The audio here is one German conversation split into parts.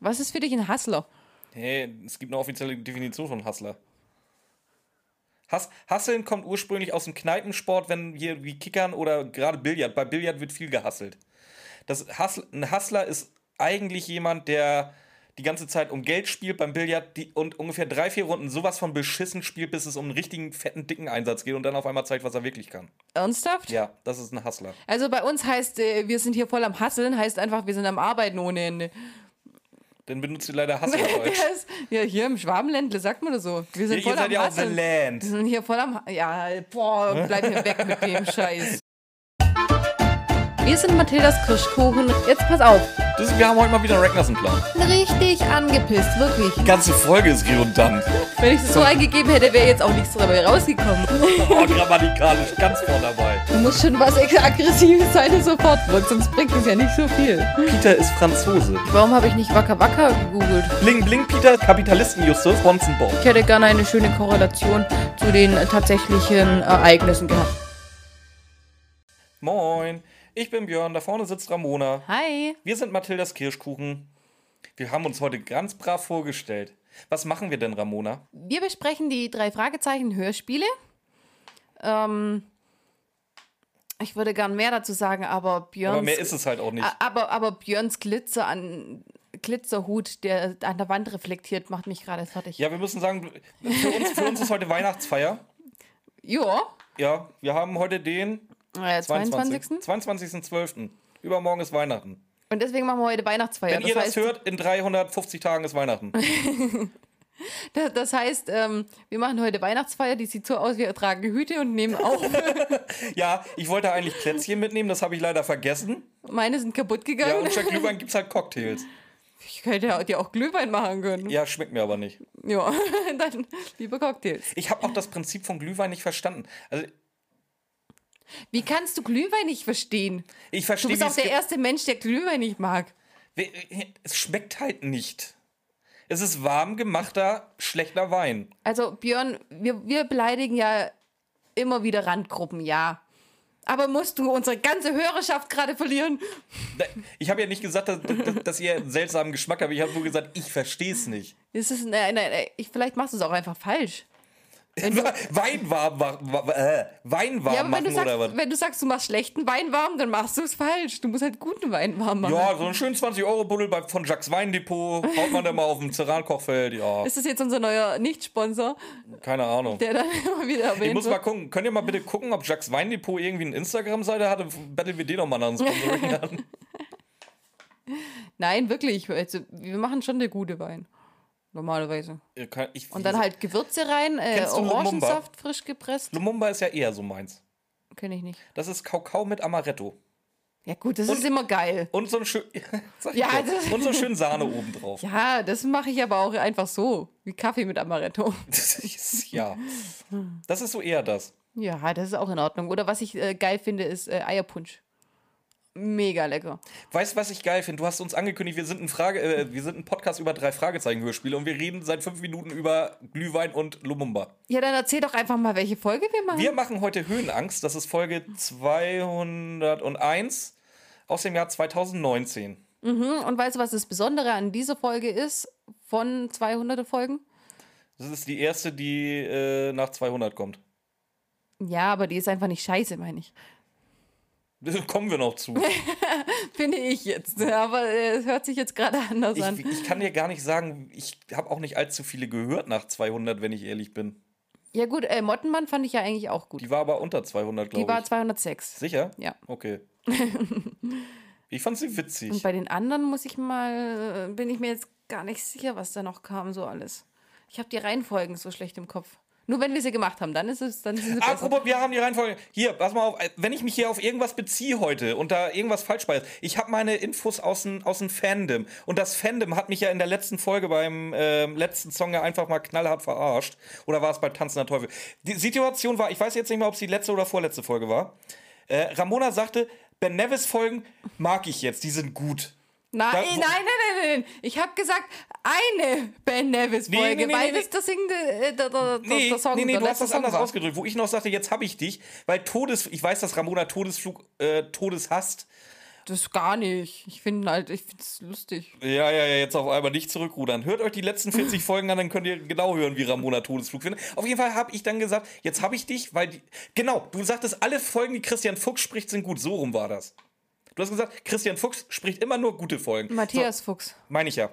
Was ist für dich ein Hustler? Hey, es gibt eine offizielle Definition von Hustler. Hus Husteln kommt ursprünglich aus dem Kneipensport, wenn hier wie Kickern oder gerade Billard. Bei Billard wird viel gehustelt. Das Hustle, ein Hustler ist eigentlich jemand, der die ganze Zeit um Geld spielt beim Billard die, und ungefähr drei, vier Runden sowas von beschissen spielt, bis es um einen richtigen, fetten, dicken Einsatz geht und dann auf einmal zeigt, was er wirklich kann. Ernsthaft? Ja, das ist ein Hustler. Also bei uns heißt, äh, wir sind hier voll am Hasseln, heißt einfach, wir sind am Arbeiten ohne Ende. Dann benutzt ihr leider Hustlerdeutsch. Das- ja, hier im Schwabenländle sagt man das so. Wir sind Ihr, voll ihr seid am ja auch the land. Wir sind hier voll am. Ja, boah, bleib hier weg mit dem Scheiß. Wir sind Mathildas Kirschkuchen. Jetzt pass auf. Das, wir haben heute mal wieder einen Ragnarsson-Plan. Richtig angepisst, wirklich. Die ganze Folge ist redundant. Wenn ich das so eingegeben hätte, wäre jetzt auch nichts dabei rausgekommen. Oh, grammatikalisch ganz vorne dabei. Du musst schon was Aggressives sein, das sofort wirkt, sonst bringt es ja nicht so viel. Peter ist Franzose. Warum habe ich nicht Wacker Wacker gegoogelt? Bling Bling Peter, Kapitalisten Justus, Bonzen Bob. Ich hätte gerne eine schöne Korrelation zu den äh, tatsächlichen Ereignissen gehabt. Moin, ich bin Björn, da vorne sitzt Ramona. Hi. Wir sind Mathildas Kirschkuchen. Wir haben uns heute ganz brav vorgestellt. Was machen wir denn, Ramona? Wir besprechen die drei Fragezeichen Hörspiele. Ähm, ich würde gern mehr dazu sagen, aber Björns, Aber mehr ist es halt auch nicht. Aber, aber Björns Glitzer an, Glitzerhut, der an der Wand reflektiert, macht mich gerade fertig. Ja, wir müssen sagen, für uns, für uns ist heute Weihnachtsfeier. Ja. Ja, wir haben heute den Äh, 22. 22. 22.12. Übermorgen ist Weihnachten. Und deswegen machen wir heute Weihnachtsfeier. Wenn ihr das hört, in 350 Tagen ist Weihnachten. Das, das heißt, ähm, wir machen heute Weihnachtsfeier, die sieht so aus, wir tragen Hüte und nehmen auf. Ja, ich wollte eigentlich Plätzchen mitnehmen, das habe ich leider vergessen. Meine sind kaputt Ja, gegangen. und statt Glühwein gibt es halt Cocktails. ich könnte ja- dir auch Glühwein machen können. Ja, schmeckt mir aber nicht. Ja, dann lieber Cocktails. Ich habe auch das Prinzip von Glühwein nicht verstanden. Also, Wie kannst du Glühwein nicht verstehen? ich Du verstehe, bist wie auch der erste Mensch, der Glühwein nicht mag. Wie- Es schmeckt halt nicht. Es ist warm gemachter, schlechter Wein. Also, Björn, wir, wir beleidigen ja immer wieder Randgruppen, ja. Aber musst du unsere ganze Hörerschaft gerade verlieren? Ich habe ja nicht gesagt, dass, dass, dass ihr einen seltsamen Geschmack habt. Ich habe nur gesagt, ich verstehe es nicht. Ist, nein, nein, nein, ich, vielleicht machst du es auch einfach falsch. Wein warm, wa- wa- äh, Wein warm Ja, machen du, oder was? sagst, wenn du sagst, du machst schlechten Wein warm, dann machst du es falsch. Du musst halt guten Wein warm machen. Ja, so einen schönen 20-Euro-Buddel bei- von Jacques Weindepot haut man da mal auf dem Ceran-Kochfeld. Ja, Ist das jetzt unser neuer Nicht-Sponsor, keine Ahnung. der dann immer wieder erwähnt Ich muss mal gucken, könnt ihr mal bitte gucken, ob Jacques Weindepot irgendwie eine Instagram-Seite hatte? Betteln wir den nochmal nach uns Sponsoring an. Nein, wirklich. Also, wir machen schon der gute Wein. Normalerweise. Ihr könnt- Ich, Und dann halt Gewürze rein, äh? Orangensaft frisch gepresst. Lumumba ist ja eher so meins. Kenne ich nicht. Das ist Kakao mit Amaretto. Ja, gut, das ist immer geil. Und so ein schön. Ja, das- und so schön Sahne oben drauf. Ja, das mache ich aber auch einfach so. Wie Kaffee mit Amaretto. Das ist, ja. Das ist so eher das. Ja, das ist auch in Ordnung. Oder was ich äh, geil finde, ist äh, Eierpunsch. Mega lecker. Weißt du, was ich geil finde? Du hast uns angekündigt, wir sind ein Frage, äh, wir sind ein Podcast über drei Fragezeichen-Hörspiele und wir reden seit fünf Minuten über Glühwein und Lumumba. Ja, dann erzähl doch einfach mal, welche Folge wir machen. Wir machen heute Höhenangst. Das ist Folge 201 aus dem Jahr 2019. Mhm. Und weißt du, was das Besondere an dieser Folge ist? Von 200 Folgen? Das ist die erste, die äh, nach 200 kommt. Ja, aber die ist einfach nicht scheiße, meine ich. Kommen wir noch zu. Finde ich jetzt. Aber äh, es hört sich jetzt gerade anders an. Ich, ich kann dir gar nicht sagen, ich habe auch nicht allzu viele gehört nach 200, wenn ich ehrlich bin. Ja, gut, äh, Mottenmann fand ich ja eigentlich auch gut. Die war aber unter 200, Die glaube war ich. 206. Sicher? Ja. Okay. ich fand sie Und witzig. bei den anderen muss ich mal, äh, bin ich mir jetzt gar nicht sicher, was da noch kam, so alles. Ich habe die Reihenfolgen so schlecht im Kopf. Nur wenn wir sie gemacht haben, dann ist es, dann sind sie. Apropos, wir haben die Reihenfolge. Hier, pass mal auf, äh, wenn ich mich hier auf irgendwas beziehe heute und da irgendwas falsch ist, ich habe meine Infos aus dem, aus dem Fandom. Und das Fandom hat mich ja in der letzten Folge beim ähm, letzten Song ja einfach mal knallhart verarscht. Oder war es bei Tanzender Teufel? Die Situation war, ich weiß jetzt nicht mehr, ob es die letzte oder vorletzte Folge war. Äh, Ramona sagte, Ben Nevis Folgen mag ich jetzt, die sind gut. Nein, Da- nein, nein, nein, nein. Ich habe gesagt, eine Ben Nevis-Folge, Nee, nee, nee, weil nee, das der singende, äh, der, der, Nee, der Song nee, nee, der du hast das anders war. ausgedrückt, wo ich noch sagte, jetzt habe ich dich, weil Todes, ich weiß, dass Ramona Todesflug, äh, Todes hasst Das gar nicht. Ich finde halt, ich finde es lustig. Ja, ja, ja, jetzt auf einmal nicht zurückrudern. Hört euch die letzten 40 Folgen an, dann könnt ihr genau hören, wie Ramona Todesflug findet. Auf jeden Fall habe ich dann gesagt, jetzt habe ich dich, weil die. Genau, du sagtest, alle Folgen, die Christian Fuchs spricht, sind gut. So rum war das. Du hast gesagt, Christian Fuchs spricht immer nur gute Folgen. Matthias so, Fuchs. Meine ich ja.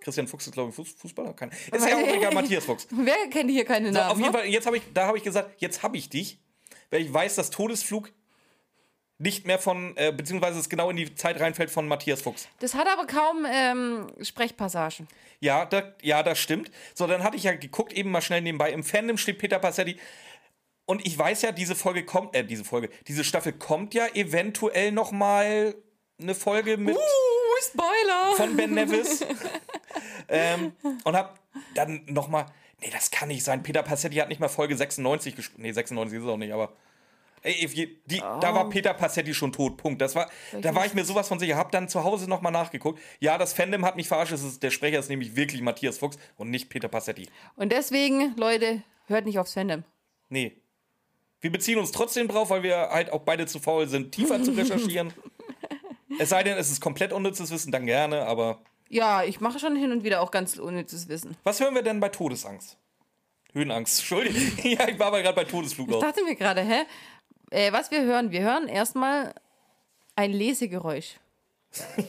Christian Fuchs ist, glaube ich, Fußballer. Keine. Ist ja auch egal, Matthias Fuchs. Wer kennt hier keine Namen? So, auf jeden Fall, jetzt habe ich, da habe ich gesagt, jetzt habe ich dich, weil ich weiß, dass Todesflug nicht mehr von, äh, beziehungsweise es genau in die Zeit reinfällt von Matthias Fuchs. Das hat aber kaum ähm, Sprechpassagen. Ja, da, ja, das stimmt. So, dann hatte ich ja geguckt, eben mal schnell nebenbei. Im Fandom steht Peter Passetti. Und ich weiß ja, diese Folge kommt, äh, diese Folge, diese Staffel kommt ja eventuell noch mal eine Folge mit. Uh, Spoiler! Von Ben Nevis. ähm, und hab dann noch mal, nee, das kann nicht sein. Peter Passetti hat nicht mal Folge 96 gespielt. Nee, 96 ist es auch nicht, aber Ey, die, oh. Da war oh. Peter Passetti schon tot, Punkt. Das war, da war ich mir sowas von sicher. Hab dann zu Hause nochmal nachgeguckt. Ja, das Fandom hat mich verarscht. Ist, der Sprecher ist nämlich wirklich Matthias Fuchs und nicht Peter Passetti. Und deswegen, Leute, hört nicht aufs Fandom. Nee. Wir beziehen uns trotzdem drauf, weil wir halt auch beide zu faul sind, tiefer zu recherchieren. Es sei denn, es ist komplett unnützes Wissen, dann gerne, aber. Ja, ich mache schon hin und wieder auch ganz unnützes Wissen. Was hören wir denn bei Todesangst? Höhenangst, Entschuldigung. ja, ich war aber gerade bei Todesflug. Ich dachte mir gerade, hä? Äh, was wir hören, wir hören erstmal ein Lesegeräusch.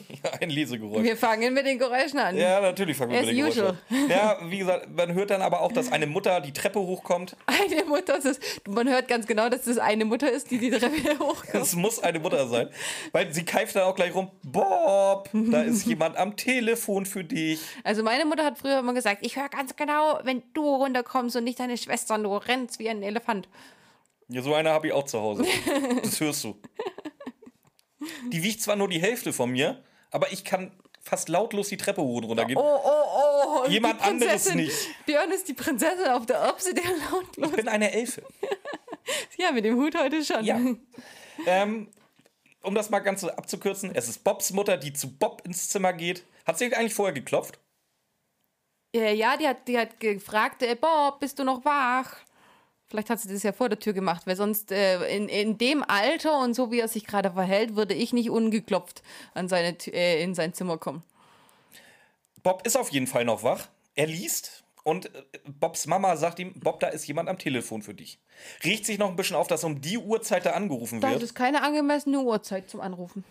ein Lesegeräusch. Wir fangen mit den Geräuschen an. Ja, natürlich fangen wir As mit den usual. Geräuschen an. Ja, wie gesagt, man hört dann aber auch, dass eine Mutter die Treppe hochkommt. Eine Mutter, ist, man hört ganz genau, dass das eine Mutter ist, die die Treppe hochkommt. Es muss eine Mutter sein, weil sie keift dann auch gleich rum, Bob, da ist jemand am Telefon für dich. Also meine Mutter hat früher immer gesagt, ich höre ganz genau, wenn du runterkommst und nicht deine Schwester, du rennst wie ein Elefant. Ja, so eine habe ich auch zu Hause. Das hörst du. Die wiegt zwar nur die Hälfte von mir, aber ich kann fast lautlos die Treppe hoch und runter gehen. Oh, oh, oh. Jemand anderes nicht. Björn ist die Prinzessin auf der Erbse, der lautlos. Ich bin eine Elfe. ja, mit dem Hut heute schon. Ja. Ähm, um das mal ganz so abzukürzen, es ist Bobs Mutter, die zu Bob ins Zimmer geht. Hat sie eigentlich vorher geklopft? Ja, die hat, die hat gefragt, äh, Bob, bist du noch wach? Vielleicht hat sie das ja vor der Tür gemacht, weil sonst äh, in, in dem Alter und so wie er sich gerade verhält, würde ich nicht ungeklopft an seine, äh, in sein Zimmer kommen. Bob ist auf jeden Fall noch wach. Er liest und äh, Bobs Mama sagt ihm, Bob, da ist jemand am Telefon für dich. Riecht sich noch ein bisschen auf, dass um die Uhrzeit da angerufen wird. Das ist keine angemessene Uhrzeit zum Anrufen.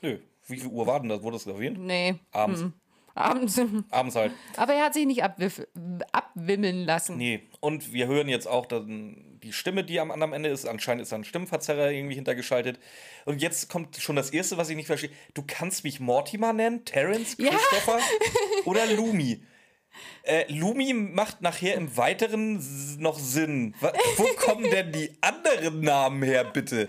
Nö. Wie viel Uhr war denn das? Wurde das erwähnt? Nee. Abends. Hm. Abends. Abends halt. Aber er hat sich nicht abwimmeln lassen. Nee, und wir hören jetzt auch dann die Stimme, die am anderen Ende ist. Anscheinend ist da ein Stimmverzerrer irgendwie hintergeschaltet. Und jetzt kommt schon das Erste, was ich nicht verstehe. Du kannst mich Mortimer nennen? Terence? Christopher? Ja. Oder Lumi? Äh, Lumi macht nachher im Weiteren noch Sinn. Wo kommen denn die anderen Namen her, bitte?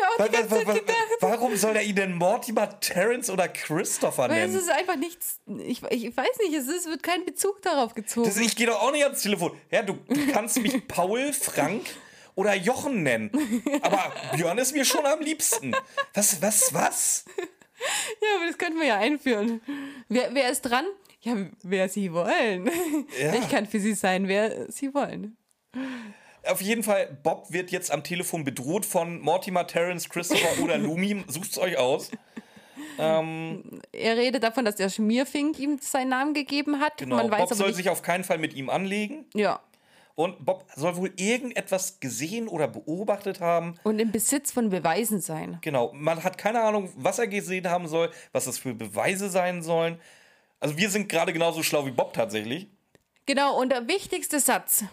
Mir auch die ganze Zeit gedacht. Warum soll er ihn denn Mortimer, Terence oder Christopher nennen? Weil es ist einfach nichts. Ich, ich weiß nicht, es ist, wird kein Bezug darauf gezogen. Das, ich gehe doch auch nicht ans Telefon. Ja, du kannst mich Paul, Frank oder Jochen nennen. Aber Björn ist mir schon am liebsten. Was, was, was? Ja, aber das könnten wir ja einführen. Wer, wer ist dran? Ja, wer sie wollen. Ja. Ich kann für sie sein, wer sie wollen auf jeden Fall, Bob wird jetzt am Telefon bedroht von Mortimer, Terence, Christopher oder Lumi. Sucht's euch aus. Ähm, er redet davon, dass der Schmierfink ihm seinen Namen gegeben hat. Genau. Man weiß Bob soll sich auf keinen Fall mit ihm anlegen. Ja. Und Bob soll wohl irgendetwas gesehen oder beobachtet haben. Und im Besitz von Beweisen sein. Genau. Man hat keine Ahnung, was er gesehen haben soll, was das für Beweise sein sollen. Also wir sind gerade genauso schlau wie Bob tatsächlich. Genau, und der wichtigste Satz,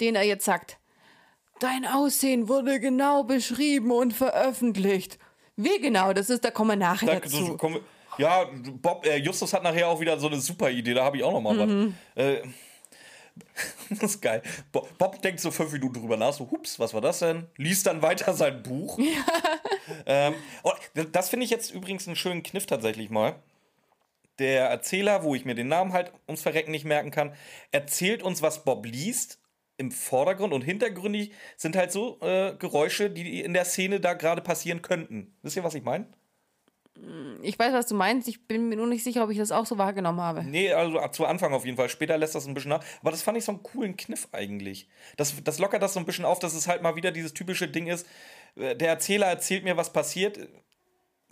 den er jetzt sagt. Dein Aussehen wurde genau beschrieben und veröffentlicht. Wie genau? Das ist, da kommen wir nachher da, dazu. Komm, ja, Bob, äh, Justus hat nachher auch wieder so eine super Idee, da habe ich auch noch mal mhm. was. Äh, das ist geil. Bob, Bob, denkt so fünf Minuten drüber nach, so, hups, was war das denn? Liest dann weiter sein Buch. Ja. Ähm, oh, das finde ich jetzt übrigens einen schönen Kniff tatsächlich mal. Der Erzähler, wo ich mir den Namen halt ums Verrecken nicht merken kann, erzählt uns, was Bob liest im Vordergrund und hintergründig sind halt so äh, Geräusche, die in der Szene da gerade passieren könnten. Wisst ihr, was ich meine? Ich weiß, was du meinst. Ich bin mir nur nicht sicher, ob ich das auch so wahrgenommen habe. Nee, also zu Anfang auf jeden Fall. Später lässt das ein bisschen nach. Aber das fand ich so einen coolen Kniff eigentlich. Das, das lockert das so ein bisschen auf, dass es halt mal wieder dieses typische Ding ist. Äh, der Erzähler erzählt mir, was passiert.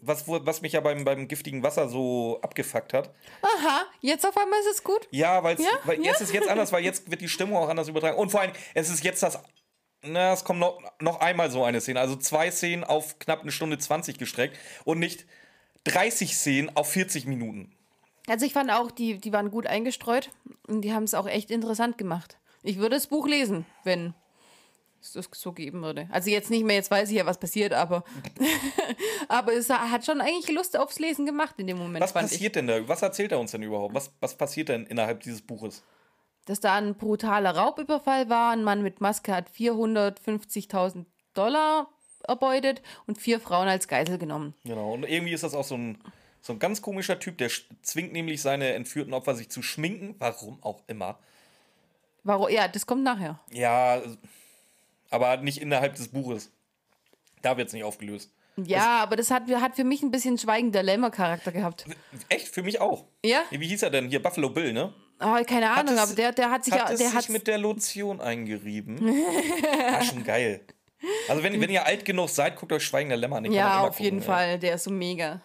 Was, was mich ja beim, beim giftigen Wasser so abgefuckt hat. Aha, jetzt auf einmal ist es gut. Ja, weil's, Ja? weil Ja? jetzt ist jetzt anders, weil jetzt wird die Stimmung auch anders übertragen. Und vor allem, es ist jetzt das. Na, es kommt noch, noch einmal so eine Szene. Also zwei Szenen auf knapp eine Stunde 20 gestreckt und nicht 30 Szenen auf 40 Minuten. Also ich fand auch, die, die waren gut eingestreut und die haben es auch echt interessant gemacht. Ich würde das Buch lesen, wenn es das so geben würde. Also jetzt nicht mehr, jetzt weiß ich ja, was passiert, aber, aber es hat schon eigentlich Lust aufs Lesen gemacht in dem Moment, Was passiert denn da? Was erzählt er uns denn überhaupt? Was, was passiert denn innerhalb dieses Buches? ich. Dass da ein brutaler Raubüberfall war, ein Mann mit Maske hat 450.000 Dollar erbeutet und vier Frauen als Geisel genommen. Genau. Und irgendwie ist das auch so ein, so ein ganz komischer Typ, der zwingt nämlich seine entführten Opfer, sich zu schminken. Warum auch immer. Warum? Ja, das kommt nachher. Ja, aber nicht innerhalb des Buches. Da wird es nicht aufgelöst. Ja, aber das hat, hat für mich ein bisschen schweigender Lämmer-Charakter gehabt. Echt? Für mich auch. Ja? Wie hieß er denn? Hier, Buffalo Bill, ne? Oh, keine Ahnung, es- aber der, der hat sich Hat ja, der sich hat mit der Lotion eingerieben. War schon geil. Also wenn, wenn ihr alt genug seid, guckt euch Schweigen der Lämmer an. Den ja auf jeden gucken, Fall, der ist so mega.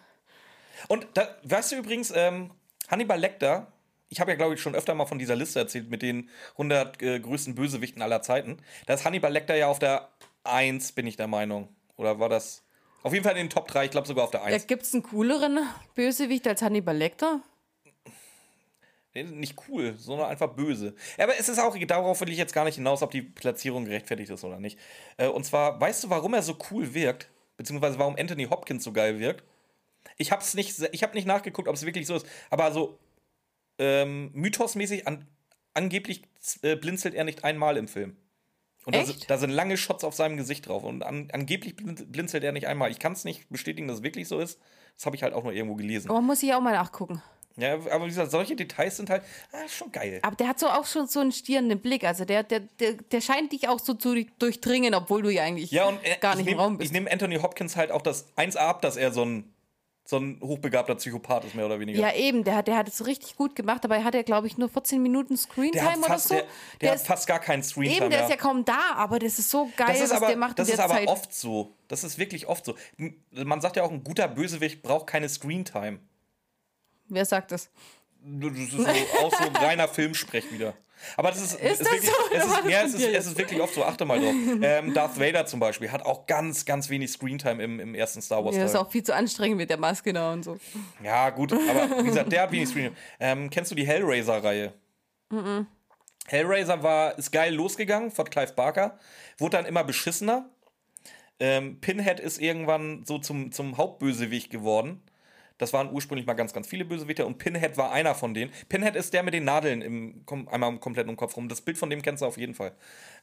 Und da, weißt du übrigens, ähm, Hannibal Lecter, ich habe ja, glaube ich, schon öfter mal von dieser Liste erzählt mit den 100 äh, größten Bösewichten aller Zeiten. Da ist Hannibal Lecter ja auf der 1, bin ich der Meinung. Oder war das? Auf jeden Fall in den Top 3, ich glaube sogar auf der Ja, 1. Gibt es einen cooleren Bösewicht als Hannibal Lecter? Nee, nicht cool, sondern einfach böse. Aber es ist auch, darauf will ich jetzt gar nicht hinaus, ob die Platzierung gerechtfertigt ist oder nicht. Äh, und zwar, weißt du, warum er so cool wirkt? Beziehungsweise warum Anthony Hopkins so geil wirkt? Ich hab's nicht, ich hab nicht nachgeguckt, ob es wirklich so ist, aber so ähm, mythosmäßig an, angeblich äh, blinzelt er nicht einmal im Film. Und da da sind lange Shots auf seinem Gesicht drauf. Und an, angeblich blin- blinzelt er nicht einmal. Ich kann es nicht bestätigen, dass es wirklich so ist. Das habe ich halt auch nur irgendwo gelesen. Oh, muss ich auch mal nachgucken. Ja, aber wie gesagt, solche Details sind halt ah, schon geil. Aber der hat so auch schon so einen stierenden Blick. Also der, der, der, der scheint dich auch so zu durchdringen, obwohl du ja eigentlich Ja, und äh, gar ich nicht im nehm- Raum Ich bist. nehme Anthony Hopkins halt auch das 1 ab, dass er so ein, so ein hochbegabter Psychopath ist, mehr oder weniger. Ja, eben, der hat, der hat es richtig gut gemacht, er hat ja, glaube ich, nur 14 Minuten der Screentime hat oder so. der, der, hat ist, fast gar keinen Screentime eben, der mehr. ist ja kaum da, aber das ist so geil, ist was aber, der macht das in ist der aber Zeit. oft so. Das ist wirklich oft so. Man sagt ja auch, ein guter Bösewicht braucht keine Screentime. Wer sagt das? Das ist so, auch so reiner Filmsprech wieder. Aber das ist, Ist das wirklich, so? es, ist, ja, es, ist, es ist wirklich oft so, achte mal drauf. Ähm, Darth Vader zum Beispiel hat auch ganz, ganz wenig Screentime im, im ersten Star Wars Ja, ist auch viel zu anstrengend mit der Maske da und so. Ja, gut, aber wie gesagt, der hat wenig Screen. Ähm, kennst du die Hellraiser-Reihe? Hellraiser war, ist geil losgegangen von Clive Barker, wurde dann immer beschissener. Ähm, Pinhead ist irgendwann so zum, zum Hauptbösewicht geworden. Das waren ursprünglich mal ganz, ganz viele Bösewichte und Pinhead war einer von denen. Pinhead ist der mit den Nadeln im, einmal komplett im Kopf rum. Das Bild von dem kennst du auf jeden Fall.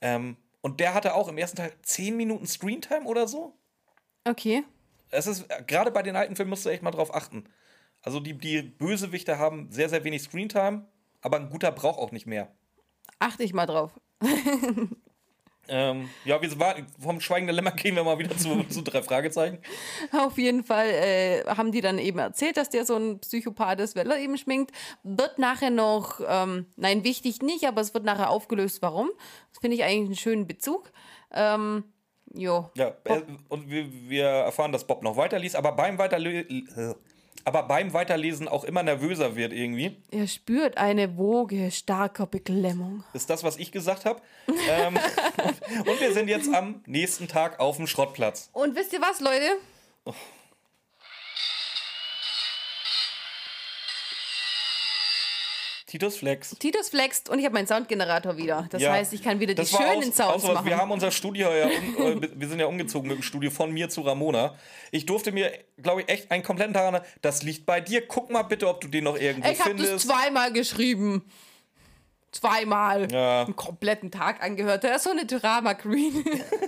Ähm, und der hatte auch im ersten Teil 10 Minuten Screentime oder so. Okay. Es ist, gerade bei den alten Filmen musst du echt mal drauf achten. Also die, die Bösewichte haben sehr, sehr wenig Screentime, aber ein guter braucht auch nicht mehr. Achte ich mal drauf. Ähm, ja, wir waren, vom Schweigen der Lämmer gehen wir mal wieder zu, zu drei Fragezeichen. Auf jeden Fall äh, haben die dann eben erzählt, dass der so ein Psychopath ist, weil er eben schminkt. Wird nachher noch, ähm, nein, wichtig nicht, aber es wird nachher aufgelöst, warum. Das finde ich eigentlich einen schönen Bezug. Ähm, jo. Ja, äh, und wir, wir erfahren, dass Bob noch weiterliest, aber beim, Weiterle äh, aber beim Weiterlesen auch immer nervöser wird irgendwie. Er spürt eine Woge starker Beklemmung. Ist das, was ich gesagt habe. ähm, und, und wir sind jetzt am nächsten Tag auf dem Schrottplatz. Und wisst ihr was, Leute? Titus Flex. Titus flext und ich habe meinen Soundgenerator wieder. Das Ja, heiß, ich kann wieder die das war schönen aus- Sounds aus machen. Wir haben unser Studio ja, um, äh, wir sind ja umgezogen mit dem Studio von mir zu Ramona. Ich durfte mir, glaube ich, echt einen kompletten Tag an. Das liegt bei dir. Guck mal bitte, ob du den noch irgendwo ich habe das findest. zweimal geschrieben. Zweimal. Ja. Einen kompletten Tag angehört. Der ist so eine Drama Queen.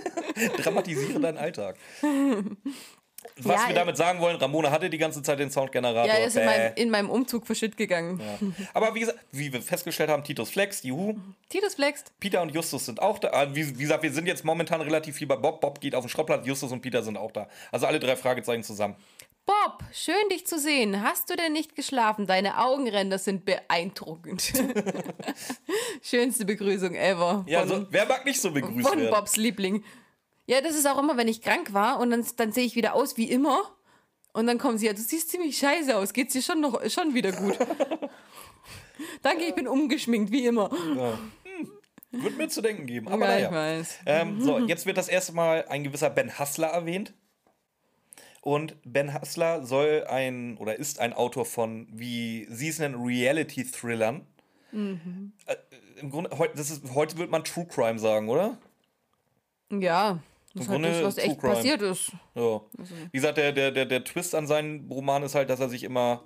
Dramatisiere deinen Alltag. Was Ja, wir damit sagen wollen, Ramona hatte die ganze Zeit den Soundgenerator. ja, er ist in meinem, in meinem Umzug verschütt gegangen. Aber wie gesagt, wie wir festgestellt haben, Titus Flex, juhu. Titus flext. Peter und Justus sind auch da. Ah, Wie, wie gesagt, wir sind jetzt momentan relativ viel bei Bob. Bob geht auf den Schrottplatz, Justus und Peter sind auch da. Also alle drei Fragezeichen zusammen. Bob, schön dich zu sehen. Hast du denn nicht geschlafen? Deine Augenränder sind beeindruckend. Schönste Begrüßung ever. Ja, von, so, wer mag nicht so begrüßt von werden? Bobs Liebling. Ja, das ist auch immer, wenn ich krank war und dann, dann sehe ich wieder aus wie immer. Und dann kommen sie, ja, du siehst ziemlich scheiße aus, geht's dir schon noch schon wieder gut. Danke, ich bin umgeschminkt, wie immer. Ja. Hm. Wird mir zu denken geben. Aber Ja, naja. ich weiß. Ähm, so, jetzt wird das erste Mal ein gewisser Ben Hassler erwähnt. Und Ben Hassler soll ein oder ist ein Autor von, wie sie es nennen, Reality-Thrillern. Äh, Im Grunde, das ist, heute wird man True Crime sagen, oder? Ja, das ist halt Grunde das, was echt Crime. passiert ist. Ja. Wie gesagt, der, der, der, der Twist an seinen Roman ist halt, dass er sich immer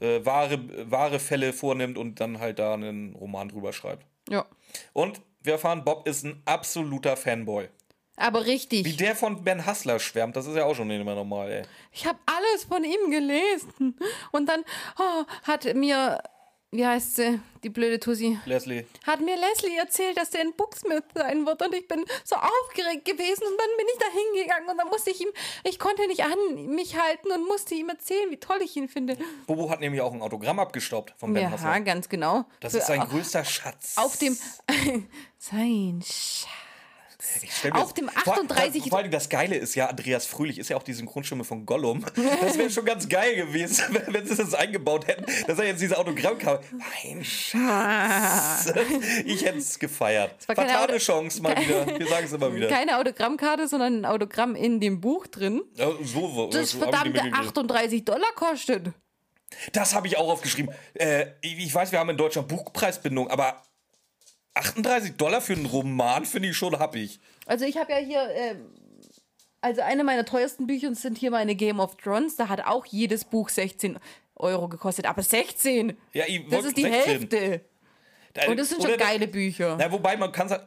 äh, wahre, wahre Fälle vornimmt und dann halt da einen Roman drüber schreibt. Ja. Und wir erfahren, Bob ist ein absoluter Fanboy. Aber Wie richtig. der von Ben Hassler schwärmt, das ist ja auch schon nicht mehr normal, ey. Ich habe alles von ihm gelesen. Und dann oh, hat mir, wie heißt sie, die blöde Tussi, Leslie. hat mir Leslie erzählt, dass der in Booksmith sein wird. Und ich bin so aufgeregt gewesen. Und dann bin ich da hingegangen. Und dann musste ich ihm, ich konnte nicht an mich halten und musste ihm erzählen, wie toll ich ihn finde. Bobo hat nämlich auch ein Autogramm abgestaubt von Ben Ja, Hassler. ganz genau. Das Für- ist sein größter Schatz. Auf dem, sein Schatz. Das- dem Vor- 38 Vor allem das Geile ist ja, Andreas Fröhlich ist ja auch die Synchronstimme von Gollum. Das wäre schon ganz geil gewesen, wenn, sie das eingebaut hätten, dass er jetzt diese Autogramm kam. Mein Schatz. Ich hätte es gefeiert. war keine Fatale Auto- Chance mal wieder. Wir sagen es immer wieder. Keine Autogrammkarte, sondern ein Autogramm in dem Buch drin. Ja, so, so, Das so verdammte den gelesen. 38 Dollar kostet. Das habe ich auch aufgeschrieben. Äh, ich ich weiß, wir haben in Deutschland Buchpreisbindung, aber 38 Dollar für einen Roman finde ich schon happig. Also ich habe ja hier, ähm, also eine meiner teuersten Bücher sind hier meine Game of Thrones. Da hat auch jedes Buch 16 Euro gekostet. Aber 16, Ja, ich das ist die 16. Hälfte. Da- Und das sind schon geile Bücher. Na, wobei man kann sa-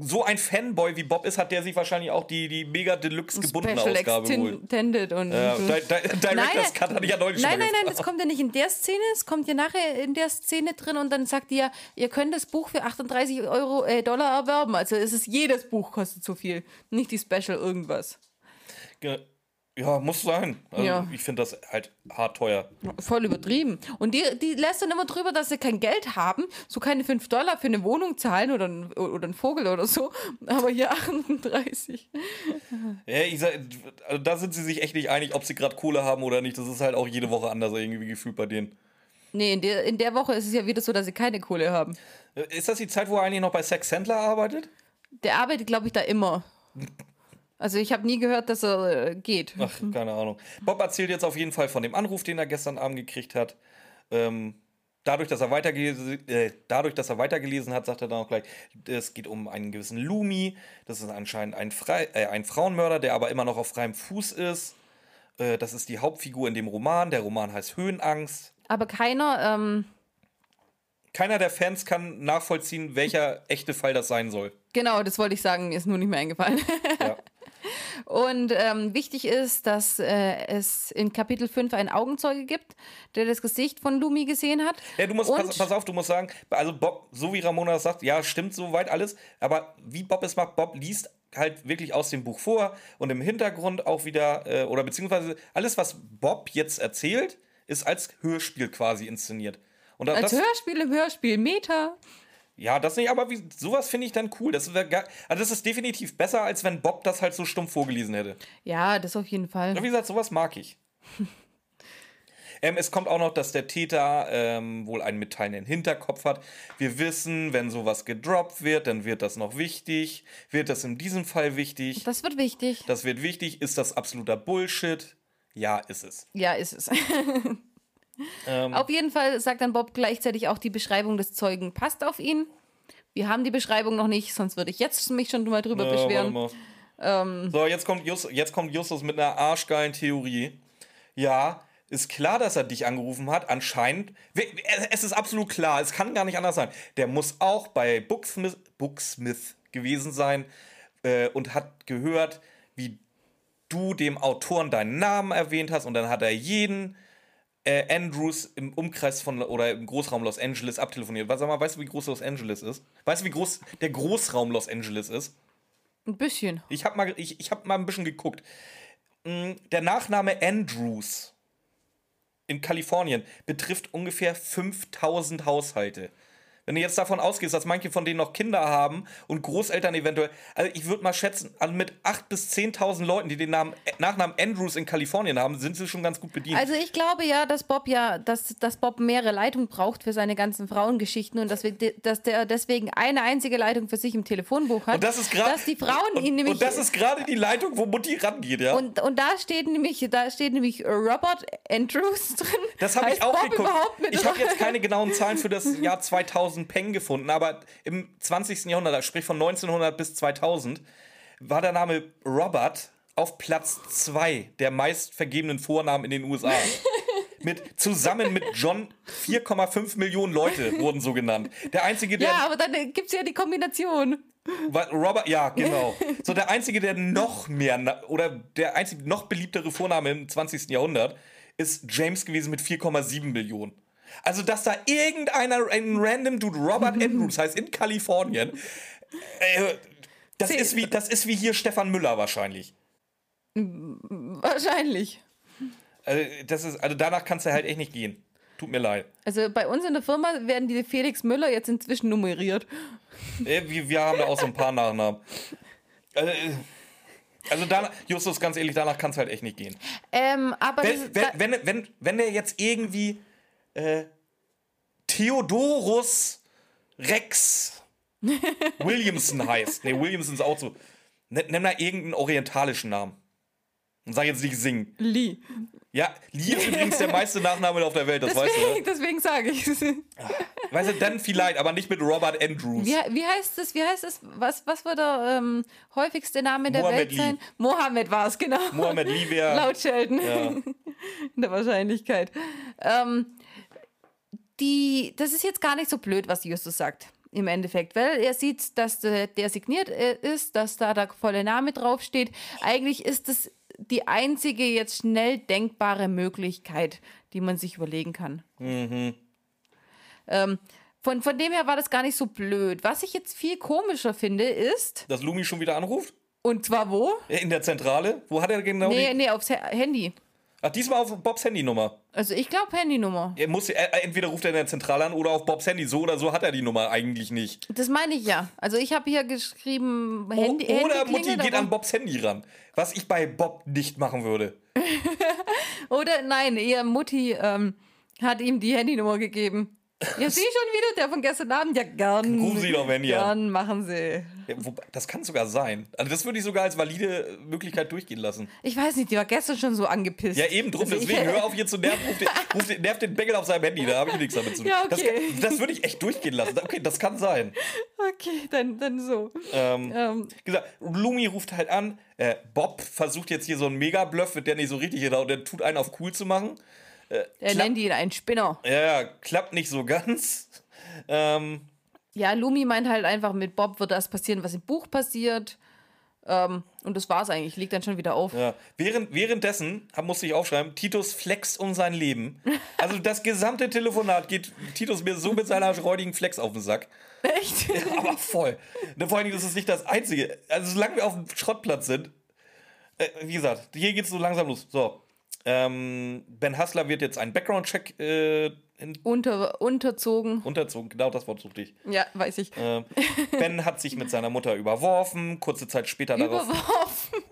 so ein Fanboy wie Bob ist, hat der sich wahrscheinlich auch die, die mega deluxe gebundene Special Ausgabe geholt. Extended und Ja, so. Di Di Director's Cut hatte ich ja neulich nein, nein, nein, das kommt ja nicht in der Szene, es kommt ja nachher in der Szene drin und dann sagt ihr, ihr könnt das Buch für 38 Euro, äh, Dollar erwerben. Also es ist jedes Buch kostet so viel, nicht die Special irgendwas. Ge- Ja, muss sein. Also Ja. Ich finde das halt hart teuer. Voll übertrieben. Und die, die lässt dann immer drüber, dass sie kein Geld haben, so keine 5 Dollar für eine Wohnung zahlen oder, ein- oder einen Vogel oder so. Aber hier 38. Ja, ich sag, also da sind sie sich echt nicht einig, ob sie gerade Kohle haben oder nicht. Das ist halt auch jede Woche anders irgendwie gefühlt bei denen. Nee, in der, in der Woche ist es ja wieder so, dass sie keine Kohle haben. Ist das die Zeit, wo er eigentlich noch bei Sex Sandler arbeitet? Der arbeitet, glaube ich, da immer. Also ich habe nie gehört, dass er äh, geht. Ach, keine Ahnung. Bob erzählt jetzt auf jeden Fall von dem Anruf, den er gestern Abend gekriegt hat. Ähm, dadurch, dass er weitergelesen, äh, dadurch, dass er weitergelesen hat, sagt er dann auch gleich, es geht um einen gewissen Lumi. Das ist anscheinend ein, Frei äh, ein Frauenmörder, der aber immer noch auf freiem Fuß ist. Äh, das ist die Hauptfigur in dem Roman. Der Roman heißt Höhenangst. Aber keiner, ähm, Keiner der Fans kann nachvollziehen, welcher echte Fall das sein soll. genau, das wollte ich sagen, mir ist nur nicht mehr eingefallen. Ja. Und ähm, wichtig ist, dass äh, es in Kapitel 5 einen Augenzeuge gibt, der das Gesicht von Lumi gesehen hat. Ja, du musst, pass, pass auf, du musst sagen, also Bob, so wie Ramona sagt, ja, stimmt soweit alles, aber wie Bob es macht, Bob liest halt wirklich aus dem Buch vor und im Hintergrund auch wieder, äh, oder beziehungsweise alles, was Bob jetzt erzählt, ist als Hörspiel quasi inszeniert. Und Als das, Hörspiel im Hörspiel, Meta. Ja, das nicht, aber wie, sowas finde ich dann cool. Das, gar, also das ist definitiv besser, als wenn Bob das halt so stumpf vorgelesen hätte. Ja, das auf jeden Fall. Ja, Wie gesagt, sowas mag ich. ähm, es kommt auch noch, dass der Täter ähm, wohl einen mitteilenden Hinterkopf hat. Wir wissen, wenn sowas gedroppt wird, dann wird das noch wichtig. Wird das in diesem Fall wichtig? Das wird wichtig. Das wird wichtig. Ist das absoluter Bullshit? Ja, ist es. Ja, ist es. Ähm, Auf jeden Fall sagt dann Bob gleichzeitig auch, die Beschreibung des Zeugen passt auf ihn. Wir haben die Beschreibung noch nicht, sonst würde ich jetzt mich schon mal drüber äh, beschweren. mal. so, jetzt kommt, Just, jetzt kommt Justus mit einer arschgeilen Theorie. Ja, ist klar, dass er dich angerufen hat. Anscheinend. Es ist absolut klar. Es kann gar nicht anders sein. Der muss auch bei Booksmith, Booksmith gewesen sein äh, und hat gehört, wie du dem Autoren deinen Namen erwähnt hast. Und dann hat er jeden äh, Andrews im Umkreis von oder im Großraum Los Angeles abtelefoniert. Sag mal, weißt du, wie groß Los Angeles ist? Weißt du, wie groß der Großraum Los Angeles ist? Ein bisschen. Ich habe mal, ich, ich hab mal ein bisschen geguckt. Mm, Der Nachname Andrews in Kalifornien betrifft ungefähr 5000 Haushalte. Wenn du jetzt davon ausgehst, dass manche von denen noch Kinder haben und Großeltern eventuell, also ich würde mal schätzen, also mit 8.000 bis 10.000 Leuten, die den Namen, Nachnamen Andrews in Kalifornien haben, sind sie schon ganz gut bedient. Also ich glaube ja, dass Bob ja, dass, dass Bob mehrere Leitungen braucht für seine ganzen Frauengeschichten und dass, wir, dass der deswegen eine einzige Leitung für sich im Telefonbuch hat. und das ist gerade dass die Frauen und, ihn nämlich und das ist gerade die Leitung, wo Mutti rangeht, ja. und, und da steht nämlich, da steht nämlich Robert Andrews drin. Das habe ich auch Bob geguckt. Ich habe jetzt keine genauen Zahlen für das Jahr 2000 Peng gefunden, aber im 20. Jahrhundert, sprich von 1900 bis 2000, war der Name Robert auf Platz 2 der meist vergebenen Vornamen in den USA. mit, zusammen mit John 4,5 Millionen Leute wurden so genannt. Der einzige, der Ja, aber dann gibt es ja die Kombination. Robert, ja, genau. So der einzige, der noch mehr oder der einzige noch beliebtere Vorname im 20. Jahrhundert ist James gewesen mit 4,7 Millionen. Also, dass da irgendeiner, ein random Dude, Robert Andrews heißt in Kalifornien, äh, das, ist wie, das ist wie hier Stefan Müller wahrscheinlich. Wahrscheinlich. Also, das ist, also danach kannst du halt echt nicht gehen. Tut mir leid. Also bei uns in der Firma werden die Felix Müller jetzt inzwischen nummeriert. Äh, Wir, wir haben da auch so ein paar Nachnamen. Also, äh, also danach, Justus, ganz ehrlich, danach kann es halt echt nicht gehen. Ähm, aber das, Wenn, wenn, wenn, wenn, wenn der jetzt irgendwie äh, Theodorus Rex Williamson heißt. Nee, Williamson ist auch so. Nenn, nenn mal irgendeinen orientalischen Namen. Und sag jetzt nicht singen. Lee. Ja, Lee ist übrigens der meiste Nachname auf der Welt, das weißt du. Deswegen, deswegen sage ich es. ne? Weißt du, dann vielleicht, aber nicht mit Robert Andrews. Wie, wie heißt es? Wie heißt es? Was, was wird der ähm, häufigste Name der Mohammed Welt Lee. sein? Mohammed war es, genau. Mohammed Lee wäre. Laut Sheldon. Ja. In der Wahrscheinlichkeit. Ähm, die, das ist jetzt gar nicht so blöd, was Justus sagt. Im Endeffekt, weil er sieht, dass der, der signiert äh, ist, dass da der volle Name draufsteht. Eigentlich ist es die einzige jetzt schnell denkbare Möglichkeit, die man sich überlegen kann. Ähm, von, von dem her war das gar nicht so blöd. Was ich jetzt viel komischer finde, ist, Dass Lumi schon wieder anruft? und zwar wo? In der Zentrale? Wo hat er genau Nee, nee, aufs Ha- Handy. Ach, diesmal auf Bobs Handynummer. Also ich glaube Handynummer. Er muss, er, entweder ruft er in der Zentrale an oder auf Bobs Handy. So oder so hat er die Nummer eigentlich nicht. Das meine ich ja. Also ich habe hier geschrieben, O- Handy, oder Handy Mutti geht an Bobs Handy ran. Was ich bei Bob nicht machen würde. Oder nein, eher Mutti ähm, hat ihm die Handynummer gegeben. Ja, Sie schon wieder, der von gestern Abend? Ja, gern. Rufen Sie doch Handy an. Gern, machen Sie. Ja, das kann sogar sein. Also das würde ich sogar als valide Möglichkeit durchgehen lassen. Ich weiß nicht, die war gestern schon so angepisst. Ja, eben drum. Also Deswegen hör auf hier zu nerven. Ruf den, ruf den, nerv den Bengel auf seinem Handy. Da habe ich nichts damit zu tun. Ja, das, okay. das, das würde ich echt durchgehen lassen. Okay, das kann sein. Okay, dann, dann so. Ähm, Ähm, gesagt, Lumi ruft halt an. Äh, Bob versucht jetzt hier so einen Mega-Bluff, mit der nicht so richtig genau. Der tut einen auf cool zu machen. er Klapp- nennt ihn einen Spinner. Ja, ja, klappt nicht so ganz. Ähm, Ja, Lumi meint halt einfach, mit Bob wird das passieren, was im Buch passiert. Ähm, und das war's eigentlich. Legt dann schon wieder auf. ja. Während, währenddessen, hab, musste ich aufschreiben, Titus flext um sein Leben. Also das gesamte Telefonat geht Titus mir so mit seiner räudigen Flex auf den Sack. Echt? Aber voll. Ne, Vor allem ist es nicht das Einzige. Also solange wir auf dem Schrottplatz sind, äh, wie gesagt, hier geht's so langsam los. So. Ähm, ben Hassler wird jetzt einen Background-Check äh, Unter, unterzogen. unterzogen. Genau das Wort suchte ich. Ja, weiß ich. Ähm, ben hat sich mit seiner Mutter überworfen. Kurze Zeit später darauf. Überworfen.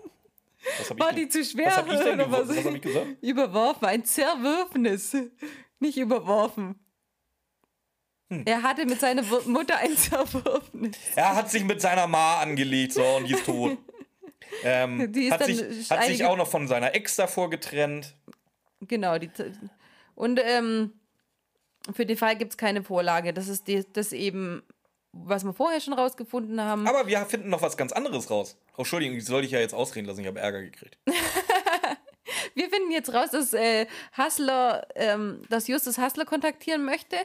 War die zu schwer? was hab ich denn? Was hab ich gesagt? Überworfen, ein Zerwürfnis. Nicht überworfen. Hm. Er hatte mit seiner Mutter ein Zerwürfnis. Er hat sich mit seiner Ma angelegt, so, und die ist tot. Ähm, Die ist hat, dann sich, hat sich auch noch von seiner Ex davor getrennt. Genau. Die, und ähm, für den Fall gibt es keine Vorlage. Das ist die, das eben, was wir vorher schon rausgefunden haben. Aber wir finden noch was ganz anderes raus. Oh, Entschuldigung, ich soll dich ja jetzt ausreden lassen, ich habe Ärger gekriegt. Wir finden jetzt raus, dass äh, Hustler, ähm, dass Justus Hustler kontaktieren möchte,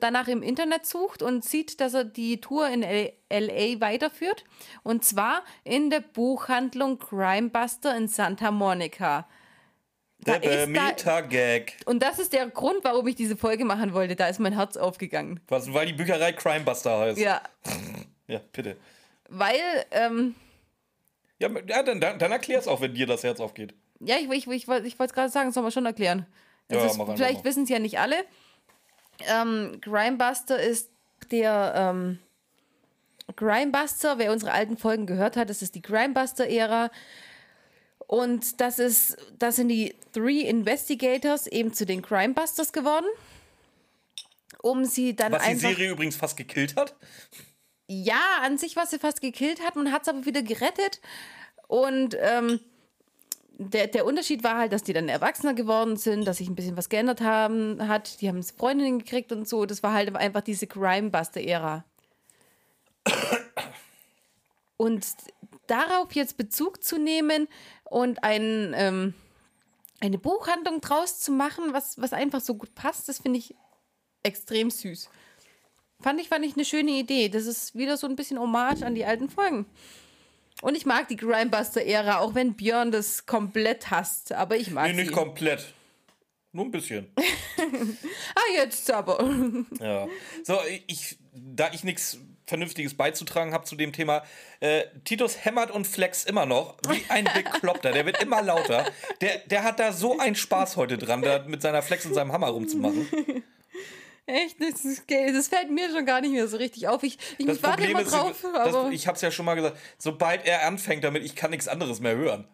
danach im Internet sucht und sieht, dass er die Tour in L LA weiterführt. Und zwar in der Buchhandlung Crimebuster in Santa Monica. Der ist da, Meta-Gag. und das ist der Grund, warum ich diese Folge machen wollte. Da ist mein Herz aufgegangen. Was, weil die Bücherei Crimebuster heißt. Ja, Ja, bitte. weil, ähm, Ja, ja dann, dann, dann erklär's auch, wenn dir das Herz aufgeht. ja, ich, ich, ich, wollte ich wollte es gerade sagen, das soll man schon erklären. Das Ja, ist, mach einfach vielleicht wissen es ja nicht alle. Ähm, Crimebuster ist der ähm, Grimebuster. Wer unsere alten Folgen gehört hat, das ist die Grimebuster-Ära. Und das ist, das sind die Three Investigators eben zu den Crimebusters geworden. Um sie dann Was die. Serie übrigens fast gekillt hat. Ja, an sich, was sie fast gekillt hat, man hat es aber wieder gerettet. Und ähm, der, der Unterschied war halt, dass die dann erwachsener geworden sind, dass sich ein bisschen was geändert haben, hat. Die haben Freundinnen gekriegt und so. Das war halt einfach diese Crimebuster-Ära. Und darauf jetzt Bezug zu nehmen und ein, ähm, eine Buchhandlung draus zu machen, was, was einfach so gut passt, das finde ich extrem süß. Fand ich, fand ich eine schöne Idee. Das ist wieder so ein bisschen Hommage an die alten Folgen. Und ich mag die Grimebuster-Ära, auch wenn Björn das komplett hasst. Aber ich mag Nee, nicht sie. komplett. Nur ein bisschen. ah, jetzt aber. Ja. So, ich, da ich nichts Vernünftiges beizutragen habe zu dem Thema, äh, Titus hämmert und flex immer noch, wie ein Bekloppter. Der wird immer lauter. Der, der hat da so einen Spaß heute dran, da mit seiner Flex und seinem Hammer rumzumachen. Echt, das, ist, das fällt mir schon gar nicht mehr so richtig auf. Ich, ich Das warte immer ist, drauf, das, aber ich habe es ja schon mal gesagt, sobald er anfängt damit, ich kann nichts anderes mehr hören.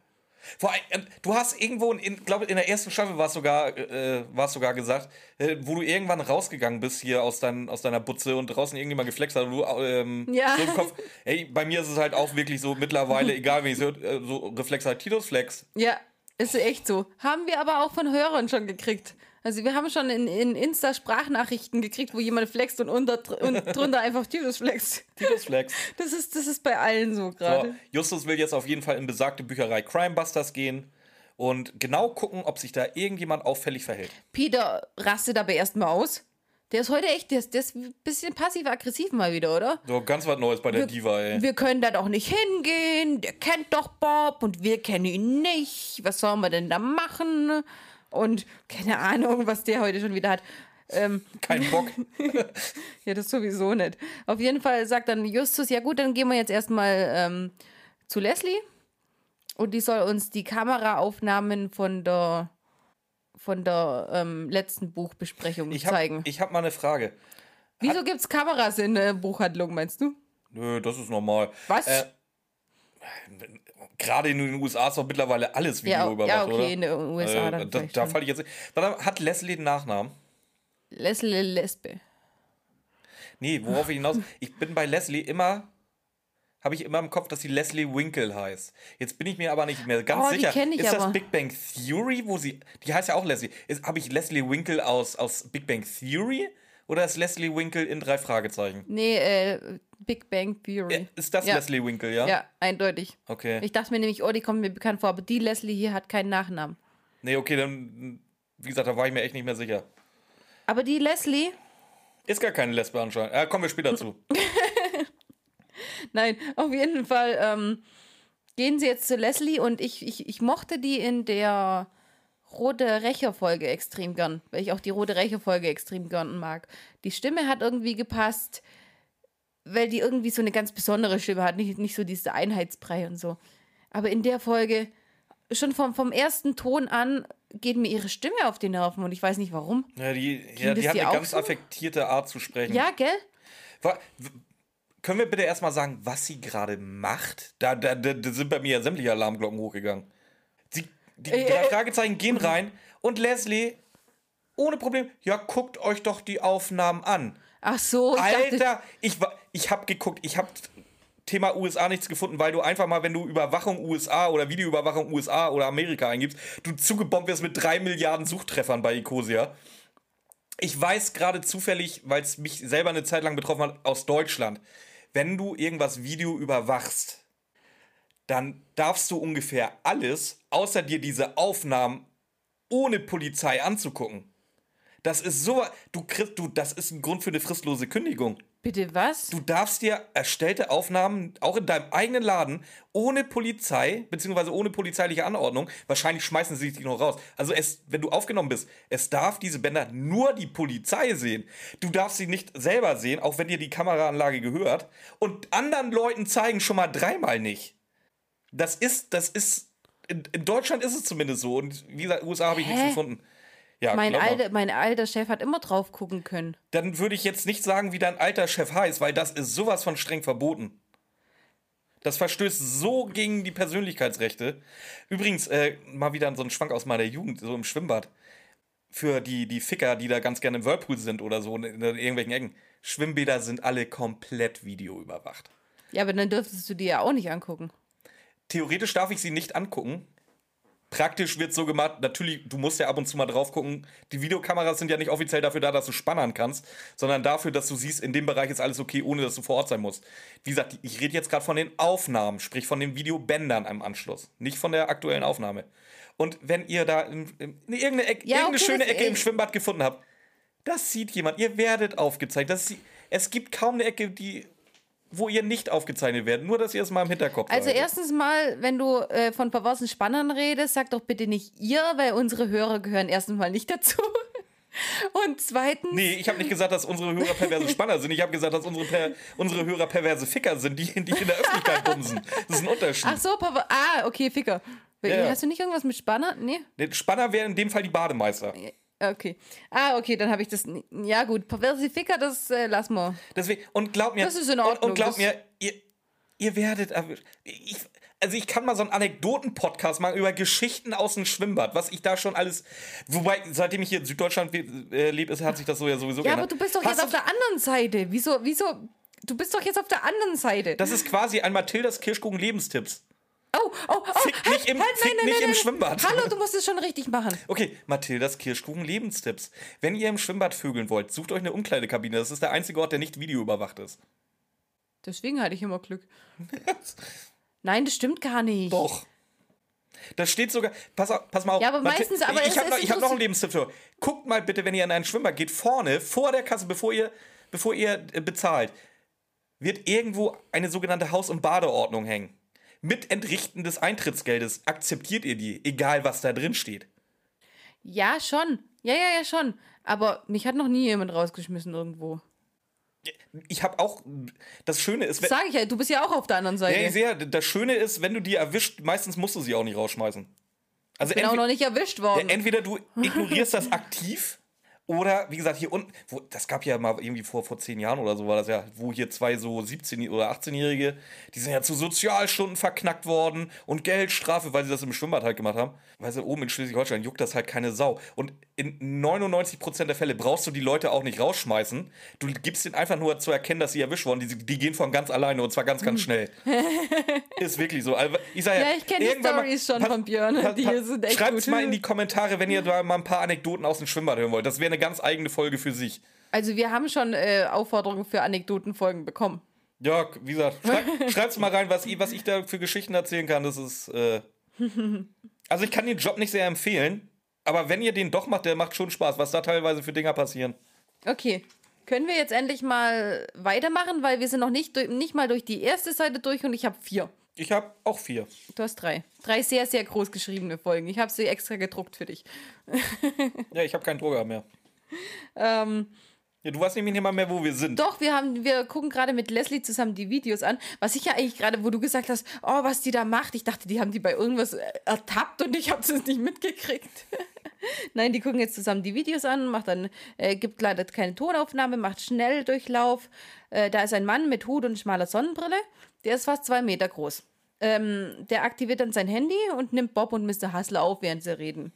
Vor allem, äh, du hast irgendwo, in, glaube in der ersten Staffel war es sogar, äh, sogar gesagt, äh, wo du irgendwann rausgegangen bist hier aus, dein, aus deiner Butze und draußen irgendjemand geflext hat und du ähm, Ja. so im Kopf, ey, bei mir ist es halt auch wirklich so mittlerweile, egal wie ich es höre, äh, so Reflex halt, Titus Flex. ja, ist echt so. Haben wir aber auch von Hörern schon gekriegt. Also wir haben schon in, in Insta Sprachnachrichten gekriegt, wo jemand flext und, unter, und drunter einfach Titus flext. Titus Flex. Das ist, das ist bei allen so So, gerade. Justus will jetzt auf jeden Fall in besagte Bücherei Crimebusters gehen und genau gucken, ob sich da irgendjemand auffällig verhält. Peter rastet aber erstmal aus. Der ist heute echt, der ist, der ist ein bisschen passiv-aggressiv mal wieder, oder? So, ganz was Neues bei der Wir- Diva, ey. Wir können da doch nicht hingehen. Der kennt doch Bob und wir kennen ihn nicht. Was sollen wir denn da machen? Und keine Ahnung, was der heute schon wieder hat. Ähm, Kein Bock. ja, das sowieso nicht. Auf jeden Fall sagt dann Justus, ja gut, dann gehen wir jetzt erstmal ähm, zu Leslie. Und die soll uns die Kameraaufnahmen von der von der ähm, letzten Buchbesprechung Ich habe zeigen. ich hab mal eine Frage. Wieso gibt es Kameras in der Buchhandlung, meinst du? Nö, das ist normal. Was? Äh, Gerade in den USA ist doch mittlerweile alles ja, Video überwacht, ja, okay, oder? in den USA Äh, dann da da falle ich jetzt. Warte, hat Leslie den Nachnamen? Leslie Lesbe. Nee, worauf ich hinaus. Ich bin bei Leslie immer. Habe ich immer im Kopf, dass sie Leslie Winkle heißt. Jetzt bin ich mir aber nicht mehr ganz Oh, die sicher. kenn ich ist aber. das Big Bang Theory, wo sie. Die heißt ja auch Leslie. Habe ich Leslie Winkle aus, aus Big Bang Theory? Oder ist Leslie Winkle in drei Fragezeichen? Nee, äh, Big Bang Theory. Äh, Ist das Ja. Leslie Winkle, ja? Ja, eindeutig. Okay. Ich dachte mir nämlich, oh, die kommt mir bekannt vor, aber die Leslie hier hat keinen Nachnamen. Nee, okay, dann. Wie gesagt, da war ich mir echt nicht mehr sicher. Aber die Leslie, Ist gar keine Lesbe anscheinend. Äh, kommen wir später zu. nein, auf jeden Fall ähm, gehen sie jetzt zu Leslie und ich, ich, ich mochte die in der Rote Rächer-Folge extrem gern, weil ich auch die Rote Rächer-Folge extrem gern mag. Die Stimme hat irgendwie gepasst, weil die irgendwie so eine ganz besondere Stimme hat, nicht, nicht so diese Einheitsbrei und so. Aber in der Folge, schon vom, vom ersten Ton an, geht mir ihre Stimme auf die Nerven und ich weiß nicht warum. Ja, die, ja, die hat eine ganz so? affektierte Art zu sprechen. Ja, gell? Wa- w- Können wir bitte erstmal sagen, was sie gerade macht? Da, da, da sind bei mir ja sämtliche Alarmglocken hochgegangen. Die Äh, drei äh, Fragezeichen gehen rein und Leslie, ohne Problem, ja, guckt euch doch die Aufnahmen an. Ach so, ich dachte, Alter, ich, ich hab geguckt, ich hab Thema USA nichts gefunden, weil du einfach mal, wenn du Überwachung USA oder Videoüberwachung USA oder Amerika eingibst, du zugebombt wirst mit drei Milliarden Suchtreffern bei Ecosia. Ich weiß gerade zufällig, weil es mich selber eine Zeit lang betroffen hat, aus Deutschland. Wenn du irgendwas Video überwachst, dann darfst du ungefähr alles, außer dir diese Aufnahmen ohne Polizei anzugucken. Das ist so, du kriegst, du, das ist ein Grund für eine fristlose Kündigung. bitte was? Du darfst dir erstellte Aufnahmen auch in deinem eigenen Laden ohne Polizei, beziehungsweise ohne polizeiliche Anordnung, wahrscheinlich schmeißen sie dich noch raus. Also es, wenn du aufgenommen bist, es darf diese Bänder nur die Polizei sehen. Du darfst sie nicht selber sehen, auch wenn dir die Kameraanlage gehört. Und anderen Leuten zeigen schon mal dreimal nicht. Das ist, das ist, in, in Deutschland ist es zumindest so. Und wie gesagt, in den USA habe ich nichts Hä? gefunden. Ja, mein, alter, mein alter Chef hat immer drauf gucken können. Dann würde ich jetzt nicht sagen, wie dein alter Chef heißt, weil das ist sowas von streng verboten. Das verstößt so gegen die Persönlichkeitsrechte. Übrigens, äh, mal wieder so ein Schwank aus meiner Jugend, so im Schwimmbad. Für die, die Ficker, die da ganz gerne im Whirlpool sind oder so in, in irgendwelchen Ecken. Schwimmbäder sind alle komplett videoüberwacht. Ja, aber dann dürftest du die ja auch nicht angucken. Theoretisch darf ich sie nicht angucken. Praktisch wird so gemacht, natürlich, du musst ja ab und zu mal drauf gucken. Die Videokameras sind ja nicht offiziell dafür da, dass du spannern kannst, sondern dafür, dass du siehst, in dem Bereich ist alles okay, ohne dass du vor Ort sein musst. Wie gesagt, ich rede jetzt gerade von den Aufnahmen, sprich von den Videobändern am Anschluss, nicht von der aktuellen Aufnahme. Und wenn ihr da in, in irgendeine, Ecke, Ja, irgendeine okay, schöne Ecke im. Schwimmbad gefunden habt, das sieht jemand. Ihr werdet aufgezeigt. Das, es gibt kaum eine Ecke, die, wo ihr nicht aufgezeichnet werdet. Nur, dass ihr es mal im Hinterkopf Also behaltet. erstens mal, wenn du äh, von perversen Spannern redest, sag doch bitte nicht ihr, weil unsere Hörer gehören erstens mal nicht dazu. Und zweitens, Nee, ich habe nicht gesagt, dass unsere Hörer perverse Spanner sind. Ich habe gesagt, dass unsere, per unsere Hörer perverse Ficker sind, die, die in der Öffentlichkeit bumsen. Das ist ein Unterschied. ach so, Papa, ah, okay, Ficker. Ja. Hast du nicht irgendwas mit Spanner? Nee? Spanner wäre in dem Fall die Bademeister. Okay. Ah, okay, dann habe ich das. Ja, gut, perverse Ficker, das äh, lassen wir. Deswegen, und glaub mir, Das ist in und, Ordnung, und glaub das- mir, ihr, ihr werdet erwischt. Ich, also ich kann mal so einen Anekdoten-Podcast machen über Geschichten aus dem Schwimmbad, was ich da schon alles. Wobei, seitdem ich hier in Süddeutschland äh, lebe, ist- hat sich das so ja sowieso Ja, aber du bist doch Hast jetzt auf der anderen Seite. Wieso, wieso? Du bist doch jetzt auf der anderen Seite. Das ist quasi ein Mathildas Kirschkuchen Lebenstipps. Oh, oh, oh, Fick halt, nicht im- halt, fick nein, nein, nicht nein, im nein. Schwimmbad. Hallo, du musst es schon richtig machen. Okay, Mathildas Kirschkuchen Lebenstipps. Wenn ihr im Schwimmbad vögeln wollt, sucht euch eine Umkleidekabine. Das ist der einzige Ort, der nicht videoüberwacht ist. Deswegen hatte ich immer Glück. Nein, das stimmt gar nicht. Doch. Das steht sogar. Pass, auf, pass mal auf. Ja, aber Mathi- meistens- aber ich habe noch, ich hab noch einen Lebenstipp für. Guckt mal bitte, wenn ihr in ein Schwimmbad geht, vorne, vor der Kasse, bevor ihr, bevor ihr äh, bezahlt, wird irgendwo eine sogenannte Haus- und Badeordnung hängen. Mit Entrichten des Eintrittsgeldes akzeptiert ihr die, egal was da drin steht. Ja, schon. Ja, ja, ja, schon. Aber mich hat noch nie jemand rausgeschmissen irgendwo. Ich habe auch. Das Schöne ist, wenn, Sag ich ja, du bist ja auch auf der anderen Seite. Ja, ich sehe, das Schöne ist, wenn du die erwischt, meistens musst du sie auch nicht rausschmeißen. Also bin auch noch nicht erwischt worden. entweder du ignorierst das aktiv oder, wie gesagt, hier unten, wo, das gab ja mal irgendwie vor, vor zehn Jahren oder so, war das ja, wo hier zwei so 17- oder 18-Jährige, die sind ja zu Sozialstunden verknackt worden und Geldstrafe, weil sie das im Schwimmbad halt gemacht haben. Weißt du, oben in Schleswig-Holstein juckt das halt keine Sau. Und in 99% der Fälle brauchst du die Leute auch nicht rausschmeißen. Du gibst ihnen einfach nur zu erkennen, dass sie erwischt wurden. Die, die gehen von ganz alleine und zwar ganz, ganz schnell. Ist wirklich so. Also, ich sag ja, Ja, ich kenn die Stories schon von Björn. Die sind echt Schreibt's gut. mal in die Kommentare, wenn ihr da mal ein paar Anekdoten aus dem Schwimmbad hören wollt. Das wäre eine ganz eigene Folge für sich. Also wir haben schon äh, Aufforderungen für Anekdotenfolgen bekommen. Ja, wie gesagt, schreib, schreibt's mal rein, was ich, was ich da für Geschichten erzählen kann. Das ist. Äh also, ich kann den Job nicht sehr empfehlen, aber wenn ihr den doch macht, der macht schon Spaß, was da teilweise für Dinger passieren. Okay. Können wir jetzt endlich mal weitermachen, weil wir sind noch nicht, nicht mal durch die erste Seite durch und ich habe vier. Ich habe auch vier. Du hast drei. Drei sehr, sehr groß geschriebene Folgen. Ich habe sie extra gedruckt für dich. Ja, ich habe keinen Drucker mehr. Ähm, Ja, du weißt nämlich nicht mal mehr, wo wir sind. doch, wir, haben, wir gucken gerade mit Leslie zusammen die Videos an. Was ich ja eigentlich gerade, wo du gesagt hast, oh, was die da macht. Ich dachte, die haben die bei irgendwas äh, ertappt und ich habe es nicht mitgekriegt. Nein, die gucken jetzt zusammen die Videos an, macht dann, äh, gibt leider keine Tonaufnahme, macht Schnelldurchlauf. Äh, da ist ein Mann mit Hut und schmaler Sonnenbrille. Der ist fast zwei Meter groß. Ähm, der aktiviert dann sein Handy und nimmt Bob und Mr. Hustler auf, während sie reden.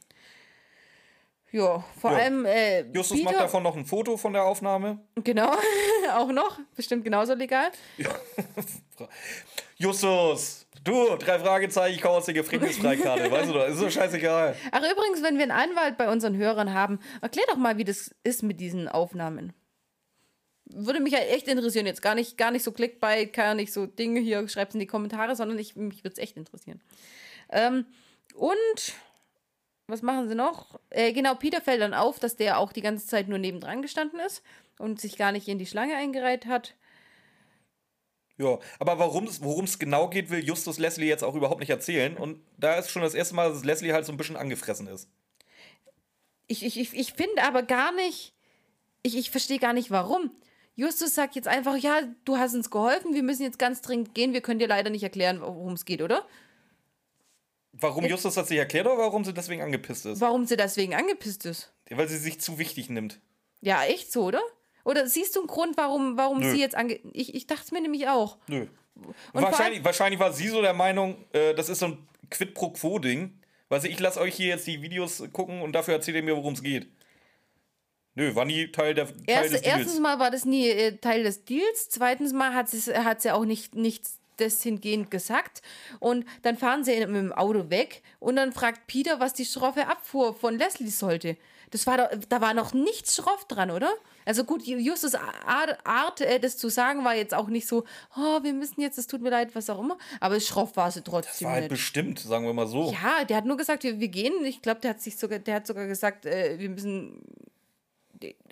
Ja, vor Ja. allem äh, Justus macht Peter- davon noch ein Foto von der Aufnahme. Genau, auch noch. Bestimmt genauso legal. Justus, du, drei Fragezeichen, ich komme aus der Gefängnisfreikarte, weißt du doch, ist so scheißegal. Ach, übrigens, wenn wir einen Anwalt bei unseren Hörern haben, erklär doch mal, wie das ist mit diesen Aufnahmen. Würde mich ja echt interessieren. Jetzt gar nicht, gar nicht so Clickbait, gar nicht so Dinge hier, schreib's in die Kommentare, sondern ich, mich würde es echt interessieren. Ähm, und was machen sie noch? Äh, genau, Peter fällt dann auf, dass der auch die ganze Zeit nur nebendran gestanden ist und sich gar nicht in die Schlange eingereiht hat. Ja, aber worum es genau geht, will Justus Leslie jetzt auch überhaupt nicht erzählen. Und da ist schon das erste Mal, dass Leslie halt so ein bisschen angefressen ist. Ich, ich, ich, ich finde aber gar nicht, ich, ich verstehe gar nicht warum. Justus sagt jetzt einfach, ja, du hast uns geholfen, wir müssen jetzt ganz dringend gehen, wir können dir leider nicht erklären, worum es geht, oder? Warum Justus das nicht erklärt oder warum sie deswegen angepisst ist? Warum sie deswegen angepisst ist. Weil sie sich zu wichtig nimmt. Ja, echt so, oder? Oder siehst du einen Grund, warum, warum Nö. sie jetzt ange... Ich, ich dachte es mir nämlich auch. Nö. vor wahrscheinlich, wahrscheinlich war sie so der Meinung, äh, das ist so ein Quid pro Quo-Ding. Weißt du, ich lasse euch hier jetzt die Videos gucken und dafür erzählt ihr mir, worum es geht. Nö, war nie Teil, der, Teil Erst, des Deals. erstens mal war das nie äh, Teil des Deals. Zweitens mal hat sie hat sie auch nicht nichts das hingehend gesagt. Und dann fahren sie mit dem Auto weg und dann fragt Peter, was die schroffe Abfuhr von Leslie sollte. Das war da, da war noch nichts schroff dran, oder? Also gut, Justus Art, Art äh, das zu sagen, war jetzt auch nicht so, oh, wir müssen jetzt, es tut mir leid, was auch immer. Aber schroff war sie trotzdem war halt nicht. bestimmt, sagen wir mal so. Ja, der hat nur gesagt, wir, wir gehen. Ich glaube, der hat sich sogar, der hat sogar gesagt, äh, wir müssen.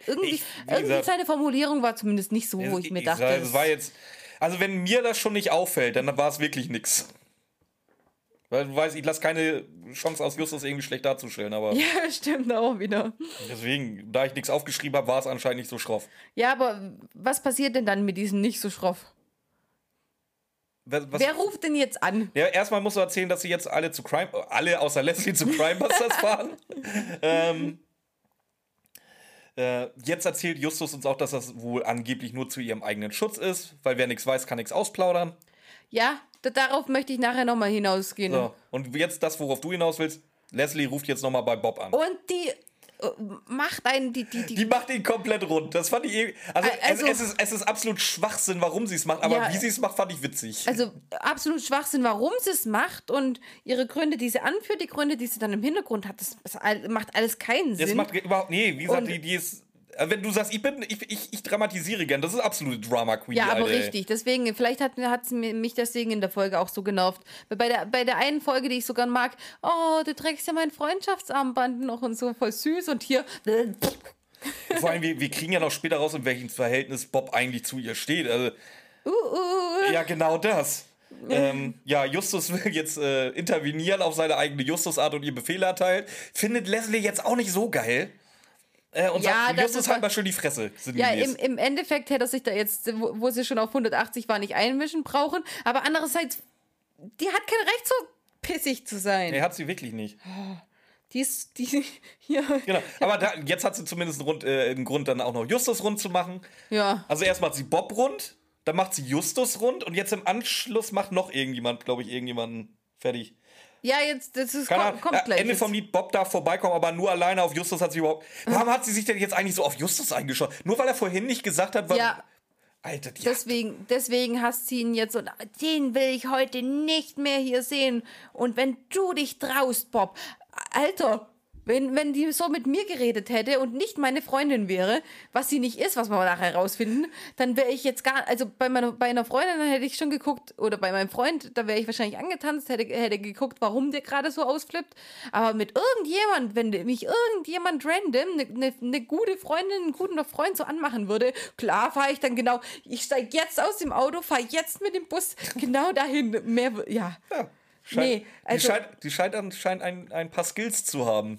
Irgendwie, Ich- wie irgendwie seine Formulierung war zumindest nicht so, wo ich mir dachte. das war jetzt, also wenn mir das schon nicht auffällt, dann war es wirklich nix. Weil du weißt, ich lasse keine Chance aus, Justus irgendwie schlecht darzustellen, aber ja, stimmt auch wieder. deswegen, da ich nichts aufgeschrieben habe, war es anscheinend nicht so schroff. Ja, aber was passiert denn dann mit diesem nicht so schroff? Was, was, Wer ruft denn jetzt an? ja, erstmal musst du erzählen, dass sie jetzt alle zu Crime, alle außer Leslie zu Crimebusters fahren. ähm, äh, jetzt erzählt Justus uns auch, dass das wohl angeblich nur zu ihrem eigenen Schutz ist, weil wer nichts weiß, kann nichts ausplaudern. Ja, da, darauf möchte ich nachher nochmal hinausgehen. So, und jetzt das, worauf du hinaus willst. Leslie ruft jetzt nochmal bei Bob an. Und die macht einen, die, die, die, Die macht ihn komplett rund. Das fand ich irgendwie. Also, Also- es, es, ist, es ist absolut Schwachsinn, warum sie es macht, aber Ja. wie sie es macht, fand ich witzig. also absolut Schwachsinn, warum sie es macht und ihre Gründe, die sie anführt, die Gründe, die sie dann im Hintergrund hat, das, das macht alles keinen Das Sinn. macht überhaupt. Nee, wie gesagt, Und- die, die ist. Also Wenn du sagst, ich bin, ich, ich, ich dramatisiere gern, das ist absolute Drama Queen. Ja, aber Alte, ey. richtig. Deswegen, vielleicht hat, mi- mich deswegen in der Folge auch so genervt. Bei der, bei der einen Folge, die ich so gern mag, oh, du trägst ja mein Freundschaftsarmband noch und so, voll süß. Und hier, Vor allem, wir, wir kriegen ja noch später raus, in welchem Verhältnis Bob eigentlich zu ihr steht. Also, uh, uh, ja, genau das. ähm, ja, Justus will jetzt äh, intervenieren auf seine eigene Justusart und ihr Befehle erteilt. Findet Leslie jetzt auch nicht so geil. Äh, und Ja, sagt, das Justus halt mal schön die Fresse. ja, im, im Endeffekt hätte er sich da jetzt, wo, wo sie schon auf 180 war, nicht einmischen brauchen. Aber andererseits, die hat kein Recht, so pissig zu sein. Nee, hat sie wirklich nicht. Die ist, die, hier, Genau. Aber da, jetzt hat sie zumindest einen, Grund, äh, einen Grund, dann auch noch Justus rund zu machen. ja. Also erst macht sie Bob rund, dann macht sie Justus rund und jetzt im Anschluss macht noch irgendjemand, glaube ich, irgendjemanden fertig. Ja, jetzt, das ist, kommt, kommt Ja, gleich. Ende jetzt. vom Lied, Bob darf vorbeikommen, aber nur alleine auf Justus hat sie überhaupt. Warum hat sie sich denn jetzt eigentlich so auf Justus eingeschaut? Nur weil er vorhin nicht gesagt hat, was. Ja. Alter, die Deswegen, deswegen hasst sie ihn jetzt und den will ich heute nicht mehr hier sehen. Und wenn du dich traust, Bob, Alter, wenn, wenn die so mit mir geredet hätte und nicht meine Freundin wäre, was sie nicht ist, was wir nachher herausfinden, dann wäre ich jetzt gar, also bei meiner, bei einer Freundin dann hätte ich schon geguckt, oder bei meinem Freund, da wäre ich wahrscheinlich angetanzt, hätte, hätte geguckt, warum der gerade so ausflippt. Aber mit irgendjemand, wenn mich irgendjemand random, eine ne, ne gute Freundin, einen guten Freund so anmachen würde, klar fahre ich dann genau, ich steige jetzt aus dem Auto, fahre jetzt mit dem Bus genau dahin. Mehr, ja. ja, scheint, Nee, also- die scheint, die scheint, scheint ein, ein paar Skills zu haben.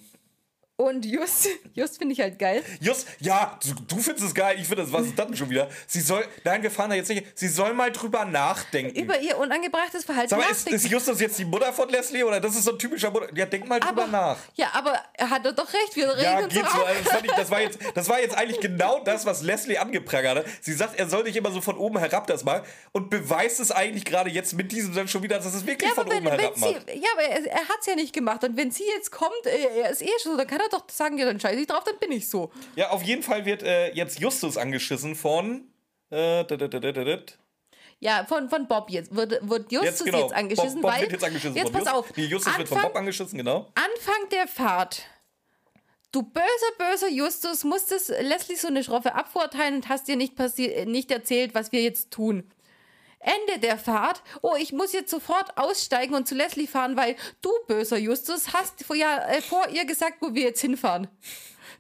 Und just, just finde ich halt geil. Just, ja, du, findest es geil, ich finde das, was ist das denn schon wieder? Sie soll, nein, wir fahren da jetzt nicht, sie soll mal drüber nachdenken. Über ihr unangebrachtes Verhalten Sag mal, ist, ist Justus jetzt die Mutter von Leslie oder das ist so ein typischer Mutter? Ja, denk mal drüber aber, nach. Ja, aber er hat doch recht, wir reden Ja, uns geht so. Also ich, das, war jetzt, das war jetzt eigentlich genau das, was Leslie angeprangert hat. Sie sagt, er soll nicht immer so von oben herab das mal und beweist es eigentlich gerade jetzt mit diesem dann schon wieder, dass es wirklich Ja, von wenn, oben wenn herab macht. sie, ja, aber er, er hat es ja nicht gemacht. Und wenn sie jetzt kommt, er ist eh schon so, dann kann er doch sagen, ja, dann scheiße ich drauf, dann bin ich so. Ja, auf jeden Fall wird äh, jetzt Justus angeschissen von. Äh. Ja, von, von Bob jetzt. Wird, wird Justus Jetzt, genau. jetzt angeschissen, Bob, Bob weil. wird jetzt angeschissen jetzt pass auf. Nee, Justus wird von Anfang- Bob angeschissen, genau. Anfang der Fahrt. Du böser, böser Justus musstest Leslie so eine schroffe Abfuhr erteilen und hast dir nicht, nicht erzählt, was wir jetzt tun. Ende der Fahrt. Oh, ich muss jetzt sofort aussteigen und zu Leslie fahren, weil du, böser Justus, hast vor, ja, äh, vor ihr gesagt, wo wir jetzt hinfahren.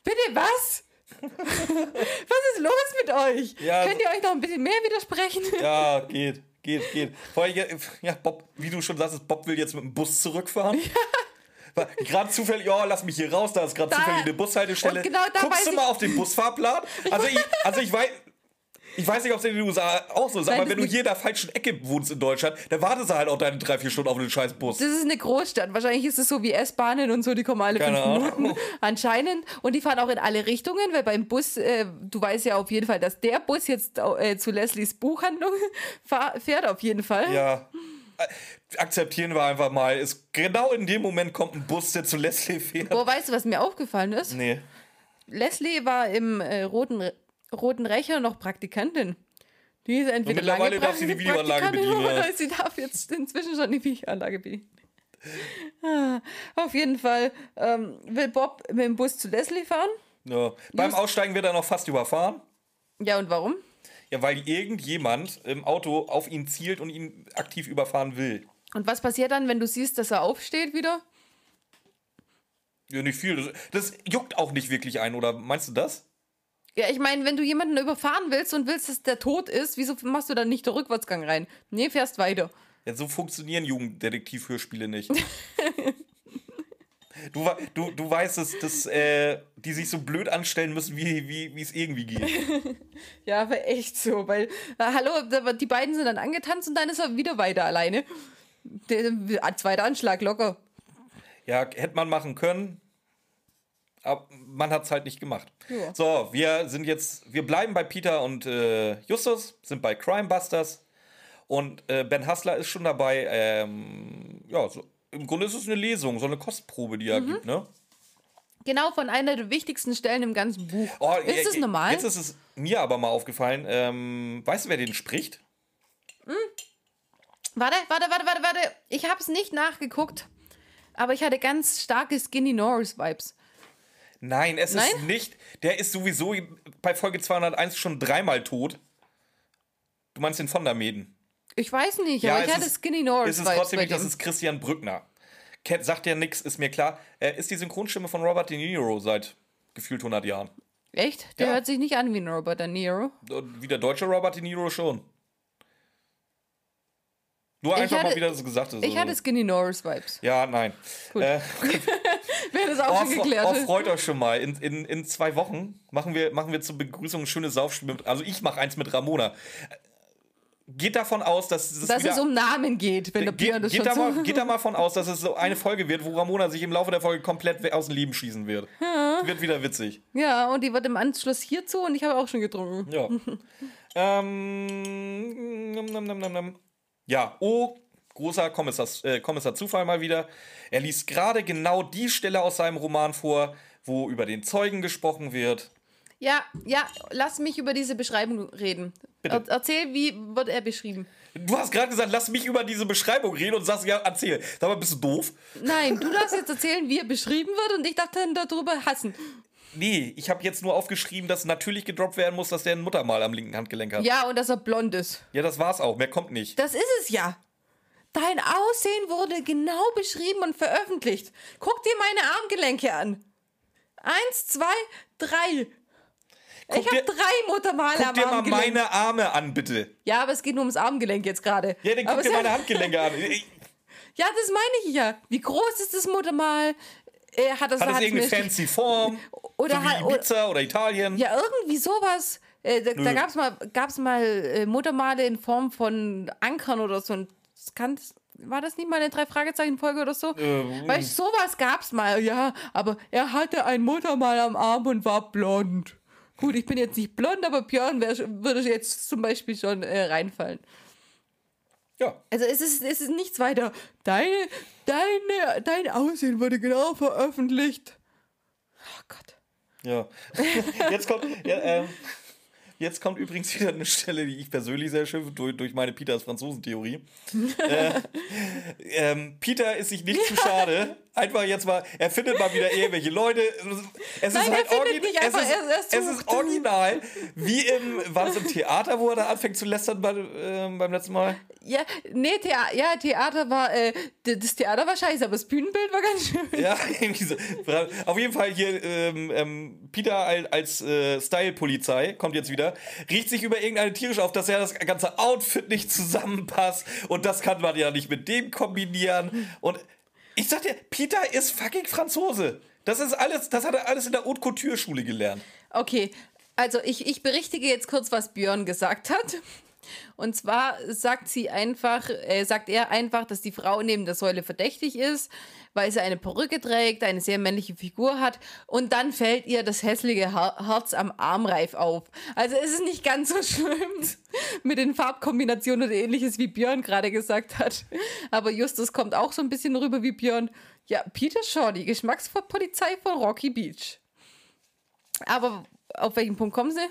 Bitte was? was ist los mit euch? Ja, Könnt ihr euch noch ein bisschen mehr widersprechen? Ja, geht, geht, geht. Vor allem, ja, ja, Bob, wie du schon sagst, Bob will jetzt mit dem Bus zurückfahren. War Gerade zufällig, oh, lass mich hier raus, da ist gerade zufällig eine Bushaltestelle. und genau da Guckst du mal auf den Busfahrplan? Also ich, also ich weiß, Ich weiß nicht, ob es in den USA auch so ist, Nein, aber wenn du hier in der falschen Ecke wohnst in Deutschland, dann wartest du halt auch deine drei, vier Stunden auf den scheiß Bus. Das ist eine Großstadt. Wahrscheinlich ist es so wie S-Bahnen und so, die kommen alle Keine fünf Ahnung. Minuten. Anscheinend. Und die fahren auch in alle Richtungen, weil beim Bus, äh, du weißt ja auf jeden Fall, dass der Bus jetzt äh, zu Leslies Buchhandlung fährt, auf jeden Fall. Ja. Äh, Akzeptieren wir einfach mal. Ist, genau in dem Moment kommt ein Bus, der zu Leslie fährt. Boah, weißt du, was mir aufgefallen ist? Nee. Leslie war im äh, Roten, Roten Recher noch Praktikantin. Die ist entweder Und mittlerweile darf sie die Videoanlage bedienen, ja. Oder sie darf jetzt inzwischen schon die Videoanlage bedienen. Ah, auf jeden Fall ähm, will Bob mit dem Bus zu Leslie fahren. Ja. Beim Aussteigen wird er noch fast überfahren. Ja, und warum? Ja, weil irgendjemand im Auto auf ihn zielt und ihn aktiv überfahren will. Und was passiert dann, wenn du siehst, dass er aufsteht wieder? Ja, nicht viel. Das, das juckt auch nicht wirklich ein, oder meinst du das? Ja, ich meine, wenn du jemanden überfahren willst und willst, dass der tot ist, wieso machst du dann nicht den Rückwärtsgang rein? Nee, fährst weiter. Ja, so funktionieren Jugenddetektiv-Hörspiele nicht. du, du, du weißt, dass, dass äh, die sich so blöd anstellen müssen, wie wie es irgendwie geht. Ja, aber echt so, weil, äh, hallo, die beiden sind dann angetanzt und dann ist er wieder weiter alleine. Der, der zweiter Anschlag locker. Ja, hätte man machen können. Aber man hat es halt nicht gemacht. Ja. So, wir sind jetzt, wir bleiben bei Peter und äh, Justus, sind bei Crime Busters. Und äh, Ben Hassler ist schon dabei. Ähm, ja, so, im Grunde ist es eine Lesung, so eine Kostprobe, die er Mhm. gibt, ne? Genau von einer der wichtigsten Stellen im ganzen Buch. Oh, ist äh, das normal? Jetzt ist es mir aber mal aufgefallen. Ähm, weißt du, wer den spricht? Warte, warte, warte, warte, warte. Ich habe es nicht nachgeguckt, aber ich hatte ganz starke Skinny Norris-Vibes. Nein, es ist Nein? nicht. Der ist sowieso bei Folge 201 schon dreimal tot. Du meinst den von der? Ich weiß nicht, Ja, aber ich hatte ist- Skinny Ist Norris-Vibes. es trotzdem nicht, das ist Christian Brückner. Sagt ja nichts, ist mir klar. Er ist die Synchronstimme von Robert De Niro seit gefühlt 100 Jahren. Echt? Der Ja. hört sich nicht an wie ein Robert De Niro. Und wie der deutsche Robert De Niro schon. Nur einfach hatte- mal wieder, dass es gesagt ist. Ich hatte Also, Skinny Norris-Vibes. ja, nein. Gut. Äh, Wäre das auch oh, schon geklärt. oh, freut euch schon mal. In, in, in zwei Wochen machen wir, machen wir zur Begrüßung ein schönes Saufspiel. Also ich mache eins mit Ramona. Geht davon aus, dass es dass wieder, es um Namen geht, wenn der Björn das geht, schon geht, da so... mal, geht da mal von aus, dass es so eine Folge wird, wo Ramona sich im Laufe der Folge komplett aus dem Leben schießen wird. Wird wieder witzig. Ja, und die wird im Anschluss hierzu und ich habe auch schon getrunken. Ja. ähm, nam, nam, nam, nam, nam. Ja, oh, großer Kommissar, äh, Kommissar Zufall mal wieder. Er liest gerade genau die Stelle aus seinem Roman vor, wo über den Zeugen gesprochen wird. Ja, ja, lass mich über diese Beschreibung reden. Bitte. Er, erzähl, wie wird er beschrieben? Du hast gerade gesagt, lass mich über diese Beschreibung reden und sagst, ja, erzähl. Sag mal, bist du doof? Nein, du darfst jetzt erzählen, wie er beschrieben wird und ich darf dann darüber hassen. Nee, ich habe jetzt nur aufgeschrieben, dass natürlich gedroppt werden muss, dass der ein Muttermal am linken Handgelenk hat. Ja, und dass er blond ist. Ja, das war's auch. Mehr kommt nicht. Das ist es ja. Dein Aussehen wurde genau beschrieben und veröffentlicht. Guck dir meine Armgelenke an. Eins, zwei, drei. Guck ich habe dir- drei Muttermale Guck am dir mal meine Arme an, bitte. Ja, aber es geht nur ums Armgelenk jetzt gerade. Ja, dann Aber guck dir es- meine Handgelenke an. Ja, das meine ich ja. Wie groß ist das Muttermal? Äh, hat das, Hat irgendeine fancy Form? Oder so hat- oder- Ibiza oder Italien? Ja, irgendwie sowas. Äh, da da gab es mal, gab's mal äh, Muttermale in Form von Ankern oder so. Und das kann, war das nicht mal eine Drei-Fragezeichen-Folge oder so? Äh, Weil sowas gab es mal, ja. Aber er hatte ein Muttermal am Arm und war blond. Gut, ich bin jetzt nicht blond, aber Björn wär, würde jetzt zum Beispiel schon äh, reinfallen. Ja. Also es ist, es ist nichts weiter. Deine, deine, dein Aussehen wurde genau veröffentlicht. Oh Gott. Ja. Jetzt kommt, ja, ähm, jetzt kommt übrigens wieder eine Stelle, die ich persönlich sehr schön finde, durch, durch meine Peters Franzosen-Theorie. äh, ähm, Peter ist sich nicht zu schade. Einfach jetzt mal, er findet mal wieder irgendwelche Leute. Es Nein, ist er halt orgi- nicht es einfach, ist, er- er es ist original, wie im, war das im Theater, wo er da anfängt zu lästern bei, ähm, beim letzten Mal? Ja, nee, Thea ja, Theater war, äh, das Theater war scheiße, aber das Bühnenbild war ganz schön. Ja, irgendwie so. Auf jeden Fall hier ähm, ähm, Peter als, als äh, Style-Polizei kommt jetzt wieder, riecht sich über irgendeine tierisch auf, dass ja das ganze Outfit nicht zusammenpasst und das kann man ja nicht mit dem kombinieren. Und ich sag dir, Peter ist fucking Franzose. Das ist alles, das hat er alles in der Haute Couture Schule gelernt. Okay, Also ich, ich berichtige jetzt kurz, was Björn gesagt hat. Und zwar sagt sie einfach, äh, sagt er einfach, dass die Frau neben der Säule verdächtig ist, weil sie eine Perücke trägt, eine sehr männliche Figur hat und dann fällt ihr das hässliche Her Herz am Armreif auf. Also es ist nicht ganz so schlimm mit den Farbkombinationen oder ähnliches, wie Björn gerade gesagt hat. Aber Justus kommt auch so ein bisschen rüber wie Björn. Ja, Peter Shaw, die Geschmackspolizei von Rocky Beach. Aber auf welchen Punkt kommen sie?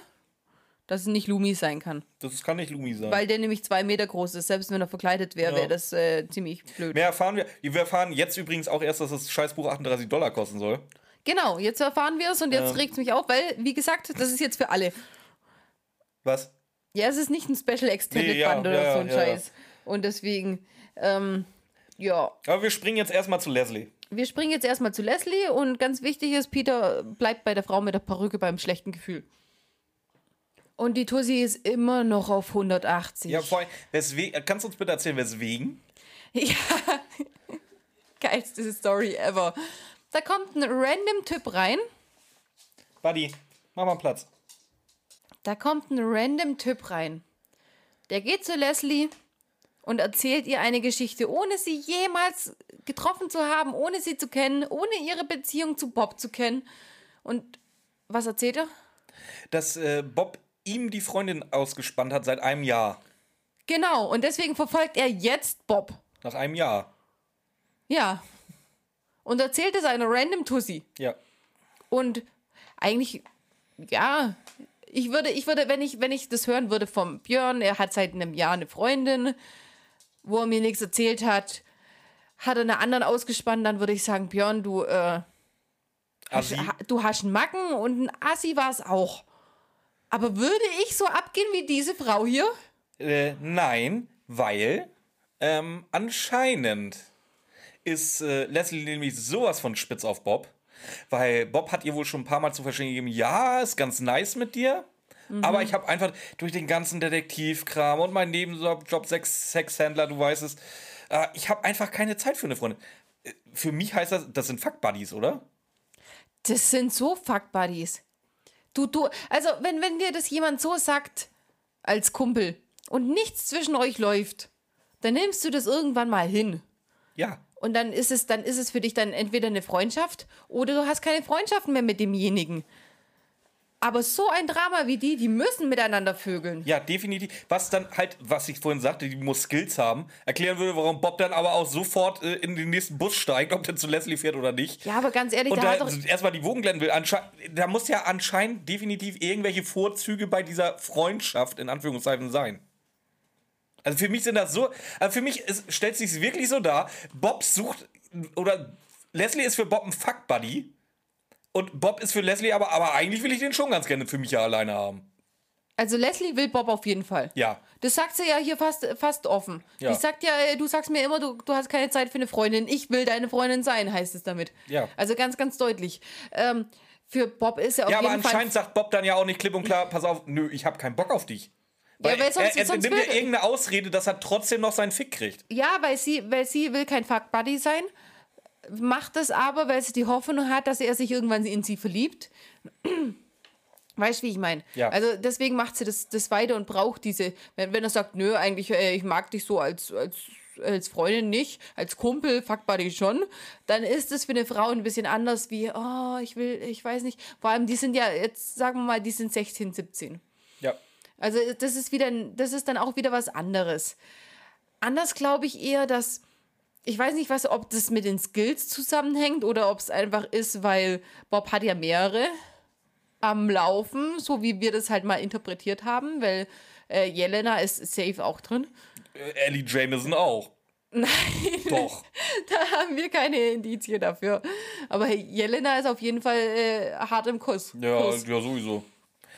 Dass es nicht Lumi sein kann. Das kann nicht Lumi sein. Weil der nämlich zwei Meter groß ist. Selbst wenn er verkleidet wäre, Ja. wäre das äh, ziemlich blöd. Mehr erfahren wir. Wir erfahren jetzt übrigens auch erst, dass das Scheißbuch 38 Dollar kosten soll. Genau, jetzt erfahren wir es und jetzt Ja. regt es mich auf, weil, wie gesagt, das ist jetzt für alle. Was? Ja, es ist nicht ein Special Extended Nee, ja, Band oder ja, so ein. Scheiß. Und deswegen, ähm, ja. Aber wir springen jetzt erstmal zu Leslie. Wir springen jetzt erstmal zu Leslie und ganz wichtig ist, Peter bleibt bei der Frau mit der Perücke beim schlechten Gefühl. Und die Tussi ist immer noch auf 180. Ja, vor allem, weswegen, kannst du uns bitte erzählen, weswegen? Ja. Geilste Story ever. Da kommt ein random Typ rein. Buddy, mach mal Platz. Da kommt ein random Typ rein. Der geht zu Leslie und erzählt ihr eine Geschichte, ohne sie jemals getroffen zu haben, ohne sie zu kennen, ohne ihre Beziehung zu Bob zu kennen. Und was erzählt er? Dass äh, Bob ihm die Freundin ausgespannt hat seit einem Jahr. Genau, und deswegen verfolgt er jetzt Bob. Nach einem Jahr. Ja. Und erzählt es einer random Tussi. Ja. Und eigentlich, ja, ich würde, ich würde, wenn ich, wenn ich das hören würde vom Björn, er hat seit einem Jahr eine Freundin, wo er mir nichts erzählt hat, hat er eine anderen ausgespannt, dann würde ich sagen, Björn, du, äh, hast, du hast einen Macken und ein Assi war es auch. Aber würde ich so abgehen wie diese Frau hier? Äh, nein, weil ähm, anscheinend ist äh, Leslie nämlich sowas von spitz auf Bob. Weil Bob hat ihr wohl schon ein paar Mal zu verstehen gegeben, ja, ist ganz nice mit dir. Aber ich habe einfach durch den ganzen Detektivkram und meinen Nebenjob, Job Sex, Sexhändler, du weißt es, äh, ich habe einfach keine Zeit für eine Freundin. Äh, Für mich heißt das, das sind Fuck-Buddies, oder? Das sind so Fuck-Buddies. Du, du, also wenn, wenn dir das jemand so sagt, als Kumpel, und nichts zwischen euch läuft, dann nimmst du das irgendwann mal hin. Ja. Und dann ist es, dann ist es für dich dann entweder eine Freundschaft oder du hast keine Freundschaften mehr mit demjenigen. Aber so ein Drama wie die, die müssen miteinander vögeln. Ja, definitiv. Was dann halt, was ich vorhin sagte, die muss Skills haben, erklären würde, warum Bob dann aber auch sofort äh, in den nächsten Bus steigt, ob der zu Leslie fährt oder nicht. Ja, aber ganz ehrlich, Und da da erstmal die Wogen glätten will. Da muss ja anscheinend definitiv irgendwelche Vorzüge bei dieser Freundschaft in Anführungszeichen sein. Also für mich sind das so, also für mich ist, stellt sich wirklich so dar, Bob sucht, oder Leslie ist für Bob ein Fuck-Buddy und Bob ist für Leslie aber, aber eigentlich will ich den schon ganz gerne für mich ja alleine haben. also Leslie will Bob auf jeden Fall. Ja. Das sagt sie ja hier fast, fast offen. Ja. Die sagt ja, äh, du sagst mir immer, du, du hast keine Zeit für eine Freundin. Ich will deine Freundin sein, heißt es damit. Ja. Also ganz, ganz deutlich. Ähm, für Bob ist er auf Ja, aber jeden Fall. anscheinend sagt Bob dann ja auch nicht klipp und klar, pass auf, nö, ich habe keinen Bock auf dich. Weil weil sonst- er, er sonst nimmt ja irgendeine Ausrede, dass er trotzdem noch seinen Fick kriegt. Ja, weil sie, weil sie will kein Fuck Buddy sein, macht es aber, weil sie die Hoffnung hat, dass er sich irgendwann in sie verliebt. Weißt du, wie ich meine? Ja. Also deswegen macht sie das, das weiter und braucht diese, wenn, wenn er sagt, nö, eigentlich, äh, ich mag dich so als, als, als Freundin nicht, als Kumpel, Fuck Buddy schon, dann ist es für eine Frau ein bisschen anders wie, oh, ich will, ich weiß nicht. Vor allem, die sind ja, jetzt sagen wir mal, die sind 16, 17. Ja. Also das ist wieder, das ist dann auch wieder was anderes. Anders glaube ich eher, dass ich weiß nicht, was, ob das mit den Skills zusammenhängt oder ob es einfach ist, weil Bob hat ja mehrere am Laufen, so wie wir das halt mal interpretiert haben, weil äh, Jelena ist safe auch drin. Äh, Ellie Jameson auch. Nein, Doch. da haben wir keine Indizien dafür. Aber Jelena ist auf jeden Fall äh, hart im Kuss. Ja, Kuss. ja, sowieso.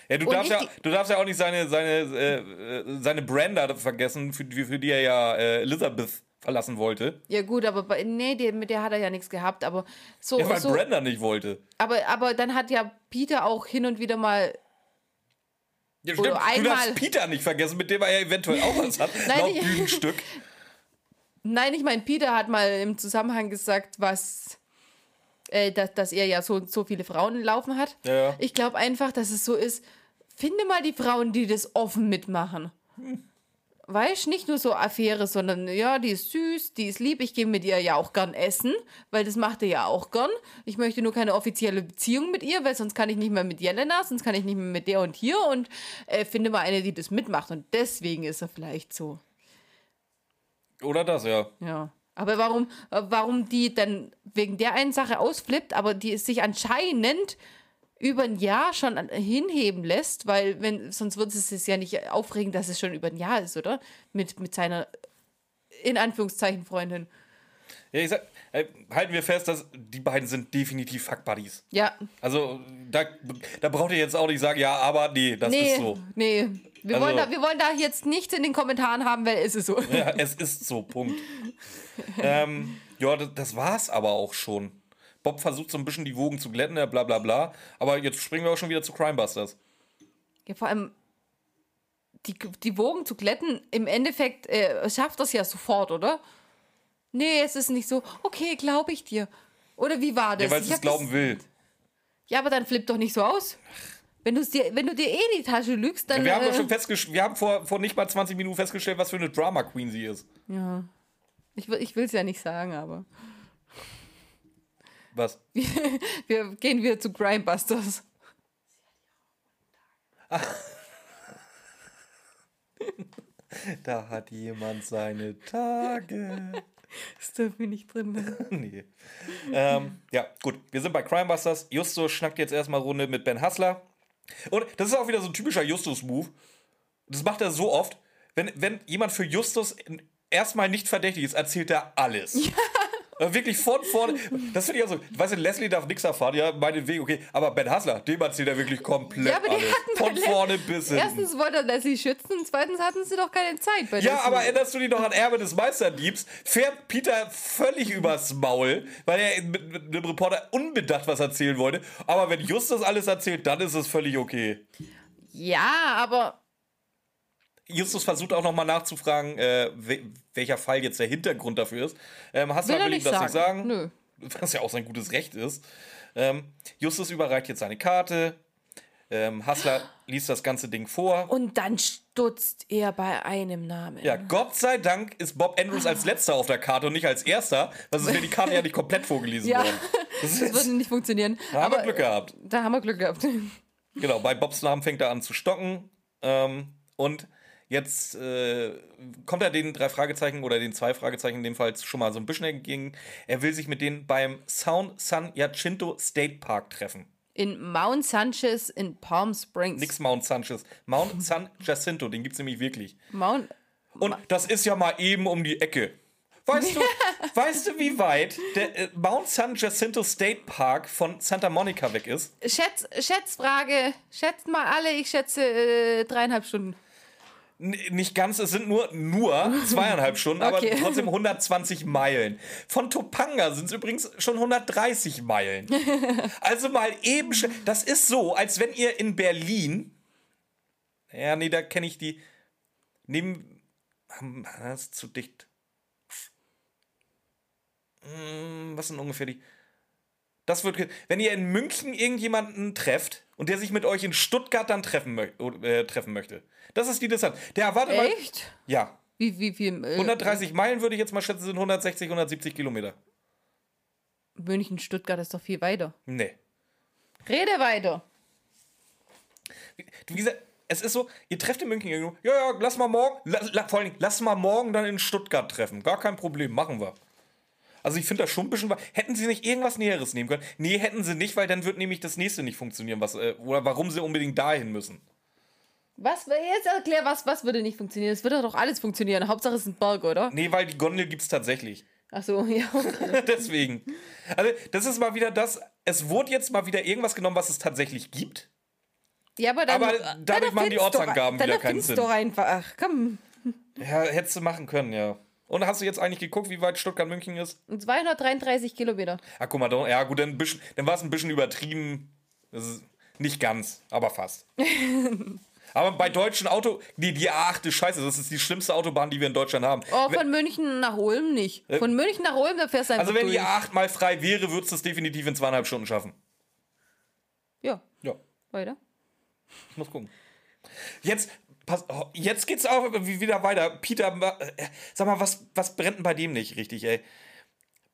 Ja, du Und darfst ja, du darfst ja auch nicht seine, seine, äh, äh, seine Branda vergessen, für, die- für die er ja äh, Elizabeth verlassen wollte. Ja gut, aber bei, nee, die, mit der hat er ja nichts gehabt. Aber so, Ja, weil so Brenda nicht wollte. aber, aber dann hat ja Peter auch hin und wieder mal Ja, Oder stimmt. Du einmal- darfst Peter nicht vergessen, mit dem er ja eventuell auch was hat. Nein, laut ich- Bühnenstück. Nein, ich meine, Peter hat mal im Zusammenhang gesagt, was, äh, dass, dass er ja so, so viele Frauen laufen hat. Ja. Ich glaube einfach, dass es so ist, finde mal die Frauen, die das offen mitmachen. Weißt nicht nur so Affäre, sondern ja, die ist süß, die ist lieb. Ich gehe mit ihr ja auch gern essen, weil das macht ihr ja auch gern. Ich möchte nur keine offizielle Beziehung mit ihr, weil sonst kann ich nicht mehr mit Jelena, sonst kann ich nicht mehr mit der und hier und äh, finde mal eine, die das mitmacht. Und deswegen ist er vielleicht so. Oder das, ja. Ja. Aber warum, äh, warum die dann wegen der einen Sache ausflippt, aber die sich anscheinend über ein Jahr schon hinheben lässt, weil wenn sonst würde es ja nicht aufregen, dass es schon über ein Jahr ist, oder? Mit, mit seiner in Anführungszeichen Freundin. Ja, ich sag, äh, halten wir fest, dass die beiden sind definitiv Fuck-Buddies. Ja. Also, da, da braucht ihr jetzt auch nicht sagen, ja, aber nee, das nee, ist so. nee. Wir, Also- wollen da, wir wollen da jetzt nichts in den Kommentaren haben, weil es ist so. Ja, es ist so, Punkt. ähm, ja, das, das war's aber auch schon. Bob versucht so ein bisschen die Wogen zu glätten, ja, bla bla bla. Aber jetzt springen wir auch schon wieder zu Crimebusters. Ja, vor allem die, die Wogen zu glätten, im Endeffekt äh, schafft das ja sofort, oder? Nee, es ist nicht so, okay, glaube ich dir. Oder wie war das? Ja, weil Ich sie es glauben das, will. Ja, aber dann flippt doch nicht so aus. Wenn, dir, wenn du dir eh in die Tasche lügst, dann. Wir haben äh, doch schon festgestellt, wir haben vor, vor nicht mal 20 Minuten festgestellt, was für eine Drama Queen sie ist. Ja. Ich, ich will es ja nicht sagen, aber. Was? Wir gehen wieder zu Grindbusters. Da hat jemand seine Tage. Das dürfen wir nicht drin. ne? nee. ähm, ja, gut. Wir sind bei Crimebusters. Justus schnackt jetzt erstmal Runde mit Ben Hassler. Und das ist auch wieder so ein typischer Justus-Move. Das macht er so oft. Wenn, wenn jemand für Justus erstmal nicht verdächtig ist, erzählt er alles. Ja. Wirklich von vorne. Das finde ich auch so. Weißt du, Leslie darf nichts erfahren, ja, meinetwegen, okay. Aber Ben Hassler, dem erzählt er wirklich komplett Ja, aber die alles. hatten Von vorne bis hinten. Erstens wollte er Leslie schützen und zweitens hatten sie doch keine Zeit bei Ja, Leslie. aber erinnerst du dich noch an Erbe des Meisterdiebs? Fährt Peter völlig übers Maul, weil er mit, mit einem Reporter unbedacht was erzählen wollte. Aber wenn Justus alles erzählt, dann ist es völlig okay. Ja, aber. Justus versucht auch nochmal nachzufragen, äh, we welcher Fall jetzt der Hintergrund dafür ist. Ähm, Hassler Will will ihm das sagen. nicht sagen. Nö. Was ja auch sein gutes Recht ist. Ähm, Justus überreicht jetzt seine Karte. Ähm, Hassler liest das ganze Ding vor. Und dann stutzt er bei einem Namen. Ja, Gott sei Dank ist Bob Andrews als letzter auf der Karte und nicht als erster. Das ist, wenn die Karte ja nicht komplett vorgelesen Ja. worden. Das Das würde nicht funktionieren. da haben wir Glück gehabt. da haben wir Glück gehabt. Genau, bei Bobs Namen fängt er an zu stocken. Ähm, und jetzt äh, kommt er den drei Fragezeichen oder den zwei Fragezeichen in dem Fall schon mal so ein bisschen entgegen. Er will sich mit denen beim Sound San Jacinto State Park treffen. In Mount Sanchez in Palm Springs. Nix Mount Sanchez. Mount San Jacinto, den gibt es nämlich wirklich. Mount. Und das ist ja mal eben um die Ecke. Weißt du, weißt du, wie weit der äh, Mount San Jacinto State Park von Santa Monica weg ist? Schätz, Schätzfrage. Schätzt mal alle, ich schätze äh, dreieinhalb Stunden. Nicht ganz, es sind nur, nur zweieinhalb Stunden, Okay. aber trotzdem 120 Meilen. Von Topanga sind es übrigens schon 130 Meilen. Also mal eben, das ist so, als wenn ihr in Berlin, ja, nee, da kenne ich die, neben, hm, das ist zu dicht. Hm, Was sind ungefähr die, das wird, wenn ihr in München irgendjemanden trefft und der sich mit euch in Stuttgart dann treffen, äh, treffen möchte. Das ist die Distanz. Der erwartet mal. Echt? Ja. Wie, wie viel? Äh, 130 Meilen würde ich jetzt mal schätzen, sind 160, 170 Kilometer. München, Stuttgart ist doch viel weiter. Nee. Rede weiter. Wie gesagt, es ist so, ihr trefft in München irgendwo. Ja, ja, lass mal morgen, la, la, vor Dingen, lass mal morgen dann in Stuttgart treffen. Gar kein Problem, machen wir. Also ich finde das schon ein bisschen. Hätten sie nicht irgendwas Näheres nehmen können? Nee, hätten sie nicht, weil dann wird nämlich das nächste nicht funktionieren, was, äh, oder warum sie unbedingt dahin müssen. Was, jetzt erklär, was, was würde nicht funktionieren? Es würde doch alles funktionieren. Hauptsache es ist ein Berg, oder? Nee, weil die Gondel gibt's tatsächlich. Ach so, ja. Deswegen. Also, das ist mal wieder das. Es wurde jetzt mal wieder irgendwas genommen, was es tatsächlich gibt. Ja, aber dann. Aber dadurch machen die doch- Ortsangaben dann wieder keinen Sinn. doch einfach. Ach, komm. Ja, hättest du machen können, ja. Und hast du jetzt eigentlich geguckt, wie weit Stuttgart-München ist? 233 Kilometer. Ah, guck mal, da- ja gut, dann, bisschen- dann war es ein bisschen übertrieben. Nicht ganz, aber fast. aber bei deutschen Auto, die, die A8 ist scheiße, das ist die schlimmste Autobahn, die wir in Deutschland haben. Oh, von München nach Ulm nicht. Von München nach Ulm, da fährst du einfach also wenn die durch. A8 mal frei wäre, würdest du es definitiv in zweieinhalb Stunden schaffen. Ja, Ja, weiter. ich muss gucken. Jetzt, pass, oh, jetzt geht's auch wieder weiter. Peter, äh, sag mal, was, was brennt denn bei dem nicht richtig, ey?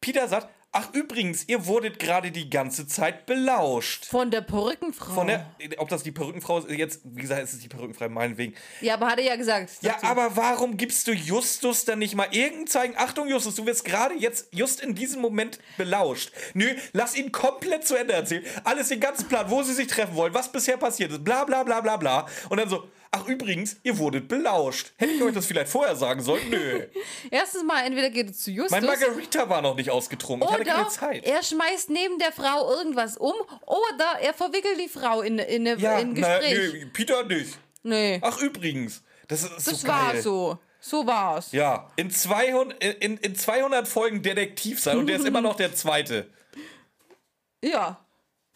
Peter sagt, ach übrigens, ihr wurdet gerade die ganze Zeit belauscht. Von der Perückenfrau. Von der, ob das die Perückenfrau ist, jetzt, wie gesagt, ist es die Perückenfrau, meinetwegen. ja, aber hat er ja gesagt. Ja, dazu. aber warum gibst du Justus dann nicht mal irgendein Zeichen? Achtung, Justus, du wirst gerade jetzt, just in diesem Moment belauscht. Nö, lass ihn komplett zu Ende erzählen. Alles den ganzen Plan, wo sie sich treffen wollen, was bisher passiert ist, bla bla bla bla bla. Und dann so, ach übrigens, ihr wurdet belauscht. Hätte ich euch das vielleicht vorher sagen sollen? Nö. Erstens mal, entweder geht es zu Justus. Mein Margarita war noch nicht ausgetrunken. Ich hatte keine Zeit. er schmeißt neben der Frau irgendwas um oder er verwickelt die Frau in, in, in ja, ein na, Gespräch. nö, Peter nicht. nee. Ach übrigens, das ist das so war geil. so. So war's. Ja, in 200, in, in 200 Folgen Detektiv sein und der ist immer noch der Zweite. Ja.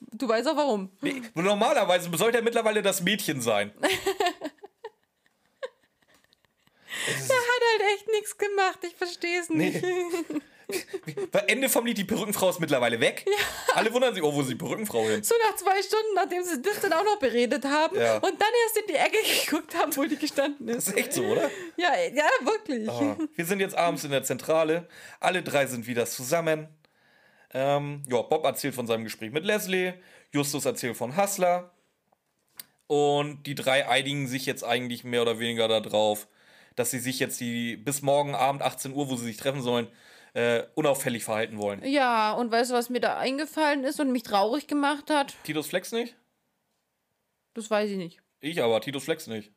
Du weißt auch warum. Nee, normalerweise sollte er mittlerweile das Mädchen sein. Er hat halt echt nichts gemacht. Ich verstehe es nicht. Weil Ende vom Lied, die Perückenfrau ist mittlerweile weg. Alle wundern sich, oh, wo ist die Perückenfrau hin? So nach zwei Stunden, nachdem sie das dann auch noch beredet haben Ja. und dann erst in die Ecke geguckt haben, wo die gestanden ist. Das ist echt so, oder? Ja, ja, wirklich. Ah, Wir sind jetzt abends in der Zentrale. Alle drei sind wieder zusammen. Ähm, ja, Bob erzählt von seinem Gespräch mit Leslie. Justus erzählt von Hustler. Und die drei einigen sich jetzt eigentlich mehr oder weniger darauf, dass sie sich jetzt die bis morgen Abend 18 Uhr, wo sie sich treffen sollen, äh, unauffällig verhalten wollen. Ja, und weißt du, was mir da eingefallen ist und mich traurig gemacht hat? Titus Flex nicht? Das weiß ich nicht. Ich aber, Titus Flex nicht.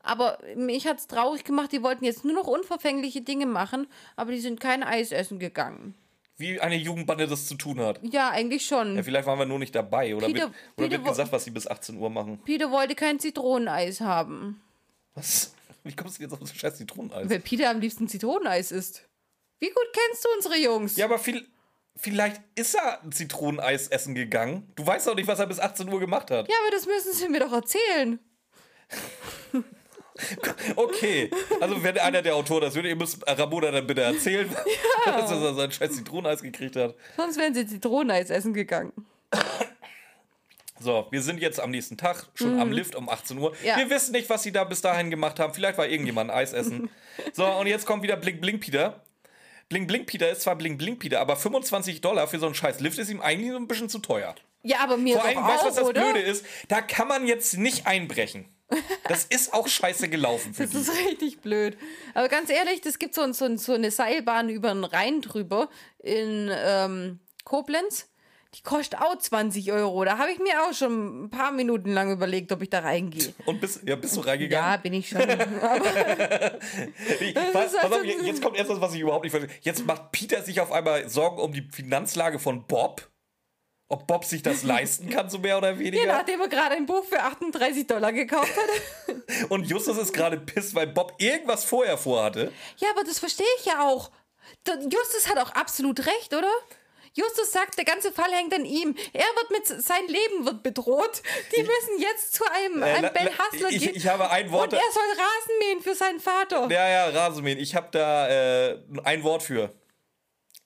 Aber mich hat's traurig gemacht, die wollten jetzt nur noch unverfängliche Dinge machen, aber die sind kein Eis essen gegangen. Wie eine Jugendbande das zu tun hat. Ja, eigentlich schon. Ja, vielleicht waren wir nur nicht dabei. Oder, Peter- wird, oder Peter wird gesagt, was sie bis 18 Uhr machen. Peter wollte kein Zitroneneis haben. Was? Wie kommst du jetzt auf das scheiß Zitroneneis? Weil Peter am liebsten Zitroneneis isst. Wie gut kennst du unsere Jungs? Ja, aber viel, vielleicht ist er ein Zitroneneis essen gegangen. Du weißt doch nicht, was er bis 18 Uhr gemacht hat. Ja, aber das müssen sie mir doch erzählen. Okay, also wenn einer der Autoren das will, ihr müsst Ramona dann bitte erzählen, dass er sein scheiß Zitroneneis gekriegt hat. Sonst wären sie Zitroneneis essen gegangen. So, wir sind jetzt am nächsten Tag, schon am Lift um 18 Uhr. Mhm. Ja. Wir wissen nicht, was sie da bis dahin gemacht haben. Vielleicht war irgendjemand ein Eis essen. so, und jetzt kommt wieder Blink Blink Peter. Blink Blink Peter ist zwar Blink Blink Peter, aber 25 Dollar für so einen scheiß Lift ist ihm eigentlich so ein bisschen zu teuer. Ja, aber mir Vor allem, weißt du, was auch, das oder? Blöde ist? Da kann man jetzt nicht einbrechen. Das ist auch scheiße gelaufen für Das die. ist richtig blöd. Aber ganz ehrlich, das gibt so, so, so eine Seilbahn über den Rhein drüber in ähm, Koblenz. Die kostet auch 20 Euro. Da habe ich mir auch schon ein paar Minuten lang überlegt, ob ich da reingehe. Und bist, ja, bist du Ja, reingegangen? bin ich schon. Ich, pass, pass auf, also- jetzt kommt erst was, was ich überhaupt nicht verstehe. Jetzt macht Peter sich auf einmal Sorgen um die Finanzlage von Bob. Ob Bob sich das leisten kann, so mehr oder weniger. ja, nachdem er gerade ein Buch für 38 Dollar gekauft hat. Und Justus ist gerade pisst, weil Bob irgendwas vorher vorhatte. Ja, aber das verstehe ich ja auch. Justus hat auch absolut recht, oder? Justus sagt, der ganze Fall hängt an ihm. Er wird mit sein Leben wird bedroht. Die müssen jetzt zu einem, Äh, einem Ben ich- gehen. ich habe ein Wort- Und er soll Rasen mähen für seinen Vater. Ja, ja, Rasenmähen. Ich habe da äh, ein Wort für.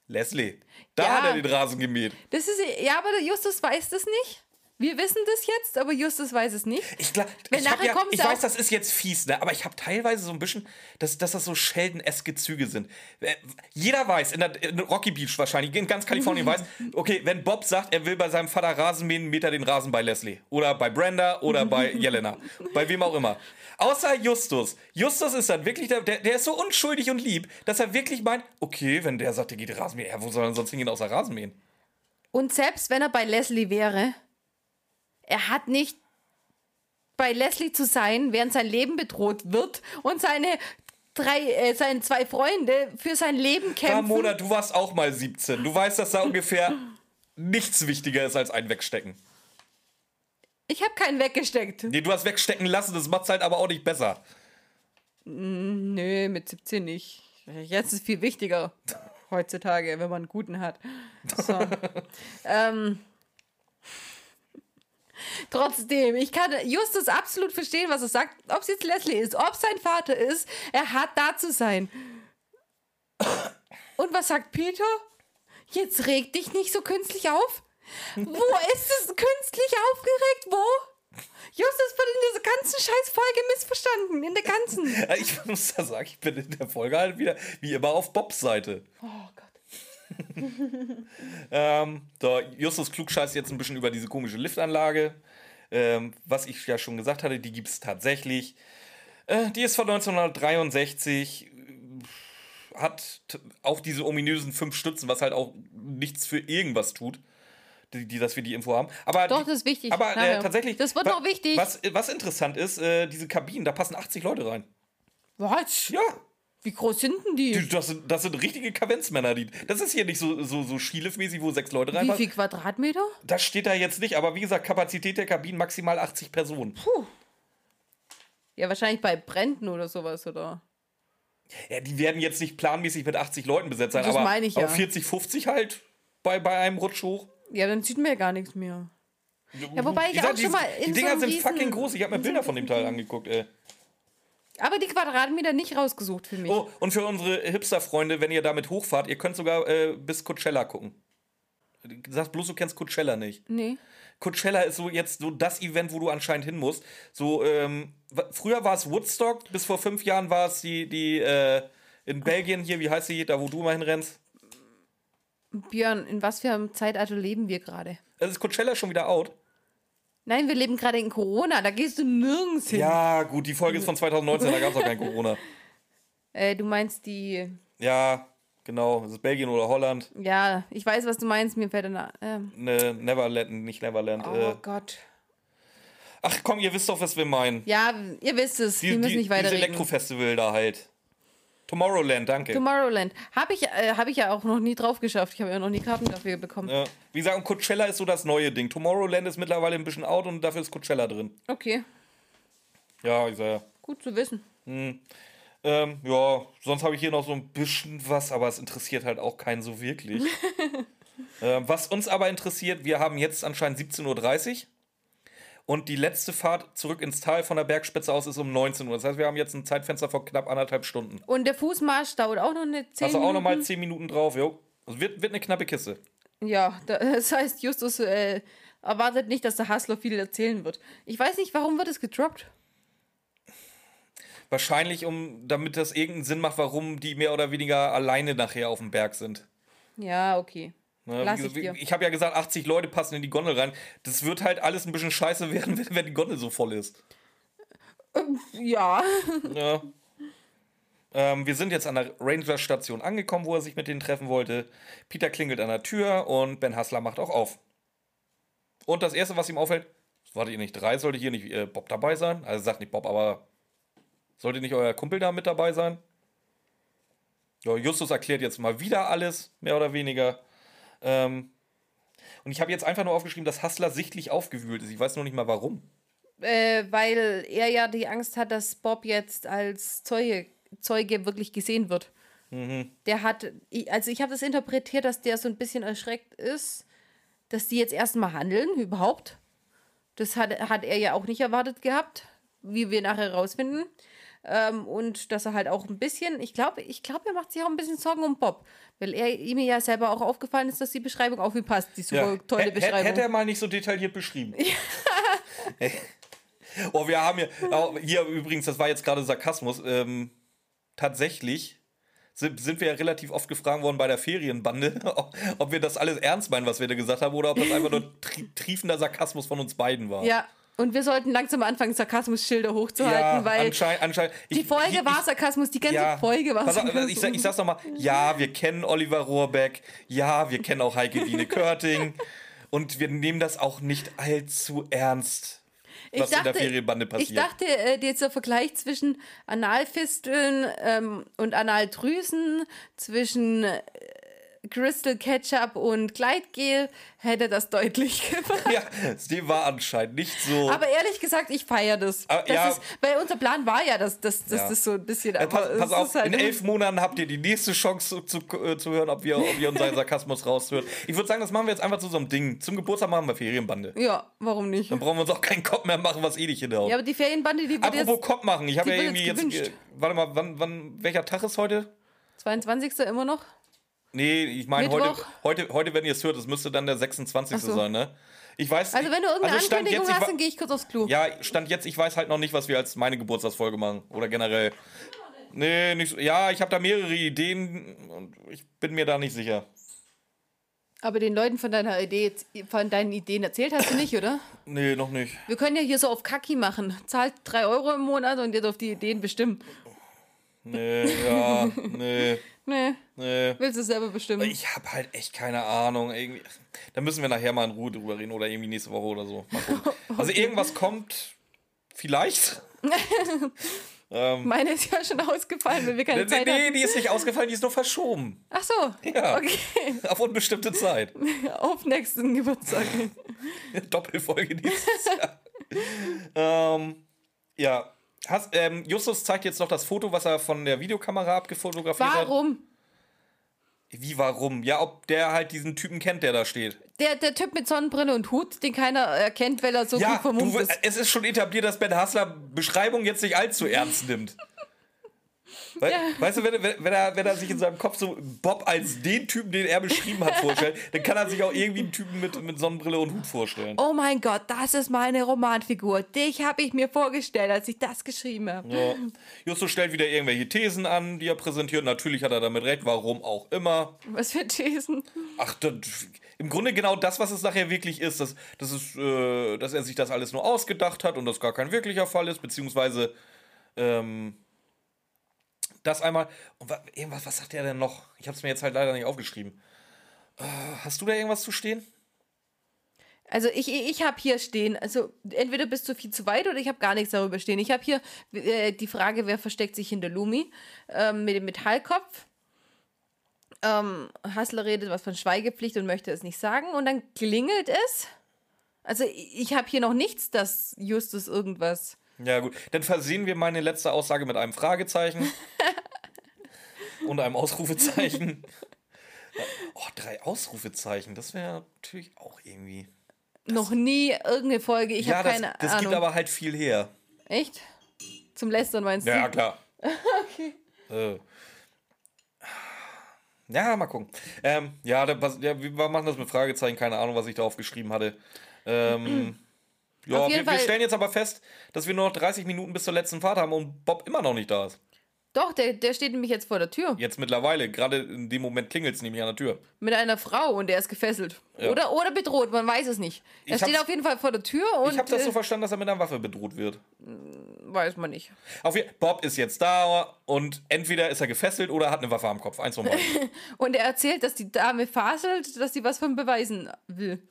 Leslie. Da Ja. hat er den Rasen gemäht. Das ist ja, aber Justus weiß das nicht. Wir wissen das jetzt, aber Justus weiß es nicht. Ich, glaub, Wenn ich, ja, ich weiß, das ist jetzt fies, ne? aber ich habe teilweise so ein bisschen, dass, dass das so Sheldon-eske Züge sind. Äh, Jeder weiß, in, der, in Rocky Beach wahrscheinlich, in ganz Kalifornien weiß, okay, wenn Bob sagt, er will bei seinem Vater Rasen mähen, mäht er den Rasen bei Leslie. Oder bei Brenda oder bei Jelena. bei wem auch immer. Außer Justus. Justus ist dann wirklich, der, der, ist so unschuldig und lieb, dass er wirklich meint, okay, wenn der sagt, der geht Rasen mähen, ja, wo soll er sonst hingehen außer Rasen mähen? Und selbst wenn er bei Leslie wäre, er hat nicht bei Leslie zu sein, während sein Leben bedroht wird und seine drei, äh, seine zwei Freunde für sein Leben kämpfen. Ramona, du warst auch mal 17. Du weißt, dass da ungefähr nichts wichtiger ist als ein Wegstecken. Ich habe keinen weggesteckt. Nee, du hast wegstecken lassen, das macht's halt aber auch nicht besser. Nö, mit 17 nicht. Jetzt ist viel wichtiger heutzutage, wenn man einen guten hat. So. ähm, trotzdem, ich kann Justus absolut verstehen, was er sagt. Ob es jetzt Leslie ist, ob es sein Vater ist, er hat da zu sein. Und was sagt Peter? Jetzt reg dich nicht so künstlich auf. Wo ist es künstlich aufgeregt? Wo? Justus wird in dieser ganzen Scheißfolge missverstanden. In der ganzen. Ja, Ich muss da sagen, ich bin in der Folge halt wieder wie immer auf Bobs Seite. Oh Gott. Ähm, so, Justus klugscheißt jetzt ein bisschen über diese komische Liftanlage. Ähm, was ich ja schon gesagt hatte, die gibt es tatsächlich. Äh, die ist von 1963. äh, Hat auch diese ominösen fünf Stützen, was halt auch nichts für irgendwas tut. Die, die, dass wir die Info haben. Aber Doch, das ist wichtig. Aber äh, tatsächlich. Das wird noch wichtig. Was, was interessant ist, äh, diese Kabinen, da passen 80 Leute rein. Was? Ja, Wie groß sind denn die? die, das, sind, das sind richtige Kavenzmänner. Die, das ist hier nicht so, so, so skiliftmäßig, wo sechs Leute Wie reinpassen. viel Quadratmeter? Das steht da jetzt nicht, aber wie gesagt, Kapazität der Kabinen maximal 80 Personen. Ja, wahrscheinlich bei Bränden oder sowas, oder? Ja, die werden jetzt nicht planmäßig mit 80 Leuten besetzt sein, Das aber, meine ich aber ja. 40, 50 halt bei, bei einem Rutsch hoch. Ja, dann sieht man ja gar nichts mehr. Ja, wobei ich Die- auch die, schon mal Die in so Dinger einem sind fucking groß. Ich habe mir so Bilder von dem Teil angeguckt, ey. Aber die Quadratmeter nicht rausgesucht für mich. Oh, und für unsere Hipster-Freunde, wenn ihr damit hochfahrt, ihr könnt sogar äh, bis Coachella gucken. Du sagst bloß, du kennst Coachella nicht. Nee. Coachella ist so jetzt so das Event, wo du anscheinend hin musst. So, ähm, früher war es Woodstock, bis vor fünf Jahren war es die, die, äh, in Belgien hier, wie heißt sie, da wo du mal hinrennst? Björn, in was für einem Zeitalter leben wir gerade? Das ist Coachella schon wieder out. Nein, wir leben gerade in Corona, da gehst du nirgends hin. Ja, gut, die Folge ist von 2019, da gab es noch kein Corona. Äh, du meinst die. Ja, genau, das ist Belgien oder Holland. Ja, ich weiß, was du meinst, mir fällt dann. Ähm, Ne, Neverland, nicht Neverland. oh Äh, Gott. ach komm, ihr wisst doch, was wir meinen. Ja, ihr wisst es, Die, wir müssen die, nicht dieses weiterreden. Elektrofestival da halt. Tomorrowland, danke. Tomorrowland. Habe ich, äh, hab ich ja auch noch nie drauf geschafft. Ich habe ja noch nie Karten dafür bekommen. Ja. Wie gesagt, und Coachella ist so das neue Ding. Tomorrowland ist mittlerweile ein bisschen out und dafür ist Coachella drin. Okay, Ja, ich sag ja. gut zu wissen. Ähm, ja, sonst habe ich hier noch so ein bisschen was, aber es interessiert halt auch keinen so wirklich. ähm, was uns aber interessiert, wir haben jetzt anscheinend 17.30 Uhr und die letzte Fahrt zurück ins Tal von der Bergspitze aus ist um 19 Uhr. Das heißt, wir haben jetzt ein Zeitfenster von knapp anderthalb Stunden. Und der Fußmarsch dauert auch noch eine 10 Hast du auch Minuten. nochmal 10 Minuten drauf, jo. Also wird, wird eine knappe Kiste. Ja, da- das heißt, Justus äh, erwartet nicht, dass der Hassler viel erzählen wird. Ich weiß nicht, warum wird es gedroppt? Wahrscheinlich, um, damit das irgendeinen Sinn macht, warum die mehr oder weniger alleine nachher auf dem Berg sind. Ja, okay. Ne, Lass wie ich dir. ich habe ja gesagt, 80 Leute passen in die Gondel rein. Das wird halt alles ein bisschen scheiße werden, wenn, wenn die Gondel so voll ist. Ja. Ja. Ähm, wir sind jetzt an der Ranger-Station angekommen, wo er sich mit denen treffen wollte. Peter klingelt an der Tür und Ben Hassler macht auch auf. Und das Erste, was ihm auffällt, wartet ihr nicht drei, sollte hier nicht äh, Bob dabei sein? Also sagt nicht Bob, aber sollte nicht euer Kumpel da mit dabei sein? Ja, Justus erklärt jetzt mal wieder alles, mehr oder weniger. Ähm, und ich habe jetzt einfach nur aufgeschrieben, dass Hassler sichtlich aufgewühlt ist. Ich weiß noch nicht mal warum. Äh, weil er ja die Angst hat, dass Bob jetzt als Zeuge, Zeuge wirklich gesehen wird. Der hat, ich- also ich habe das interpretiert, dass der so ein bisschen erschreckt ist, dass die jetzt erstmal handeln, überhaupt. Das hat, hat er ja auch nicht erwartet gehabt, wie wir nachher rausfinden. Ähm, und dass er halt auch ein bisschen, ich glaube, ich glaube, er macht sich auch ein bisschen Sorgen um Bob, weil er ihm ja selber auch aufgefallen ist, dass die Beschreibung auf ihn passt, die super tolle Hä- hä- Beschreibung. Hätte er mal nicht so detailliert beschrieben. oh, wir haben hier, oh, hier übrigens, das war jetzt gerade Sarkasmus, ähm, tatsächlich sind, sind wir ja relativ oft gefragt worden bei der Ferienbande, ob, ob wir das alles ernst meinen, was wir da gesagt haben, oder ob das einfach nur tri triefender Sarkasmus von uns beiden war. Ja, und wir sollten langsam anfangen, Sarkasmus-Schilder hochzuhalten, weil anscheinend, anscheinend. die ich- Folge ich- war Sarkasmus, die ganze ja. Folge war Sarkasmus. ich, sag, ich sag's nochmal. Ja, wir kennen Oliver Rohrbeck. Ja, wir kennen auch Heike Dine Körting. Und wir nehmen das auch nicht allzu ernst, was in der Ferienbande passiert. Ich dachte, äh, dieser Vergleich zwischen Analfisteln ähm, und Analdrüsen, zwischen äh, Crystal Ketchup und Gleitgel hätte das deutlich gemacht. ja, dem war anscheinend nicht so. Aber ehrlich gesagt, ich feiere das. Aber das ja. ist, weil unser Plan war ja, dass, dass, dass Ja. das so ein bisschen. Aber pass, pass auf, halt in elf Monaten habt ihr die nächste Chance zu, zu, äh, zu hören, ob wir, ob wir unseren Sarkasmus raushören. Ich würde sagen, das machen wir jetzt einfach zu so einem Ding. Zum Geburtstag machen wir Ferienbande. Ja, warum nicht? Dann brauchen wir uns auch keinen Kopf mehr machen, was eh nicht hinhaut. Ja, aber die Ferienbande, die wird Apropos jetzt Kopf machen, ich habe ja irgendwie jetzt jetzt. Äh, warte mal, wann, wann, welcher Tag ist heute? 22. immer noch. Nee, ich meine, heute, heute, heute, wenn ihr es hört, das müsste dann der 26. Ach so. sein, ne? Ich weiß. Also wenn du irgendeine also Ankündigung jetzt, hast, dann gehe ich kurz aufs Klo. Ja, Stand jetzt, ich weiß halt noch nicht, was wir als meine Geburtstagsfolge machen. Oder generell. Nee, nicht so. Ja, ich habe da mehrere Ideen und ich bin mir da nicht sicher. Aber den Leuten von deiner Idee, von deinen Ideen erzählt hast du nicht, oder? Nee, noch nicht. Wir können ja hier so auf Kaki machen. Zahlt 3 Euro im Monat und ihr dürft die Ideen bestimmen. Nee, ja, nee, Nee, nee. willst du selber bestimmen. Ich habe halt echt keine Ahnung. Irgendwie. Da müssen wir nachher mal in Ruhe drüber reden oder irgendwie nächste Woche oder so. Gucken. Also irgendwas kommt. Vielleicht. ähm, Meine ist ja schon ausgefallen, weil wir keine nee, Zeit nee, haben. die ist nicht ausgefallen, die ist nur verschoben. Ach so. Ja. Okay. Auf unbestimmte Zeit. Auf nächsten Geburtstag. Doppelfolge dieses Jahr. ähm, ja. Hast, ähm, Justus zeigt jetzt noch das Foto, was er von der Videokamera abgefotografiert hat. Warum? Wie, warum? Ja, ob der halt diesen Typen kennt, der da steht. Der, der Typ mit Sonnenbrille und Hut, den keiner erkennt, weil er so Ja, gut vermummt du, ist. es ist schon etabliert, dass Ben Hassler Beschreibung jetzt nicht allzu ernst nimmt. We Weißt du, wenn, wenn, er, wenn er sich in seinem Kopf so Bob als den Typen, den er beschrieben hat, vorstellt, dann kann er sich auch irgendwie einen Typen mit, mit Sonnenbrille und Hut vorstellen. Oh mein Gott, das ist meine Romanfigur. Dich habe ich mir vorgestellt, als ich das geschrieben habe. Ja. Justus stellt wieder irgendwelche Thesen an, die er präsentiert. Natürlich hat er damit recht, warum auch immer. Was für Thesen. Ach, das, im Grunde genau das, was es nachher wirklich ist, dass, das ist, äh, dass er sich das alles nur ausgedacht hat und das gar kein wirklicher Fall ist, beziehungsweise ähm, das einmal. Und wa, irgendwas, was sagt er denn noch? Ich habe es mir jetzt halt leider nicht aufgeschrieben. Äh, hast du da irgendwas zu stehen? Also ich, ich habe hier stehen, also entweder bist du viel zu weit oder ich habe gar nichts darüber stehen. Ich habe hier äh, die Frage, wer versteckt sich hinter Lumi ähm, mit dem Metallkopf. Ähm, Hassler redet was von Schweigepflicht und möchte es nicht sagen und dann klingelt es. Also ich, ich habe hier noch nichts, dass Justus irgendwas... Ja, gut. Dann versehen wir meine letzte Aussage mit einem Fragezeichen und einem Ausrufezeichen. Oh, drei Ausrufezeichen, das wäre natürlich auch irgendwie. noch nie irgendeine Folge, ich ja, habe das, keine das Ahnung. gibt aber halt viel her. Echt? Zum Lästern meinst Ja, du? klar. Okay. Äh. Ja, mal gucken. Ähm, ja, da, was, ja, wir machen das mit Fragezeichen, keine Ahnung, was ich da aufgeschrieben hatte. Ähm, ja, Auf wir, wir stellen jetzt aber fest, dass wir nur noch 30 Minuten bis zur letzten Fahrt haben und Bob immer noch nicht da ist. Doch, der, der steht nämlich jetzt vor der Tür. Jetzt mittlerweile, gerade in dem Moment klingelt es nämlich an der Tür. Mit einer Frau und der ist gefesselt. Ja. Oder, oder bedroht, man weiß es nicht. Er Ich steht auf jeden Fall vor der Tür und Ich habe das so äh, verstanden, dass er mit einer Waffe bedroht wird. weiß man nicht. Auf Bob ist jetzt da und entweder ist er gefesselt oder hat eine Waffe am Kopf. Eins von beiden. Und er erzählt, dass die Dame faselt, dass sie was von Beweisen will.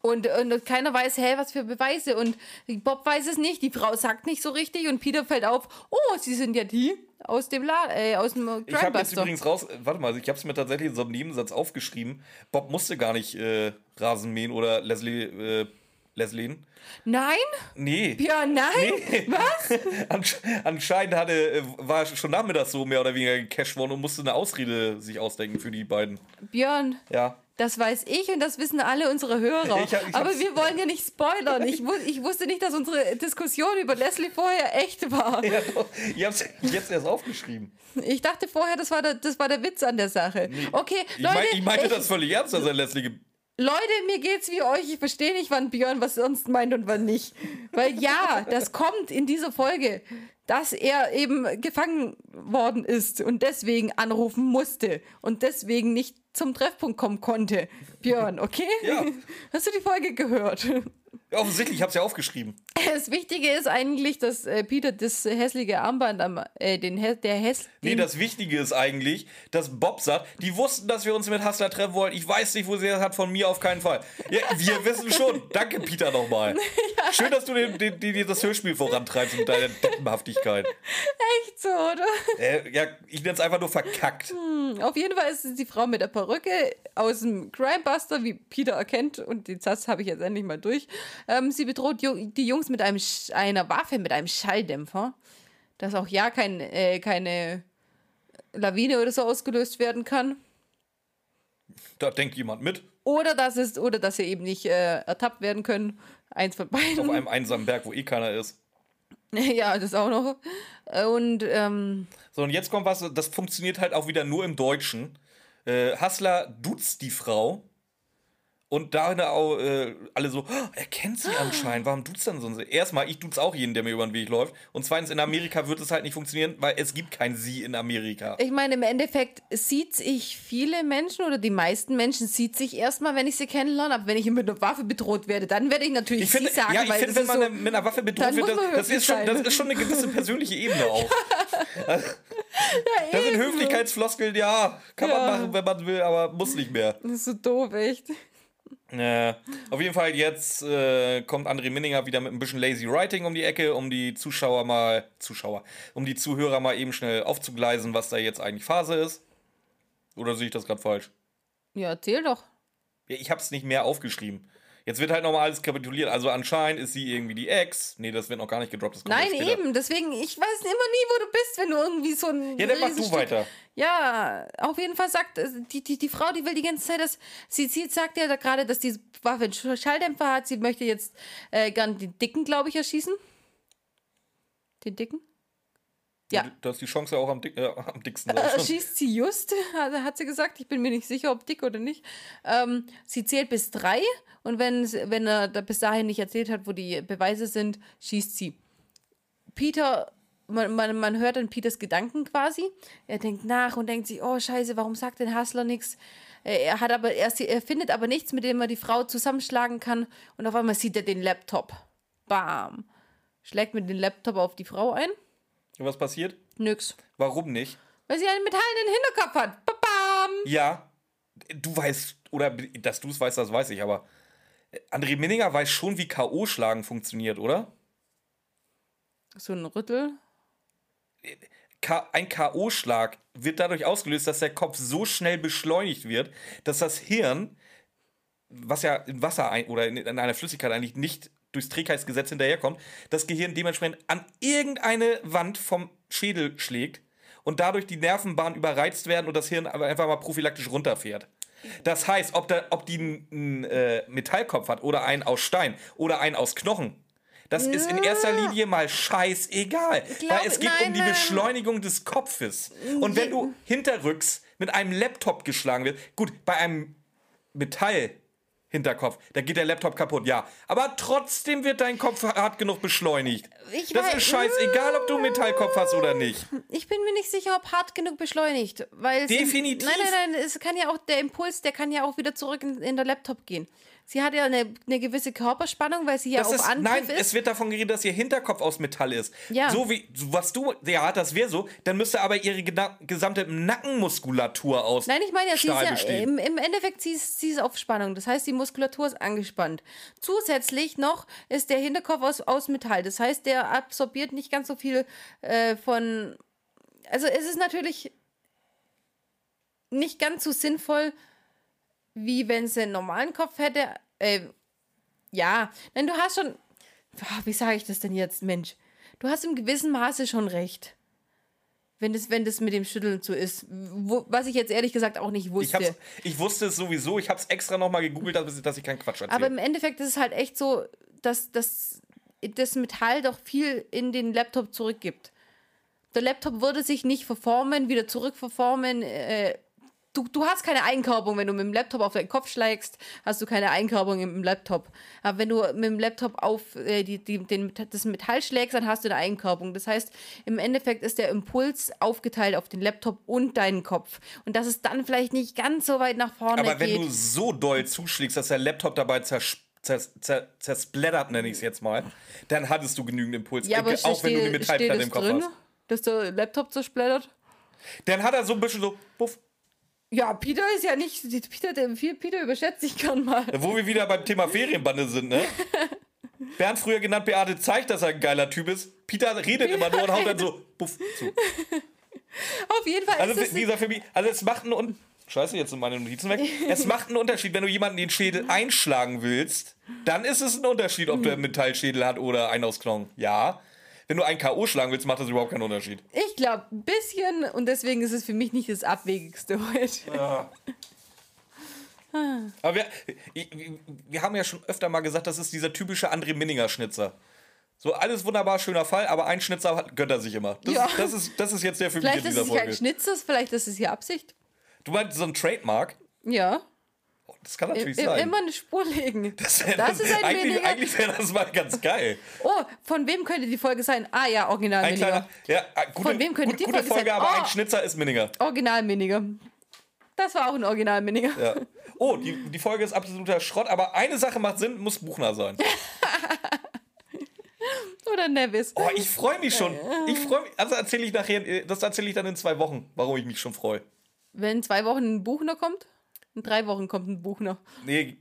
Und, und keiner weiß, hä, was für Beweise. Und Bob weiß es nicht, die Frau sagt nicht so richtig und Peter fällt auf, oh, sie sind ja die aus dem La äh, aus dem Ich habe jetzt übrigens raus, warte mal, ich habe es mir tatsächlich in so einem Nebensatz aufgeschrieben. Bob musste gar nicht äh, Rasen mähen oder Leslie, äh, Leslien. Nein? Nee. Ja, nein? Was? Ansch anscheinend hatte, äh, war schon nachmittags so mehr oder weniger gecasht worden und musste eine Ausrede sich ausdenken für die beiden. Björn, Ja. Das weiß ich und das wissen alle unsere Hörer. Ich hab- ich Aber hab's- wir wollen ja nicht spoilern. Ich, wu ich wusste nicht, dass unsere Diskussion über Leslie vorher echt war. ja doch, ich habe es jetzt erst aufgeschrieben. Ich dachte vorher, das war der, das war der Witz an der Sache. Okay, Ich, Leute, mein, ich meinte das völlig ernst, dass er Leslie. Leute, mir geht's wie euch. Ich verstehe nicht, wann Björn was sonst meint und wann nicht. Weil ja, das kommt in dieser Folge, dass er eben gefangen worden ist und deswegen anrufen musste und deswegen nicht zum Treffpunkt kommen konnte. Björn, okay? Ja. Hast du die Folge gehört? Ja, offensichtlich, ich habe es ja aufgeschrieben. Das Wichtige ist eigentlich, dass äh, Peter das hässliche Armband am, äh, den, der Häss, Nee, das Wichtige ist eigentlich, dass Bob sagt, die wussten, dass wir uns mit Hassler treffen wollen. Ich weiß nicht, wo sie das hat, von mir auf keinen Fall. Ja, wir wissen schon. Danke, Peter, nochmal. Schön, dass du den, den, den, das Hörspiel vorantreibst mit deiner Deppenhaftigkeit. echt so, oder? Äh, ja, ich nenne es einfach nur verkackt. Auf jeden Fall ist es die Frau mit der Perücke aus dem Crimebuster, wie Peter erkennt, und den Satz habe ich jetzt endlich mal durch. Ähm, sie bedroht die Jungs mit einem Sch einer Waffe, mit einem Schalldämpfer, dass auch ja kein, äh, keine Lawine oder so ausgelöst werden kann. Da denkt jemand mit. Oder dass es, oder dass sie eben nicht äh, ertappt werden können. Eins von beiden. Auf einem einsamen Berg, wo eh keiner ist. ja, das auch noch. Und ähm, So, und jetzt kommt was, das funktioniert halt auch wieder nur im Deutschen. Äh, Hassler duzt die Frau Und da auch, äh, alle so, oh, er kennt sie anscheinend, warum tut's dann so? Erstmal, ich tut's auch jeden, der mir über den Weg läuft. Und zweitens, in Amerika wird es halt nicht funktionieren, weil es gibt kein sie in Amerika. Ich meine, im Endeffekt sieht sich viele Menschen oder die meisten Menschen sieht sich erstmal, wenn ich sie kennenlerne, aber wenn ich mit einer Waffe bedroht werde, dann werde ich natürlich ich finde, sie sagen. Ja, ich finde, wenn man so, mit einer Waffe bedroht wird, das, das, ist schon, das ist schon eine gewisse persönliche Ebene auch. ja, das sind Höflichkeitsfloskeln, ja, kann ja. man machen, wenn man will, aber muss nicht mehr. Das ist so doof, echt. Äh, auf jeden Fall, jetzt äh, kommt André Minninger wieder mit ein bisschen Lazy Writing um die Ecke, um die Zuschauer mal, Zuschauer, um die Zuhörer mal eben schnell aufzugleisen, was da jetzt eigentlich Phase ist. Oder sehe ich das gerade falsch? Ja, erzähl doch. Ja, ich habe es nicht mehr aufgeschrieben. Jetzt wird halt nochmal alles kapituliert. Also anscheinend ist sie irgendwie die Ex. Nee, das wird noch gar nicht gedroppt. Nein, eben. Deswegen, ich weiß immer nie, wo du bist, wenn du irgendwie so ein. Ja, dann mach du weiter. Ja, auf jeden Fall sagt äh, die, die, die Frau, die will die ganze Zeit, dass sie, sie sagt ja gerade, dass die Waffe einen Schalldämpfer hat. Sie möchte jetzt äh, gern den Dicken, glaube ich, erschießen. Den Dicken? Ja. Da ist die Chance auch am, dick, äh, am dicksten. Äh, schießt sie just, hat sie gesagt. Ich bin mir nicht sicher, ob dick oder nicht. Ähm, sie zählt bis drei und wenn, wenn er da bis dahin nicht erzählt hat, wo die Beweise sind, schießt sie. Peter, man, man, man hört dann Peters Gedanken quasi. Er denkt nach und denkt sich, oh scheiße, warum sagt denn Hustler nichts? Er hat aber er, er findet aber nichts, mit dem er die Frau zusammenschlagen kann. Und auf einmal sieht er den Laptop. Bam. Schlägt mit dem Laptop auf die Frau ein. Und was passiert? Nix. Warum nicht? Weil sie einen metallenen Hinterkopf hat. Bam! Ja, du weißt, oder dass du es weißt, das weiß ich, aber André Minninger weiß schon, wie K.O.-Schlagen funktioniert, oder? So ein Rüttel? Ein K.O.-Schlag wird dadurch ausgelöst, dass der Kopf so schnell beschleunigt wird, dass das Hirn, was ja in Wasser ein, oder in einer Flüssigkeit eigentlich nicht durchs Trägheitsgesetz hinterherkommt, das Gehirn dementsprechend an irgendeine Wand vom Schädel schlägt und dadurch die Nervenbahnen überreizt werden und das Hirn einfach mal prophylaktisch runterfährt. Das heißt, ob, der, ob die einen äh, Metallkopf hat oder einen aus Stein oder einen aus Knochen, das ja. ist in erster Linie mal scheißegal. Glaub, weil es geht nein, um die Beschleunigung des Kopfes. Und wenn du hinterrücks mit einem Laptop geschlagen wirst, gut, bei einem Metall Hinterkopf. Da geht der Laptop kaputt, ja. Aber trotzdem wird dein Kopf hart genug beschleunigt. Ich das weiß, ist scheißegal, ob du einen Metallkopf hast oder nicht. Ich bin mir nicht sicher, ob hart genug beschleunigt. Weil Definitiv. nein, nein, nein, es kann ja auch, der Impuls, der kann ja auch wieder zurück in, in der Laptop gehen. Sie hat ja eine, eine gewisse Körperspannung, weil sie ja das auf ist, Angriff nein, ist. Nein, es wird davon geredet, dass ihr Hinterkopf aus Metall ist. Ja. So wie, was du, ja, das wäre so, dann müsste aber ihre gesamte Nackenmuskulatur aus Nein, ich meine ja, sie ist ja, im, im Endeffekt, sie ist, sie ist auf Spannung. Das heißt, die Muskulatur ist angespannt. Zusätzlich noch ist der Hinterkopf aus, aus Metall. Das heißt, der absorbiert nicht ganz so viel äh, von, also es ist natürlich nicht ganz so sinnvoll, wie wenn sie einen normalen Kopf hätte. Äh, ja, nein, du hast schon. Wie sage ich das denn jetzt, Mensch? Du hast im gewissen Maße schon recht. Wenn das, wenn das mit dem Schütteln so ist. Wo, was ich jetzt ehrlich gesagt auch nicht wusste. Ich, ich wusste es sowieso. Ich habe es extra nochmal gegoogelt, dass, dass ich keinen Quatsch erzähle. Aber im Endeffekt ist es halt echt so, dass, dass das Metall doch viel in den Laptop zurückgibt. Der Laptop würde sich nicht verformen, wieder zurückverformen. Äh, du, du hast keine Einkörperung, wenn du mit dem Laptop auf deinen Kopf schlägst, hast du keine Einkörperung im Laptop. Aber wenn du mit dem Laptop auf äh, die, die, den, das Metall schlägst, dann hast du eine Einkörperung. Das heißt, im Endeffekt ist der Impuls aufgeteilt auf den Laptop und deinen Kopf. Und dass es dann vielleicht nicht ganz so weit nach vorne geht. Aber wenn du so doll zuschlägst, dass der Laptop dabei zerspringt, zers, zer, zersplattert, nenne ich es jetzt mal, dann hattest du genügend Impuls. Ja, aber auch wenn du eine Metallplatte im Kopf drin, hast. Dass der Laptop zersplattert? Dann hat er so ein bisschen so, puff, ja, Peter ist ja nicht. Peter, der viel Peter überschätzt sich gern mal. Wo wir wieder beim Thema Ferienbande sind, ne? Bernd früher genannt Beate zeigt, dass er ein geiler Typ ist. Peter redet immer nur und haut dann so puff zu. Auf jeden Fall. Also ist für mich, also es macht einen und Scheiße, jetzt sind meine Notizen weg. Es macht einen Unterschied, wenn du jemanden den Schädel einschlagen willst, dann ist es ein Unterschied, ob der einen Metallschädel hat oder einen aus Knochen. Ja. Wenn du einen K.O. schlagen willst, macht das überhaupt keinen Unterschied. Ich glaube, ein bisschen und deswegen ist es für mich nicht das Abwegigste heute. Ja. Aber wir, wir haben ja schon öfter mal gesagt, das ist dieser typische André Minninger Schnitzer. So alles wunderbar, schöner Fall, aber ein Schnitzer hat, gönnt er sich immer. Das, ja. das, ist, das ist jetzt der für mich in dieser Folge. Vielleicht ist es kein Schnitzer, vielleicht ist es hier Absicht. Du meinst so ein Trademark? Ja. Das kann natürlich I- sein. Immer eine Spur legen. das wär, das ist ein eigentlich weniger. eigentlich wäre das mal ganz geil. Oh, von wem könnte die Folge sein? Ah ja, Original Ein kleiner, ja, ah, gute, Von wem könnte gut, die gute Folge Folge, sein? aber Oh. ein Schnitzer ist Minninger. Original Minninger. Das war auch ein Original Minninger. Ja. Oh, die, die Folge ist absoluter Schrott, aber eine Sache macht Sinn, muss Buchner sein. Oder Nevis. Oh, ich freue mich schon. Ich freue mich. Also erzähle ich nachher, äh, das erzähle ich dann in zwei Wochen, warum ich mich schon freue. Wenn in zwei Wochen ein Buchner kommt? In drei Wochen kommt ein Buchner. Nee,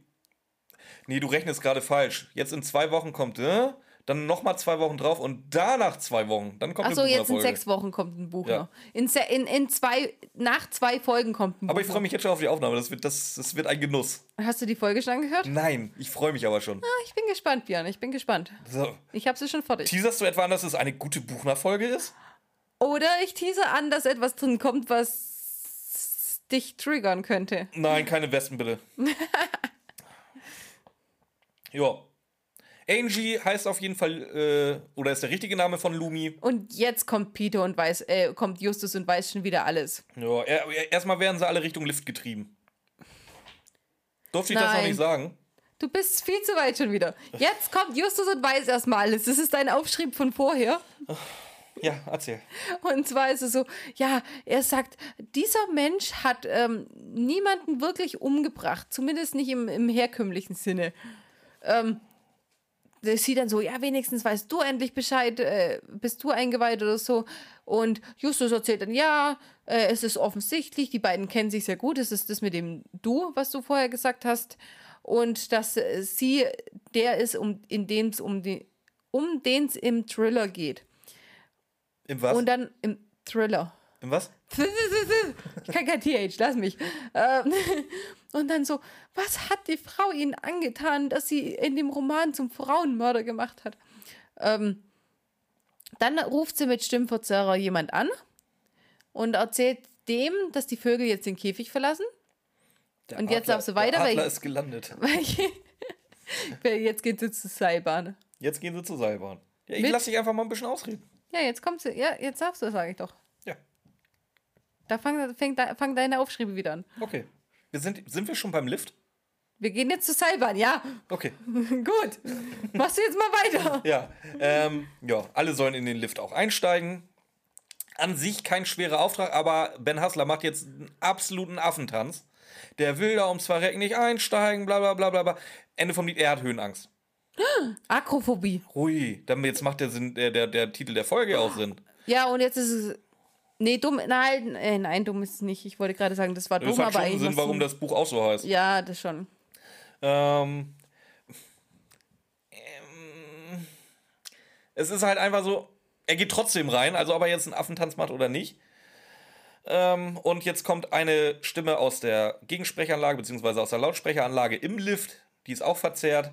nee, du rechnest gerade falsch. Jetzt in zwei Wochen kommt, äh, dann nochmal zwei Wochen drauf und danach zwei Wochen, dann kommt Achso, jetzt in sechs Wochen kommt ein Buchner. Ja. In, se- in, in zwei, nach zwei Folgen kommt ein Aber ich freue mich jetzt schon auf die Aufnahme. Das wird, das, das wird ein Genuss. Hast du die Folge schon angehört? Nein, ich freue mich aber schon. Ah, Ich bin gespannt, Björn. Ich bin gespannt. So. Ich habe sie schon fertig. Teaserst du etwa an, dass es eine gute Buchner-Folge ist? Oder ich tease an, dass etwas drin kommt, was dich triggern könnte. Nein, keine Westen, bitte. ja. Angie heißt auf jeden Fall, äh, oder ist der richtige Name von Lumi. Und jetzt kommt Peter und weiß, äh, kommt Justus und weiß schon wieder alles. Ja, er, er, erstmal werden sie alle Richtung Lift getrieben. Durfte ich das noch Nein. nicht sagen? Du bist viel zu weit schon wieder. Jetzt kommt Justus und weiß erstmal alles. Das ist dein Aufschrieb von vorher. Ja, erzähl. Und zwar ist es so, ja, er sagt, dieser Mensch hat ähm, niemanden wirklich umgebracht, zumindest nicht im, im herkömmlichen Sinne. Ähm, sie dann so, ja, wenigstens weißt du endlich Bescheid, äh, bist du eingeweiht oder so. Und Justus erzählt dann, ja, äh, es ist offensichtlich, die beiden kennen sich sehr gut, es ist das mit dem Du, was du vorher gesagt hast. Und dass äh, sie der ist, um, in dem es um, die, um den es im Thriller geht. Im was? Und dann im Thriller. Im was? Ich kann kein TH, lass mich. Ähm, Und dann so, was hat die Frau ihnen angetan, dass sie in dem Roman zum Frauenmörder gemacht hat? Ähm, dann ruft sie mit Stimmverzerrer jemand an und erzählt dem, dass die Vögel jetzt den Käfig verlassen. Der Und jetzt darfst du weiter, Der weil Adler ich- ist gelandet. Weil jetzt geht sie zur Seilbahn. Jetzt gehen sie zur Seilbahn. Ja, ich Mit- lass dich einfach mal ein bisschen ausreden. Ja, jetzt kommt sie. Ja, jetzt darfst du, sage ich doch. Ja, Da fang, fängt, de- fang deine Aufschriebe wieder an. okay. Wir sind, sind wir schon beim Lift? Wir gehen jetzt zur Seilbahn, ja. Okay. Gut. Machst du jetzt mal weiter. Ja, ähm, ja, alle sollen in den Lift auch einsteigen. An sich kein schwerer Auftrag, aber Ben Hassler macht jetzt einen absoluten Affentanz. Der will da ums Verrecken nicht einsteigen, bla bla bla bla bla. Ende vom Lied, er hat Höhenangst. Akrophobie. Hui, dann jetzt macht der, Sinn, der, der, der Titel der Folge auch Sinn. Ja, und jetzt ist es. Nee, dumm. Nein, äh, nein, dumm ist es nicht. Ich wollte gerade sagen, das war dumm, Das hat aber schon eigentlich. Sinn, warum das Buch auch so heißt. Ja, das schon. Ähm, ähm, es ist halt einfach so, er geht trotzdem rein, also ob er jetzt einen Affentanz macht oder nicht. Ähm, und jetzt kommt eine Stimme aus der Gegensprechanlage, beziehungsweise aus der Lautsprecheranlage im Lift, die ist auch verzerrt.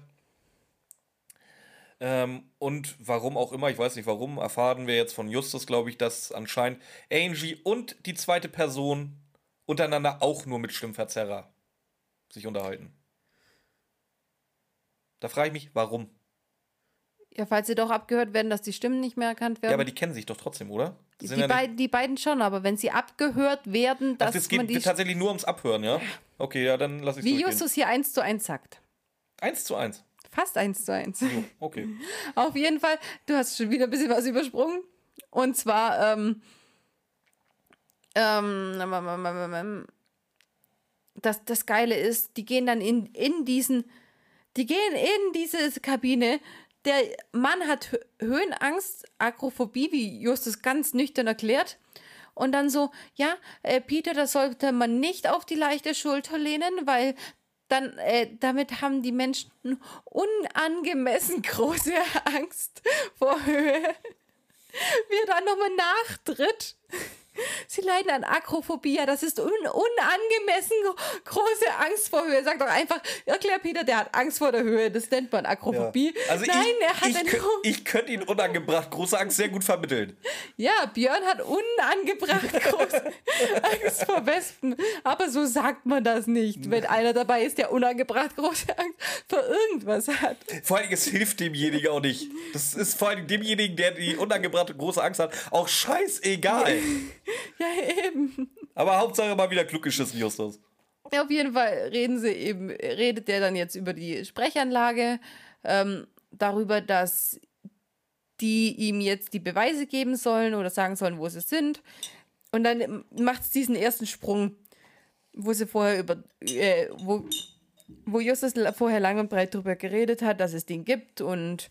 Ähm, und warum auch immer, ich weiß nicht warum, erfahren wir jetzt von Justus, glaube ich, dass anscheinend Angie und die zweite Person untereinander auch nur mit Stimmverzerrer sich unterhalten. Da frage ich mich, warum? Ja, falls sie doch abgehört werden, dass die Stimmen nicht mehr erkannt werden. Ja, aber die kennen sich doch trotzdem, oder? die, ja beiden, die beiden schon, aber wenn sie abgehört werden, Ach, dass das man geht die. tatsächlich nur ums Abhören, ja? Okay, ja, dann lass ich Wie durchgehen. Justus hier eins zu eins sagt. Eins zu eins. Fast eins zu eins. Jo, okay. Auf jeden Fall, du hast schon wieder ein bisschen was übersprungen. Und zwar, ähm, ähm, ähm, ähm, ähm, das, das Geile ist, die gehen dann in, in diesen, die gehen in diese Kabine. Der Mann hat Hö- Höhenangst, Akrophobie, wie Justus ganz nüchtern erklärt. Und dann so, ja, äh, Peter, das sollte man nicht auf die leichte Schulter lehnen, weil dann, äh, damit haben die Menschen unangemessen große Angst vor Höhe. Wie er dann nochmal nachtritt. Sie leiden an Akrophobie. Ja, Das ist un unangemessen gro- große Angst vor Höhe. Sag doch einfach, erklär Peter, der hat Angst vor der Höhe. Das nennt man Akrophobie. Also Nein, ich, er hat ich, eine könnt- ich könnte ihn unangebracht große Angst sehr gut vermitteln. Ja, Björn hat unangebracht große Angst vor Wespen. Aber so sagt man das nicht, wenn einer dabei ist, der unangebracht große Angst vor irgendwas hat. Vor allem, es hilft demjenigen auch nicht. Das ist vor allem demjenigen, der die unangebrachte große Angst hat, auch scheißegal. Ja, eben. Aber Hauptsache mal wieder klug geschissen, Justus. Auf jeden Fall reden sie eben, redet der dann jetzt über die Sprechanlage, ähm, darüber, dass die ihm jetzt die Beweise geben sollen oder sagen sollen, wo sie sind. Und dann macht es diesen ersten Sprung, wo sie vorher über, äh, wo, wo Justus vorher lang und breit darüber geredet hat, dass es den gibt und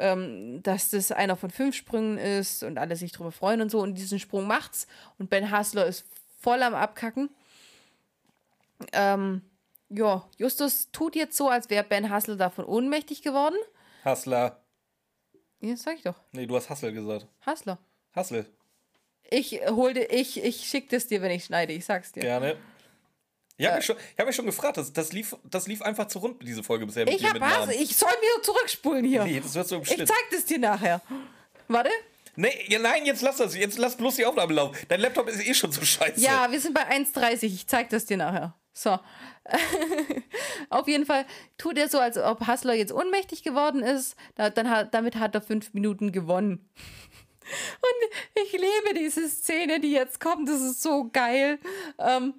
ähm, dass das einer von fünf Sprüngen ist und alle sich darüber freuen und so. Und diesen Sprung macht's. Und Ben Hassler ist voll am Abkacken. Ähm, ja, Justus tut jetzt so, als wäre Ben Hassler davon ohnmächtig geworden. Hassler. Ja, das sag ich doch. Nee, du hast Hassel gesagt. Hassler. Hassel. Ich hol dir, ich, ich schick das dir, wenn ich schneide, ich sag's dir. Gerne. Ich habe mich, schon- ich hab mich schon gefragt, das, das, lief, das lief einfach zu rund, diese Folge bisher mit Ich hab Namen. ich soll wieder zurückspulen hier. Nee, das wird so im ich zeig das dir nachher. Warte. Nee, ja, nein, jetzt lass das. Jetzt lass bloß die Aufnahme laufen. Dein Laptop ist eh schon so scheiße. Ja, wir sind bei 1,30. Ich zeig das dir nachher. So. Auf jeden Fall tut er so, als ob Hassler jetzt ohnmächtig geworden ist. Da, dann hat, damit hat er fünf Minuten gewonnen. Und ich liebe diese Szene, die jetzt kommt. Das ist so geil. Ähm,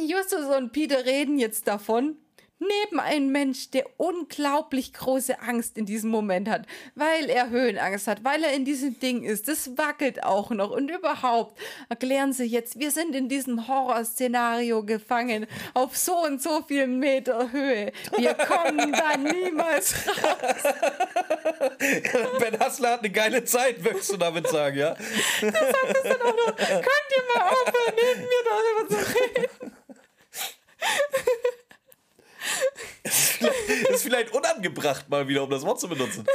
Justus und Peter reden jetzt davon. Neben einem Mensch, der unglaublich große Angst in diesem Moment hat, weil er Höhenangst hat, weil er in diesem Ding ist. Das wackelt auch noch. Und überhaupt erklären sie jetzt, wir sind in diesem Horrorszenario gefangen, auf so und so vielen Meter Höhe. Wir kommen da niemals raus. Ben Hassler hat eine geile Zeit, möchtest du damit sagen, ja? Könnt ihr mal aufhören, neben mir darüber zu reden? Das ist vielleicht unangebracht mal wieder, um das Wort zu benutzen.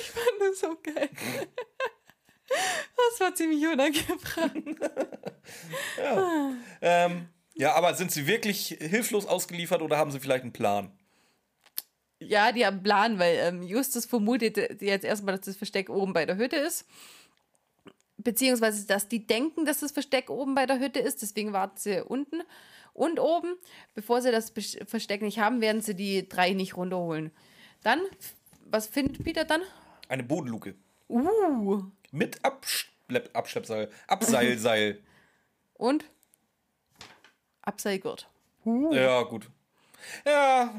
Ich fand das so geil. Das war ziemlich unangebracht. Ähm, ja, aber sind sie wirklich hilflos ausgeliefert oder haben sie vielleicht einen Plan? Ja, die haben einen Plan, weil ähm, Justus vermutet jetzt erstmal, dass das Versteck oben bei der Hütte ist. Beziehungsweise, dass die denken, dass das Versteck oben bei der Hütte ist. Deswegen warten sie unten und oben. Bevor sie das Versteck nicht haben, werden sie die drei nicht runterholen. Dann, was findet Peter dann? Eine Bodenluke. Uh, Mit Abschlepp, Abschleppseil. Abseilseil. und Abseilgurt. Ja, gut. Ja,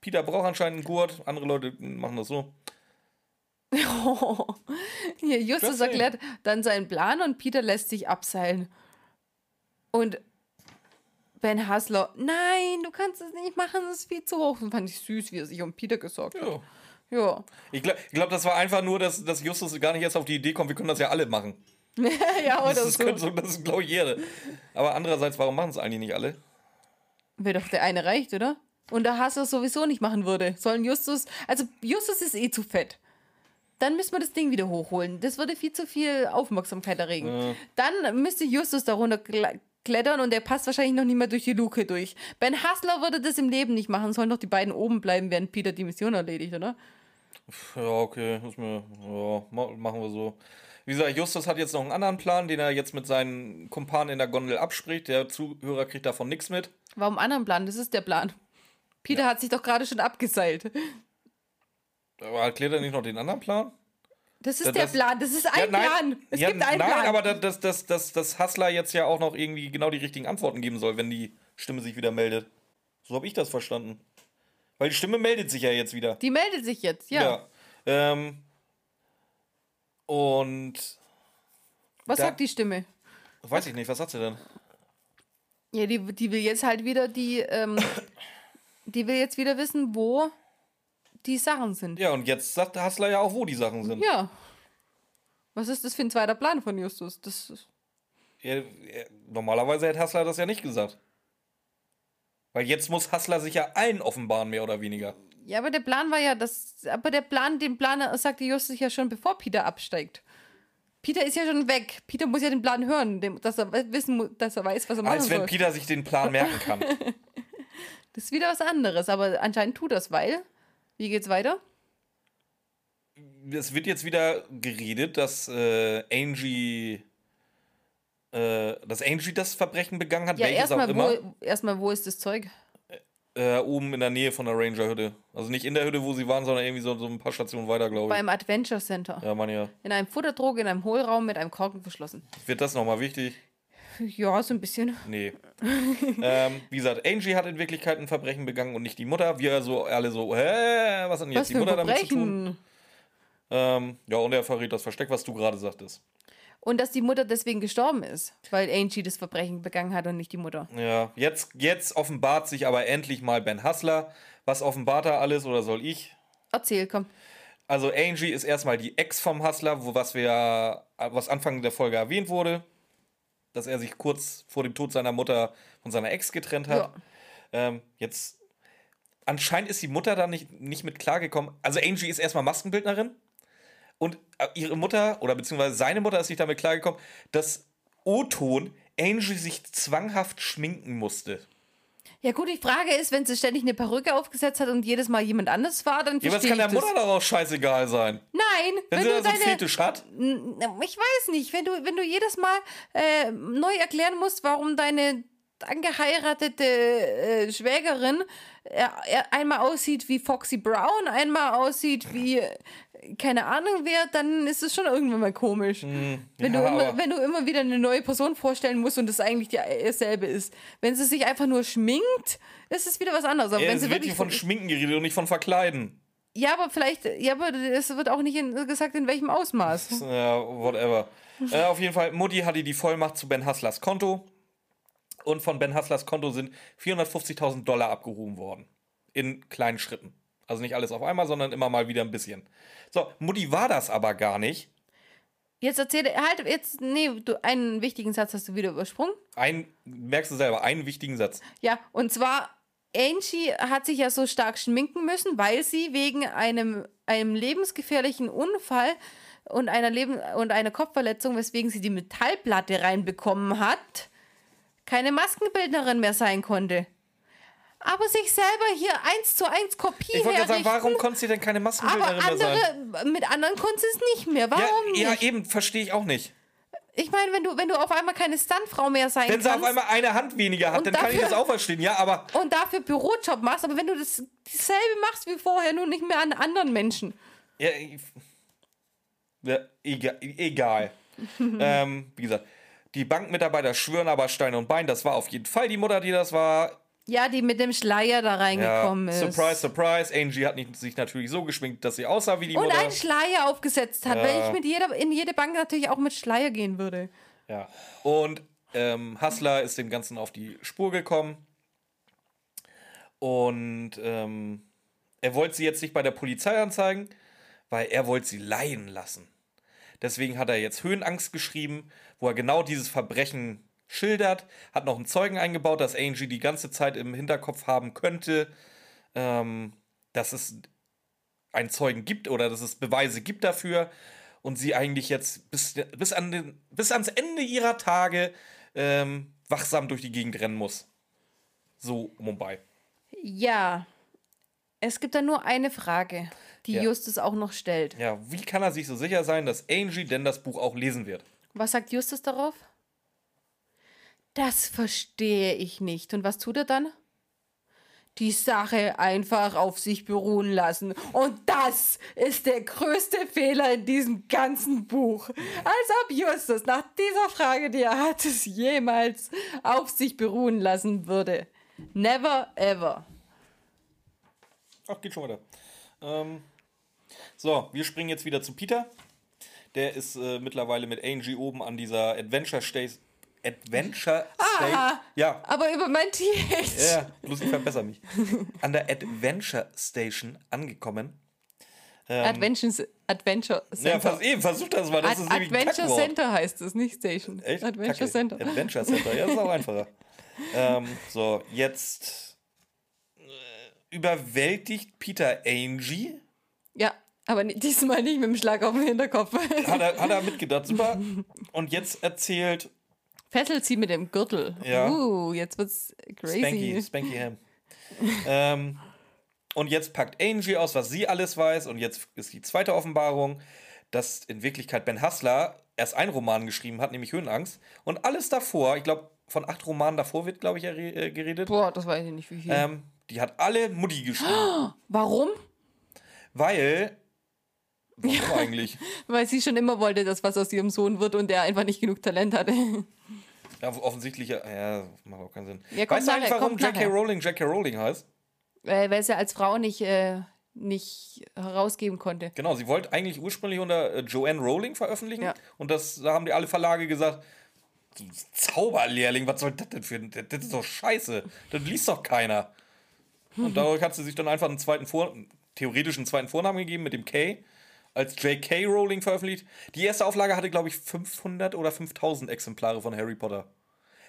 Peter braucht anscheinend einen Gurt. Andere Leute machen das so. Hier, Justus erklärt dann seinen Plan und Peter lässt sich abseilen. Und Ben Hassler, nein, du kannst es nicht machen, das ist viel zu hoch. Und fand ich süß, wie er sich um Peter gesorgt hat. Ja. Ja. Ich glaube, glaub, das war einfach nur, dass, dass Justus gar nicht jetzt auf die Idee kommt, wir können das ja alle machen. ja, oder Das, ist, so. so, das ist, glaube ich, jede. Aber andererseits, warum machen es eigentlich nicht alle? Wäre doch der eine reicht, oder? Und der Hassler sowieso nicht machen würde. Sollen Justus, also Justus ist eh zu fett. Dann müssen wir das Ding wieder hochholen. Das würde viel zu viel Aufmerksamkeit erregen. Dann müsste Justus darunter klettern und der passt wahrscheinlich noch nicht mehr durch die Luke durch. Ben Hassler würde das im Leben nicht machen. Sollen doch die beiden oben bleiben, während Peter die Mission erledigt, oder? Ja, okay, ist mir, ja, ma- machen wir so. Wie gesagt, Justus hat jetzt noch einen anderen Plan, den er jetzt mit seinen Kumpanen in der Gondel abspricht. Der Zuhörer kriegt davon nichts mit. Warum anderen Plan? Das ist der Plan. Peter hat sich doch gerade schon abgeseilt. Aber erklärt er nicht noch den anderen Plan? Das ist Ja, der das- Plan. Das ist ein Ja, nein, Plan. Es ja, gibt einen nein, Plan. aber da- dass das, das, das Hassler jetzt ja auch noch irgendwie genau die richtigen Antworten geben soll, wenn die Stimme sich wieder meldet. So habe ich das verstanden. Weil die Stimme meldet sich ja jetzt wieder. die meldet sich jetzt, ja. Ja. Ähm, und Was Da- sagt die Stimme? weiß ich nicht, was sagt sie denn? Ja, die, die will jetzt halt wieder die, ähm, die will jetzt wieder wissen, wo die Sachen sind. Ja, und jetzt sagt Hassler ja auch, wo die Sachen sind. Ja. Was ist das für ein zweiter Plan von Justus? Das ist, Ja, normalerweise hätte Hassler das ja nicht gesagt. Weil jetzt muss Hassler sich ja allen offenbaren, mehr oder weniger. ja, aber der Plan war ja, das, aber der Plan, den Plan sagte Justus ja schon, bevor Peter absteigt. Peter ist ja schon weg. Peter muss ja den Plan hören, dass er wissen muss, dass er weiß, was er machen Als wenn soll. Peter sich den Plan merken kann. Das ist wieder was anderes, aber anscheinend tut das, weil. Wie geht's weiter? es wird jetzt wieder geredet, dass äh, Angie, äh, dass Angie das Verbrechen begangen hat, Ja, welches auch erstmal, immer, wo, erstmal, wo ist das Zeug? äh, oben in der Nähe von der Ranger-Hütte. Also nicht in der Hütte, wo sie waren, sondern irgendwie so, so ein paar Stationen weiter, glaube ich. Beim Adventure Center. Ja, man ja. In einem Futterdruck, in einem Hohlraum mit einem Korken verschlossen. Wird das nochmal wichtig? Ja, so ein bisschen. Nee. ähm, wie gesagt, Angie hat in Wirklichkeit ein Verbrechen begangen und nicht die Mutter. Wir so alle so, hä, was hat denn jetzt Was die Mutter damit zu tun? Verbrechen. Ähm, ja, und er verrät das Versteck, was du gerade sagtest. Und dass die Mutter deswegen gestorben ist, weil Angie das Verbrechen begangen hat und nicht die Mutter. Ja, jetzt, jetzt offenbart sich aber endlich mal Ben Hassler. Was offenbart er alles oder soll ich? Erzähl, komm. Also Angie ist erstmal die Ex vom Hustler, wo was wir, was Anfang der Folge erwähnt wurde, dass er sich kurz vor dem Tod seiner Mutter von seiner Ex getrennt hat. Ja. Ähm, jetzt anscheinend ist die Mutter da nicht, nicht mit klargekommen. Also Angie ist erstmal Maskenbildnerin und äh, ihre Mutter oder beziehungsweise seine Mutter ist nicht damit klargekommen, dass O-Ton Angie sich zwanghaft schminken musste. Ja gut, die Frage ist, wenn sie ständig eine Perücke aufgesetzt hat und jedes Mal jemand anders war, dann Ja, was verstehe kann der ich das. Mutter daraus scheißegal sein? Nein, Wenn, wenn, sie du da so deine... Fetisch hat? Ich weiß nicht, wenn du, wenn du jedes Mal äh, neu erklären musst, warum deine angeheiratete äh, Schwägerin äh, äh, einmal aussieht wie Foxy Brown, einmal aussieht wie äh, keine Ahnung wer, dann ist es schon irgendwann mal komisch. wenn, ja, du immer, wenn du immer wieder eine neue Person vorstellen musst und es eigentlich dieselbe ist. Wenn sie sich einfach nur schminkt, ist es wieder was anderes. Aber Ja, wenn es sie wird wirklich hier von Schminken geredet und nicht von Verkleiden. ja, aber vielleicht, ja, aber es wird auch nicht in, gesagt, in welchem Ausmaß. Ja, whatever. äh, auf jeden Fall, Mutti hatte die Vollmacht zu Ben Hasslers Konto. Und von Ben Hasslers Konto sind 450.000 Dollar abgehoben worden. In kleinen Schritten. Also nicht alles auf einmal, sondern immer mal wieder ein bisschen. So, Mutti war das aber gar nicht. Jetzt erzähl, halt, jetzt, nee, du, einen wichtigen Satz hast du wieder übersprungen. Ein, merkst du selber, einen wichtigen Satz. Ja, und zwar, Angie hat sich ja so stark schminken müssen, weil sie wegen einem, einem lebensgefährlichen Unfall und einer, Leben und einer Kopfverletzung, weswegen sie die Metallplatte reinbekommen hat, keine Maskenbildnerin mehr sein konnte. Aber sich selber hier eins zu eins Kopie Ich wollte sagen, warum konnte sie denn keine aber Maskenbildnerin mehr sein? andere, mit anderen konnte sie es nicht mehr. Warum Ja, nicht? ja, eben, verstehe ich auch nicht. Ich meine, wenn du, wenn du auf einmal keine Stuntfrau mehr sein Wenn sie auf kannst einmal eine Hand weniger hat, dann kann ich dafür- das auch verstehen. Ja, aber und dafür Bürojob machst, aber wenn du das dasselbe machst wie vorher, nur nicht mehr an anderen Menschen. Ja, ja egal. egal. ähm, wie gesagt, die Bankmitarbeiter schwören aber Stein und Bein, das war auf jeden Fall die Mutter, die das war. Ja, die mit dem Schleier da Ja, reingekommen ist. surprise, surprise. Angie hat nicht, sich natürlich so geschminkt, dass sie aussah wie die Und Mutter. einen Schleier aufgesetzt hat, Ja. weil ich mit jeder, in jede Bank natürlich auch mit Schleier gehen würde. Ja. Und ähm, Hustler ist dem Ganzen auf die Spur gekommen. Und ähm, er wollte sie jetzt nicht bei der Polizei anzeigen, weil er wollte sie leihen lassen. Deswegen hat er jetzt Höhenangst geschrieben, wo er genau dieses Verbrechen schildert, hat noch einen Zeugen eingebaut, dass Angie die ganze Zeit im Hinterkopf haben könnte, ähm, dass es einen Zeugen gibt oder dass es Beweise gibt dafür und sie eigentlich jetzt bis, bis, an den, bis ans Ende ihrer Tage ähm, wachsam durch die Gegend rennen muss. So Mumbai. Ja. Es gibt da nur eine Frage, die Ja. Justus auch noch stellt. Ja, wie kann er sich so sicher sein, dass Angie denn das Buch auch lesen wird? Was sagt Justus darauf? Das verstehe ich nicht. Und was tut er dann? Die Sache einfach auf sich beruhen lassen. Und das ist der größte Fehler in diesem ganzen Buch. Als ob Justus nach dieser Frage, die er hat, es jemals auf sich beruhen lassen würde. Never ever. Ach, geht schon weiter. Ähm, so, wir springen jetzt wieder zu Peter. Der ist äh, mittlerweile mit Angie oben an dieser Adventure Station. Adventure Station. Ah, Ja, aber über mein TH. ja, bloß ich verbessere mich. An der Adventure Station angekommen. Adventures, Adventure Ja, Center. vers eben, versuch das mal. Das Ad ist Adventure. Center heißt es, nicht Station. Echt? Adventure Kacke. Center. Adventure Center, ja, das ist auch einfacher. ähm, so, jetzt äh, überwältigt Peter Angie. Ja, aber diesmal nicht mit dem Schlag auf den Hinterkopf. Hat er, hat er mitgedacht, super. Und jetzt erzählt Fesselt sie mit dem Gürtel. Ja. Uh, jetzt wird's crazy. Spanky, Spanky Ham. ähm, und jetzt packt Angie aus, was sie alles weiß. Und jetzt ist die zweite Offenbarung, dass in Wirklichkeit Ben Hassler erst einen Roman geschrieben hat, nämlich Höhenangst. Und alles davor, ich glaube, von acht Romanen davor wird, glaube ich, äh, geredet. Boah, das weiß ich nicht, wie viel. Ähm, die hat alle Mutti geschrieben. Warum? Weil. Warum eigentlich? Weil sie schon immer wollte, dass was aus ihrem Sohn wird und der einfach nicht genug Talent hatte. Ja, offensichtlich, ja, ja, macht auch keinen Sinn. Ja, weißt du eigentlich, warum J.K. Rowling J.K. Rowling heißt? Äh, weil sie als Frau nicht, äh, nicht herausgeben konnte. Genau, sie wollte eigentlich ursprünglich unter äh, Joanne Rowling veröffentlichen. Ja. Und das da haben die alle Verlage gesagt, "Du Zauberlehrling, was soll das denn für ein. Das das ist doch scheiße. Das liest doch keiner. Und dadurch hat sie sich dann einfach einen zweiten Vor theoretischen zweiten Vornamen gegeben mit dem K. Als J.K. Rowling veröffentlicht. Die erste Auflage hatte, glaube ich, 500 oder 5000 Exemplare von Harry Potter.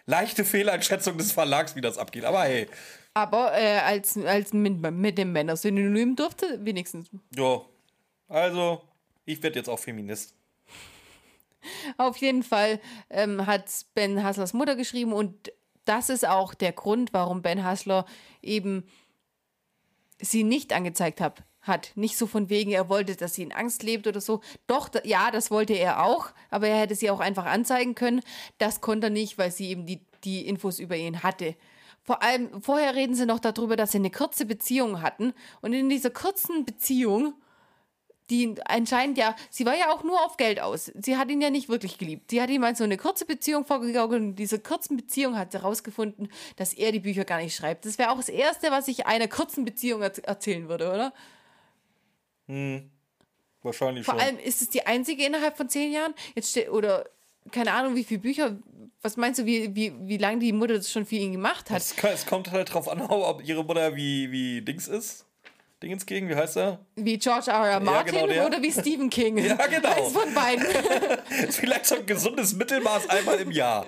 Leichte Fehleinschätzung des Verlags, wie das abgeht. Aber hey, Aber äh, als, als mit, mit dem Männer-Synonym durfte wenigstens. ja. Also, ich werde jetzt auch Feminist. Auf jeden Fall ähm, hat Ben Hasslers Mutter geschrieben und das ist auch der Grund, warum Ben Hassler eben sie nicht angezeigt hat. Hat. Nicht so von wegen, er wollte, dass sie in Angst lebt oder so. Doch, da, ja, das wollte er auch, aber er hätte sie auch einfach anzeigen können. Das konnte er nicht, weil sie eben die, die Infos über ihn hatte. Vor allem, vorher reden sie noch darüber, dass sie eine kurze Beziehung hatten. Und in dieser kurzen Beziehung die anscheinend ja, sie war ja auch nur auf Geld aus. Sie hat ihn ja nicht wirklich geliebt. Sie hat ihm mal so eine kurze Beziehung vorgegaukelt und in dieser kurzen Beziehung hat sie herausgefunden, dass er die Bücher gar nicht schreibt. Das wäre auch das Erste, was ich einer kurzen Beziehung erz- erzählen würde, oder? Wahrscheinlich Vor schon. allem ist es die einzige innerhalb von zehn Jahren. Jetzt oder keine Ahnung, wie viele Bücher. Was meinst du, wie, wie, wie lange die Mutter das schon für ihn gemacht hat? Es kommt halt drauf an, ob ihre Mutter wie, wie Dings ist. Dingenskegen, wie heißt er? Wie George R. R. Martin genau der. oder wie Stephen King? Ja, genau. Eins von beiden. Vielleicht so ein gesundes Mittelmaß einmal im Jahr.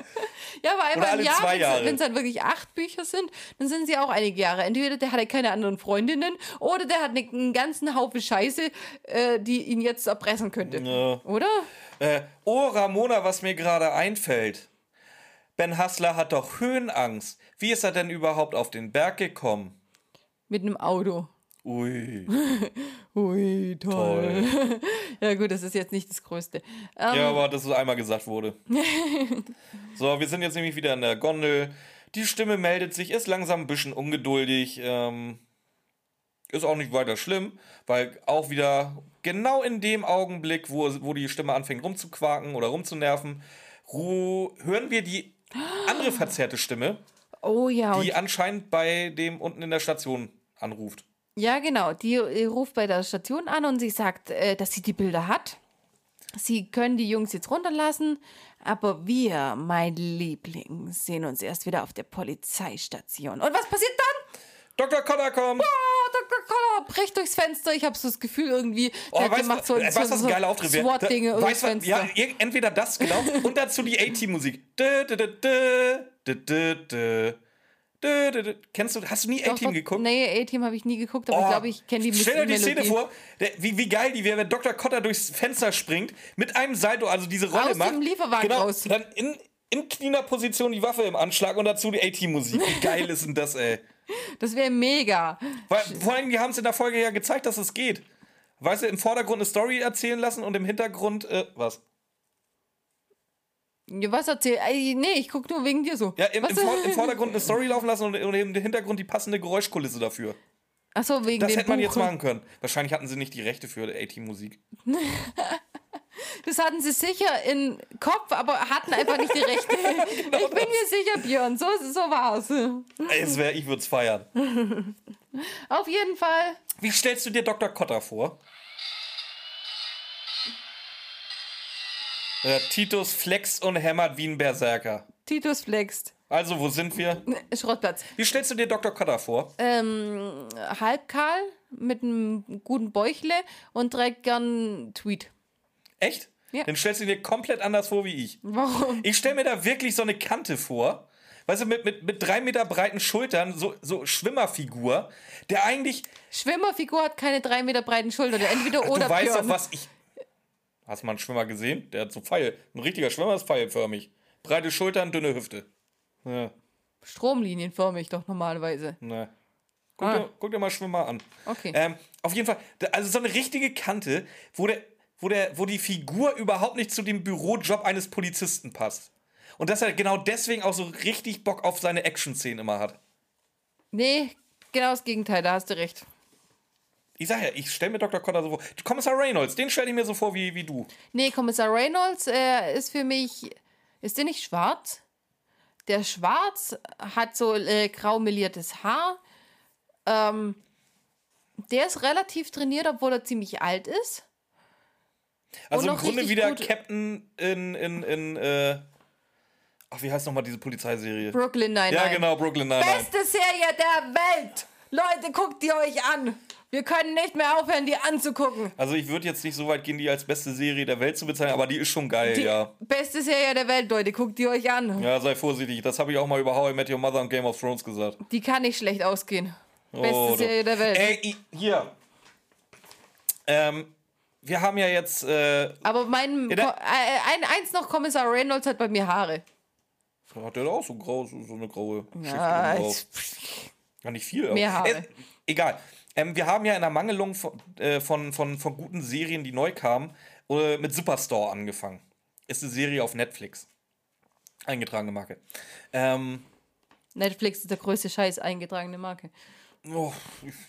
Ja, aber einmal im Jahr, wenn es dann wirklich acht Bücher sind, dann sind sie auch einige Jahre. Entweder der hat ja keine anderen Freundinnen oder der hat ne- einen ganzen Haufen Scheiße, äh, die ihn jetzt erpressen könnte. Ja. Oder? Äh, oh, Ramona, was mir gerade einfällt. Ben Hassler hat doch Höhenangst. Wie ist er denn überhaupt auf den Berg gekommen? Mit einem Auto. Ui. Ui, toll. ja, gut, das ist jetzt nicht das Größte. Ähm, Ja, aber dass es einmal gesagt wurde. so, wir sind jetzt nämlich wieder in der Gondel. Die Stimme meldet sich, ist langsam ein bisschen ungeduldig. Ähm, ist auch nicht weiter schlimm, weil auch wieder genau in dem Augenblick, wo, wo die Stimme anfängt rumzuquaken oder rumzunerven, ru hören wir die andere verzerrte Stimme, oh ja, die anscheinend bei dem unten in der Station anruft. Ja, genau. Die äh, ruft bei der Station an und sie sagt, äh, dass sie die Bilder hat. Sie können die Jungs jetzt runterlassen, aber wir, mein Liebling, sehen uns erst wieder auf der Polizeistation. Und was passiert dann? Dr. Cotter kommt! Ah, Dr. Connor bricht durchs Fenster. Ich habe so das Gefühl irgendwie, Oh, der, weißt, macht so, weißt, was ein geiler Auftritt wäre? SWAT-Dinge durchs weißt Fenster. Ja, entweder das, genau, und dazu die A-Team-Musik. Dö, dö, dö. Kennst du, hast du nie A-Team geguckt? Nee, A-Team habe ich nie geguckt, aber Oh, ich glaube, ich kenne die Stell dir die. Szene vor, der, wie, wie geil die wäre, wenn Dr. Cotter durchs Fenster springt, mit einem Salto, also diese Rolle Aus macht. dem Lieferwagen genau, raus. Dann in, in Kniener-Position die Waffe im Anschlag und dazu die A-Team-Musik. Wie geil ist denn das, ey? Das wäre mega. Weil, vor allem, die haben es in der Folge ja gezeigt, dass es geht. Weißt du, im Vordergrund eine Story erzählen lassen und im Hintergrund, äh, was? Was erzähl? Nee, ich guck nur wegen dir so. Ja, im, im, im Vordergrund eine Story laufen lassen und, und im Hintergrund die passende Geräuschkulisse dafür. Ach so, wegen Das hätte man Buch. jetzt machen können. Wahrscheinlich hatten sie nicht die Rechte für A-Team-Musik. Das hatten sie sicher im Kopf, aber hatten einfach nicht die Rechte. Genau ich bin mir sicher, Björn, so, so war's. Es wär, ich würde es feiern. Auf jeden Fall. Wie stellst du dir Dr. Cotter vor? Äh, Titus flext und hämmert wie ein Berserker. Titus flext. Also, wo sind wir? Schrottplatz. Wie stellst du dir Dr. Cotter vor? Ähm, halbkahl mit einem guten Bäuchle und trägt gern Tweet. Echt? Ja. Dann stellst du dir komplett anders vor wie ich. Warum? Ich stelle mir da wirklich so eine Kante vor. Weißt du, mit, mit, mit drei Meter breiten Schultern, so, so Schwimmerfigur, der eigentlich. Schwimmerfigur hat keine drei Meter breiten Schultern. Entweder oder du weißt Björn. doch, was ich. Hast du mal einen Schwimmer gesehen? Der hat so Pfeil. Ein richtiger Schwimmer ist pfeilförmig. Breite Schultern, dünne Hüfte. Ja, Stromlinienförmig doch normalerweise. ne. Guck, Ah. dir, guck dir mal Schwimmer an. Okay. Ähm, auf jeden Fall, also so eine richtige Kante, wo, der, wo, der, wo die Figur überhaupt nicht zu dem Bürojob eines Polizisten passt. Und dass er genau deswegen auch so richtig Bock auf seine Action-Szenen immer hat. Nee, genau das Gegenteil, da hast du recht. Ich sag ja, ich stelle mir Dr. Cotter so vor. Kommissar Reynolds, den stelle ich mir so vor wie, wie du. Nee, Kommissar Reynolds äh, ist für mich. Ist der nicht schwarz? Der schwarz, hat so äh, grau meliertes Haar. Ähm, der ist relativ trainiert, obwohl er ziemlich alt ist. Also im Grunde wieder Captain in, in, in äh, ach, wie heißt nochmal diese Polizeiserie? Brooklyn Nine-Nine. ja, genau, Brooklyn Nine-Nine. Beste Serie der Welt! Leute, guckt die euch an! Wir können nicht mehr aufhören, die anzugucken. Also ich würde jetzt nicht so weit gehen, die als beste Serie der Welt zu bezeichnen, aber die ist schon geil, Die ja. beste Serie der Welt, Leute, guckt die euch an. Ja, sei vorsichtig. Das habe ich auch mal über How I Met Your Mother und Game of Thrones gesagt. Die kann nicht schlecht ausgehen. Beste Oh. Serie der Welt. Ey, hier. Ähm, wir haben ja jetzt, äh, Aber mein Ja, äh, ein, eins noch, Kommissar Reynolds hat bei mir Haare. hat der da auch so grau, so, eine graue Schicht Ja, drauf. Ja, nicht viel. Mehr Haare. Äh, egal. Ähm, wir haben ja in der Mangelung von, äh, von, von, von guten Serien, die neu kamen, äh, mit Superstore angefangen. Ist eine Serie auf Netflix. Eingetragene Marke. Ähm, Netflix ist der größte Scheiß, eingetragene Marke. oh,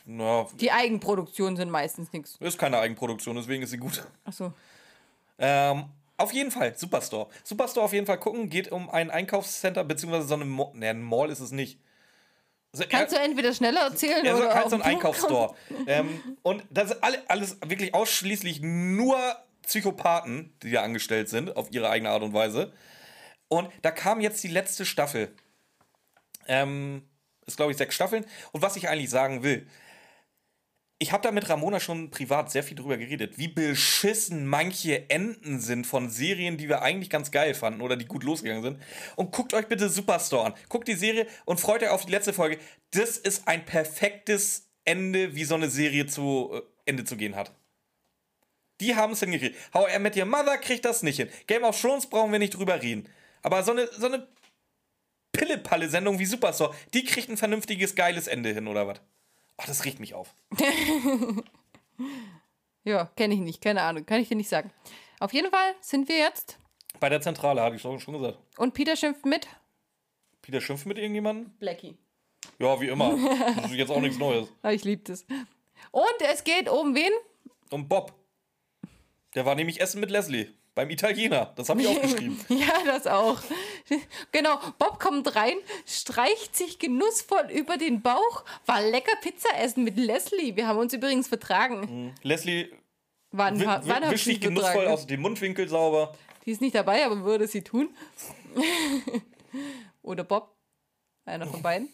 na, Die Eigenproduktionen sind meistens nichts. ist keine Eigenproduktion, deswegen ist sie gut. Achso. Ähm, auf jeden Fall, Superstore. Superstore auf jeden Fall gucken, geht um ein Einkaufscenter, beziehungsweise so eine Mall. Ne, ein Mall ist es nicht. Also, Kannst du entweder schneller erzählen Ja, so, oder halt so ein den Punkt Einkaufsstore. ähm, und das ist alle, alles wirklich ausschließlich nur Psychopathen, die da angestellt sind, auf ihre eigene Art und Weise. Und da kam jetzt die letzte Staffel. Ähm, ist, glaube ich, sechs Staffeln. Und was ich eigentlich sagen will, ich habe da mit Ramona schon privat sehr viel drüber geredet, wie beschissen manche Enden sind von Serien, die wir eigentlich ganz geil fanden oder die gut losgegangen sind. Und guckt euch bitte Superstore an. Guckt die Serie und freut euch auf die letzte Folge. Das ist ein perfektes Ende, wie so eine Serie zu äh, Ende zu gehen hat. Die haben es hingekriegt. How I Met Your Mother kriegt das nicht hin. Game of Thrones brauchen wir nicht drüber reden. Aber so eine, so eine Pille-Palle-Sendung wie Superstore, die kriegt ein vernünftiges, geiles Ende hin, oder was? Ach, das riecht mich auf. Ja, kenne ich nicht, keine Ahnung, kann ich dir nicht sagen. Auf jeden Fall sind wir jetzt Bei der Zentrale, hatte ich schon gesagt. und Peter schimpft mit Peter schimpft mit irgendjemandem? Blackie. Ja, wie immer. Das ist jetzt auch nichts Neues. Ah, ich liebe das. Und es geht um wen? Und Bob. Der war nämlich Essen mit Leslie. Beim Italiener. Das habe ich aufgeschrieben. Ja, das auch. Genau, Bob kommt rein, streicht sich genussvoll über den Bauch, war lecker Pizza essen mit Leslie. Wir haben uns übrigens vertragen. Leslie Wann, wann wischt ich sich genussvoll vertragen? aus dem Mundwinkel sauber. Die ist nicht dabei, aber würde sie tun. Oder Bob. Einer von beiden.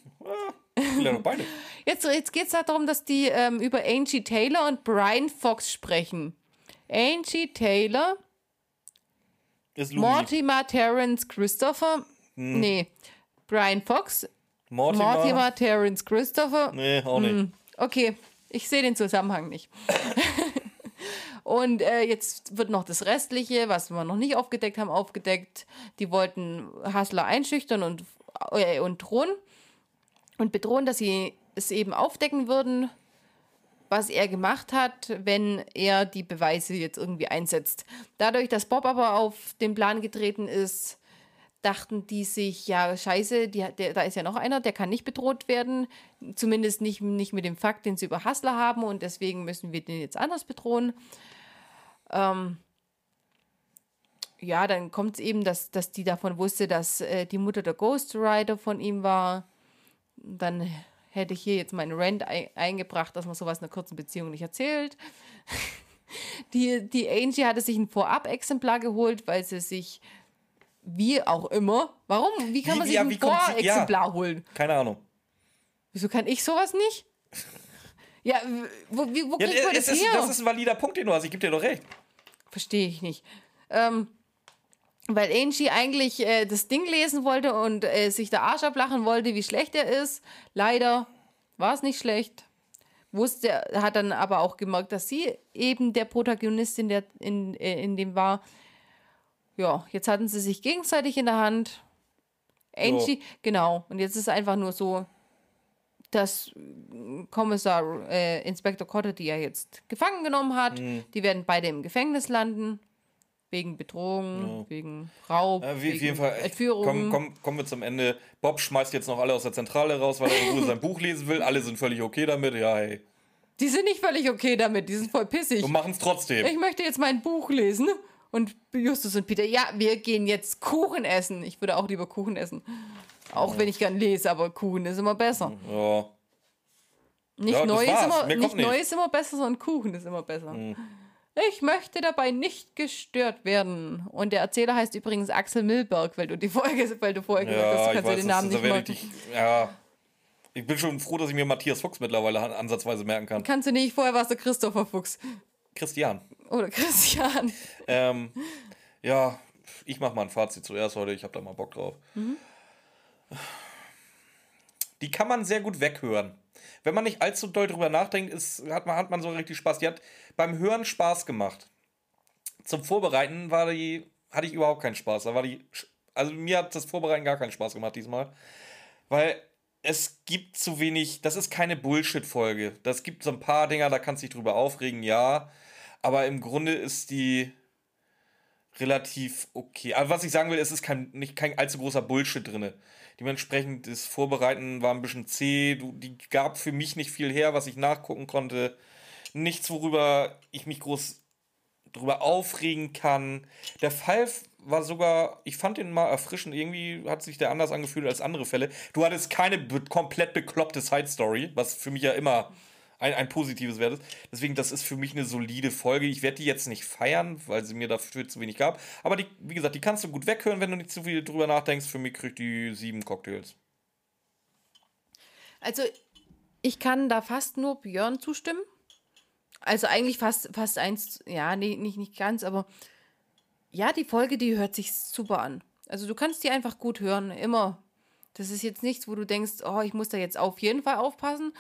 Ja, beide. Jetzt, jetzt geht es darum, dass die ähm, über Angie Taylor und Brian Fox sprechen. Angie Taylor. Mortimer Terence Christopher. Hm. Nee. Brian Fox, Mortimer. Mortimer Terence Christopher. Nee, auch nicht. Okay, ich sehe den Zusammenhang nicht. Und äh, jetzt wird noch das Restliche, was wir noch nicht aufgedeckt haben, aufgedeckt. Die wollten Hassler einschüchtern und, äh, und drohen und bedrohen, dass sie es eben aufdecken würden, was er gemacht hat, wenn er die Beweise jetzt irgendwie einsetzt. Dadurch, dass Bob aber auf den Plan getreten ist, dachten die sich, ja, scheiße, die, der, da ist ja noch einer, der kann nicht bedroht werden. Zumindest nicht, nicht mit dem Fakt, den sie über Hassler haben und deswegen müssen wir den jetzt anders bedrohen. Ähm, ja, dann kommt es eben, dass, dass die davon wusste, dass äh, die Mutter der Ghost Rider von ihm war. Dann hätte ich hier jetzt meinen Rant ei eingebracht, dass man sowas in einer kurzen Beziehung nicht erzählt. Die, die Angie hatte sich ein Vorab-Exemplar geholt, weil sie sich, wie auch immer, warum? Wie kann Wie- man sich ja, ein wie sie- ja. Vorexemplar holen? Keine Ahnung. Wieso kann ich sowas nicht? Ja, wo, wie, wo Ja, kriegt man es das ist, her? das ist ein valider Punkt, den du hast. Ich gebe dir doch recht. Verstehe ich nicht. Ähm, weil Angie eigentlich äh, das Ding lesen wollte und äh, sich der Arsch ablachen wollte, wie schlecht er ist. Leider war es nicht schlecht. Wusste, hat dann aber auch gemerkt, dass sie eben der Protagonist in, der, in, äh, in dem war. Ja, jetzt hatten sie sich gegenseitig in der Hand. Angie, genau. Und jetzt ist einfach nur so, dass äh, Kommissar äh, Inspektor Cotter die ja jetzt gefangen genommen hat. Mhm. Die werden beide im Gefängnis landen. Wegen Bedrohung, wegen Raub, Ja, wie, wegen Fall. Entführung. Komm, komm, kommen wir zum Ende. Bob schmeißt jetzt noch alle aus der Zentrale raus, weil er in Ruhe sein Buch lesen will. Alle sind völlig okay damit. Ja, hey. Die sind nicht völlig okay damit, die sind voll pissig. Und machen es trotzdem. Ich möchte jetzt mein Buch lesen. Und Justus und Peter, ja, wir gehen jetzt Kuchen essen. Ich würde auch lieber Kuchen essen. Auch wenn ich gern lese, aber Kuchen ist immer besser. Ja. Nicht, Ja, neu, ist immer, nicht nicht. neu ist immer besser, sondern Kuchen ist immer besser. Ich möchte dabei nicht gestört werden. Und der Erzähler heißt übrigens Axel Milberg, weil du die Folge, weil du vorher gesagt hast, Ja, du kannst weiß, den das, Namen nicht merken. dich, ja. Ich bin schon froh, dass ich mir Matthias Fuchs mittlerweile an- ansatzweise merken kann. Kannst du nicht, vorher warst du Christopher Fuchs. Christian. Oder Christian. Ähm, ja, ich mache mal ein Fazit zuerst heute. Ich habe da mal Bock drauf. Die kann man sehr gut weghören. Wenn man nicht allzu doll drüber nachdenkt, ist, hat, man, hat man so richtig Spaß. Die hat beim Hören Spaß gemacht. Zum Vorbereiten war die, hatte ich überhaupt keinen Spaß. Da war die, also mir hat das Vorbereiten gar keinen Spaß gemacht diesmal. Weil es gibt zu wenig, das ist keine Bullshit-Folge. Das gibt so ein paar Dinger, da kannst du dich drüber aufregen, ja. Aber im Grunde ist die relativ okay. Aber was ich sagen will, es ist kein, nicht kein allzu großer Bullshit drin. Dementsprechend das Vorbereiten war ein bisschen zäh. Die gab für mich nicht viel her, was ich nachgucken konnte. Nichts, worüber ich mich groß drüber aufregen kann. Der Fall war sogar, ich fand den mal erfrischend. Irgendwie hat sich der anders angefühlt als andere Fälle. Du hattest keine be komplett bekloppte Side Story, was für mich ja immer ein, ein positives Wert ist. Deswegen, das ist für mich eine solide Folge. Ich werde die jetzt nicht feiern, weil sie mir dafür zu wenig gab. Aber die, wie gesagt, die kannst du gut weghören, wenn du nicht zu viel drüber nachdenkst. Für mich kriegt die sieben Cocktails. Also, ich kann da fast nur Björn zustimmen. Also eigentlich fast, fast eins, ja, nee, nicht, nicht ganz, aber ja, die Folge, die hört sich super an. Also du kannst die einfach gut hören, immer. Das ist jetzt nichts, wo du denkst, oh, ich muss da jetzt auf jeden Fall aufpassen.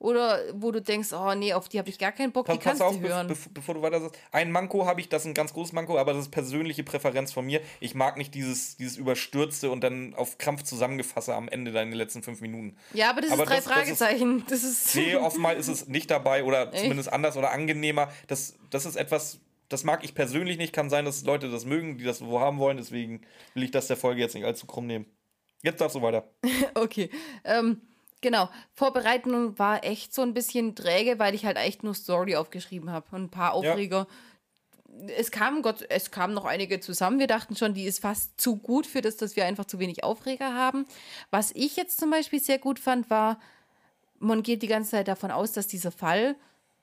Oder wo du denkst, oh nee, auf die habe ich gar keinen Bock, die Pass, pass kannst auf, du hören. bev- bevor du weiter sagst. Ein Manko habe ich, das ist ein ganz großes Manko, aber das ist persönliche Präferenz von mir. Ich mag nicht dieses, dieses Überstürzte und dann auf Krampf zusammengefasste am Ende deiner letzten fünf Minuten. ja, aber das aber ist drei das- das ist- Fragezeichen. Das ist. Nee, offenbar ist es nicht dabei oder zumindest anders oder angenehmer. Das, das ist etwas, das mag ich persönlich nicht. Kann sein, dass Leute das mögen, die das so haben wollen. Deswegen will ich das der Folge jetzt nicht allzu krumm nehmen. Jetzt darfst du weiter. Okay. Ähm, genau. Vorbereitung war echt so ein bisschen träge, weil ich halt echt nur Story aufgeschrieben habe und ein paar Aufreger. Es kamen Gott, es kamen noch einige zusammen. Wir dachten schon, die ist fast zu gut für das, dass wir einfach zu wenig Aufreger haben. Was ich jetzt zum Beispiel sehr gut fand, war, man geht die ganze Zeit davon aus, dass dieser Fall,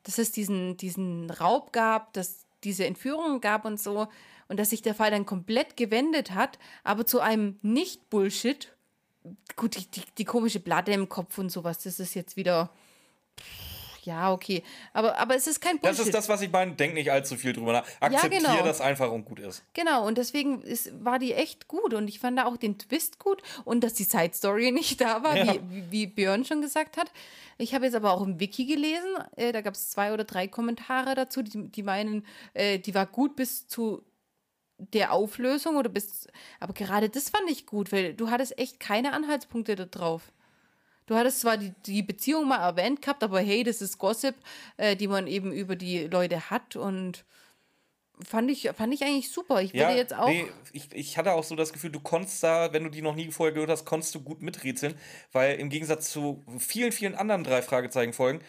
dass es diesen, diesen Raub gab, dass diese Entführungen gab und so und dass sich der Fall dann komplett gewendet hat, aber zu einem Nicht-Bullshit. Gut, die, die, die komische Platte im Kopf und sowas, das ist jetzt wieder. Ja, okay. Aber, aber es ist kein Das Bullshit. ist das, was ich meine. Denk nicht allzu viel drüber nach. Akzeptiere genau. das einfach und gut ist. Genau, und deswegen ist, war die echt gut und ich fand da auch den Twist gut und dass die Side Story nicht da war, Ja. wie, wie, wie Björn schon gesagt hat. Ich habe jetzt aber auch im Wiki gelesen, äh, da gab es zwei oder drei Kommentare dazu, die, die meinen, äh, die war gut bis zu der Auflösung oder bis. Aber gerade das fand ich gut, weil du hattest echt keine Anhaltspunkte da drauf. Du hattest zwar die, die Beziehung mal erwähnt gehabt, aber hey, das ist Gossip, äh, die man eben über die Leute hat und fand ich, fand ich eigentlich super. Ich würde jetzt auch. Nee, ich, ich hatte auch so das Gefühl, du konntest da, wenn du die noch nie vorher gehört hast, konntest du gut miträtseln, weil im Gegensatz zu vielen, vielen anderen drei Fragezeichen-Folgen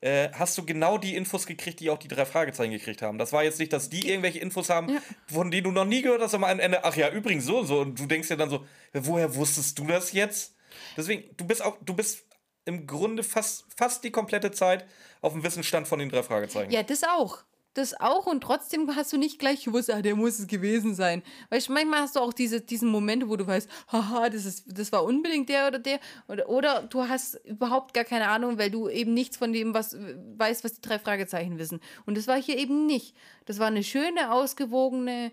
äh, hast du genau die Infos gekriegt, die auch die drei Fragezeichen gekriegt haben. Das war jetzt nicht, dass die irgendwelche Infos haben, Ja. von denen du noch nie gehört hast, am Ende, ach ja, übrigens so und so. Und du denkst dir dann so, woher wusstest du das jetzt? Deswegen, du bist auch, du bist im Grunde fast, fast die komplette Zeit auf dem Wissensstand von den drei Fragezeichen. Ja, das auch. Das auch und trotzdem hast du nicht gleich gewusst, ah, der muss es gewesen sein. Weißt du, manchmal hast du auch diese, diesen Momente, wo du weißt, haha, das, ist, das war unbedingt der oder der. Oder, oder du hast überhaupt gar keine Ahnung, weil du eben nichts von dem was weißt, was die drei Fragezeichen wissen. Und das war hier eben nicht. Das war eine schöne, ausgewogene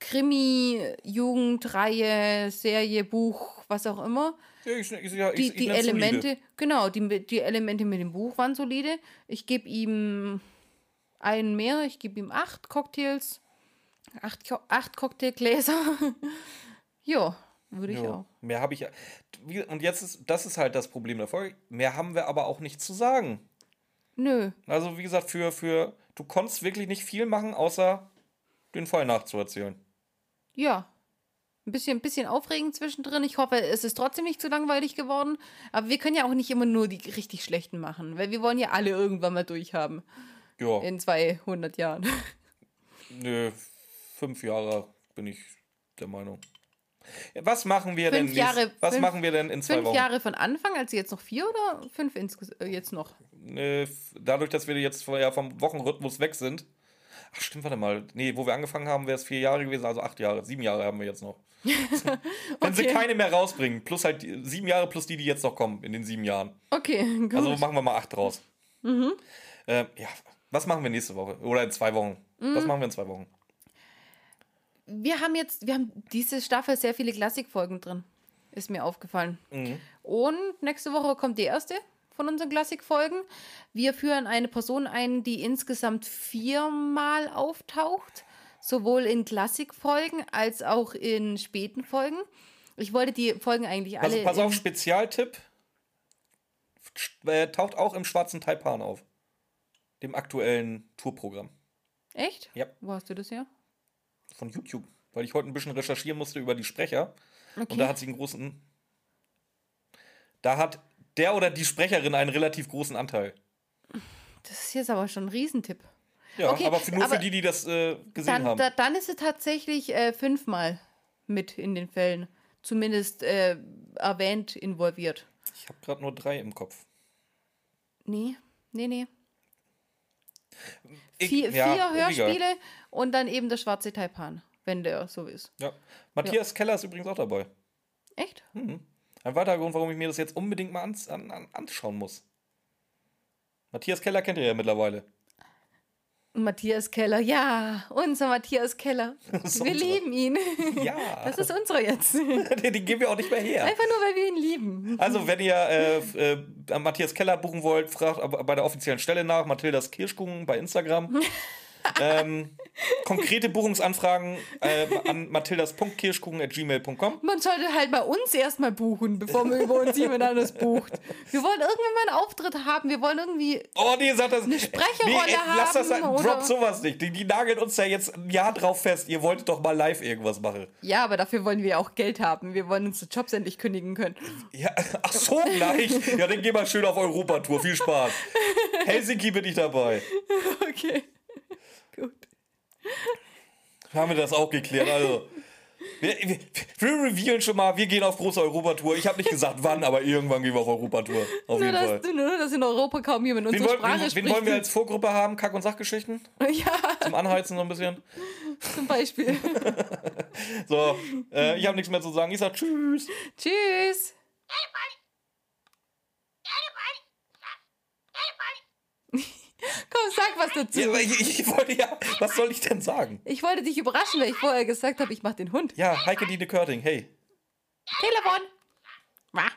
Krimi, Jugendreihe, Serie, Buch, was auch immer Ja, ich, ich, ja, ich, die, ich die nenn's solide. Elemente, genau, die, die Elemente mit dem Buch waren solide. Ich gebe ihm einen mehr, ich gebe ihm acht Cocktails, acht, Co- acht Cocktailgläser. ja, würde ich Ja, auch. Mehr habe ich. Und jetzt ist, das ist halt das Problem der Folge. Mehr haben wir aber auch nicht zu sagen. Nö, Also, wie gesagt, für, für, du konntest wirklich nicht viel machen, außer den Fall nachzuerzählen. ja. Ein bisschen, bisschen aufregend zwischendrin. Ich hoffe, es ist trotzdem nicht zu langweilig geworden. Aber wir können ja auch nicht immer nur die richtig schlechten machen, weil wir wollen ja alle irgendwann mal durchhaben. Ja, In 200 Jahren. nö, fünf Jahre bin ich der Meinung. Was machen wir denn? Fünf Jahre- nächst- was fünf- machen wir denn in zwei Fünf Wochen? Jahre von Anfang, also jetzt noch vier oder fünf äh, jetzt noch? F- dadurch, dass wir jetzt ja, vom Wochenrhythmus weg sind. Ach stimmt, warte mal. Nee, wo wir angefangen haben, wäre es vier Jahre gewesen, also acht Jahre. Sieben Jahre haben wir jetzt noch. Wenn sie Okay. keine mehr rausbringen, plus halt die, sieben Jahre plus die, die jetzt noch kommen in den sieben Jahren. Okay, gut. Also machen wir mal acht draus. Mhm. Äh, ja, was machen wir nächste Woche? Oder in zwei Wochen? Mhm. Was machen wir in zwei Wochen? wir haben jetzt, wir haben diese Staffel sehr viele Klassikfolgen drin. Ist mir aufgefallen. Mhm. Und nächste Woche kommt die erste von unseren Klassikfolgen. Wir führen eine Person ein, die insgesamt viermal auftaucht. Sowohl in Klassikfolgen als auch in späten Folgen. Ich wollte die Folgen eigentlich alle. Also pass auf, Spezialtipp. Äh, taucht auch im schwarzen Taipan auf. Dem aktuellen Tourprogramm. Echt? Ja. Wo hast du das her? Von YouTube. Weil ich heute ein bisschen recherchieren musste über die Sprecher. Okay. Und da hat sie einen großen. Da hat der oder die Sprecherin einen relativ großen Anteil. das ist jetzt aber schon ein Riesentipp. Ja, Okay, aber für, nur aber für die, die das äh, gesehen Dann, haben. da, dann ist es tatsächlich äh, fünfmal mit in den Fällen. Zumindest äh, erwähnt, involviert. ich habe gerade nur drei im Kopf. Nee, nee, nee. Ich- Vier, ja, vier. Hörspiele und dann eben der schwarze Taipan, wenn der so ist. Ja. Matthias Keller ist übrigens auch dabei. Echt? Ein weiterer Grund, warum ich mir das jetzt unbedingt mal ans, an, an, anschauen muss. Matthias Keller kennt ihr ja mittlerweile. Matthias Keller, ja, unser Matthias Keller. wir lieben ihn. Ja, Das ist unserer jetzt. den, den geben wir auch nicht mehr her. Einfach nur, weil wir ihn lieben. Also, wenn ihr äh, äh, Matthias Keller buchen wollt, fragt bei der offiziellen Stelle nach, Mathildas Kirschkuchen bei Instagram. Ähm, konkrete Buchungsanfragen äh, an mathildas.kirschkuchen.gmail.com. Man sollte halt bei uns erstmal buchen, bevor man über uns jemand anderes bucht. Wir wollen irgendwann mal einen Auftritt haben. Wir wollen irgendwie. Oh, nee, sagt das. Eine Sprecherrolle lass das haben, sein. oder- Drop sowas nicht. Die, die nageln uns ja jetzt ein Jahr drauf fest. Ihr wolltet doch mal live irgendwas machen. Ja, aber dafür wollen wir auch Geld haben. Wir wollen unsere Jobs endlich kündigen können. Ja, ach so, gleich. Ja, dann geh mal schön auf Europatour. Viel Spaß. Helsinki bin ich dabei. Okay. Gut. Haben wir das auch geklärt. Also, wir, wir, wir revealen schon mal, wir gehen auf große Europatour. Ich habe nicht gesagt wann, aber irgendwann gehen wir auf Europatour. Auf Nur jeden Fall. dass, nur, dass in Europa kaum jemand Wen, unsere wollen- Sprache wen, spricht. wen wollen wir als Vorgruppe haben? Kack- und Sachgeschichten? ja, Zum Anheizen so ein bisschen. zum Beispiel. So, äh, ich habe nichts mehr zu sagen. Ich sag Tschüss. Tschüss. Komm, sag was dazu. Ja, ich, ich wollte ja, was soll ich denn sagen? Ich wollte dich überraschen, weil ich vorher gesagt habe, ich mach den Hund. Ja, Heike Dine Körting, hey. Telefon. Wah.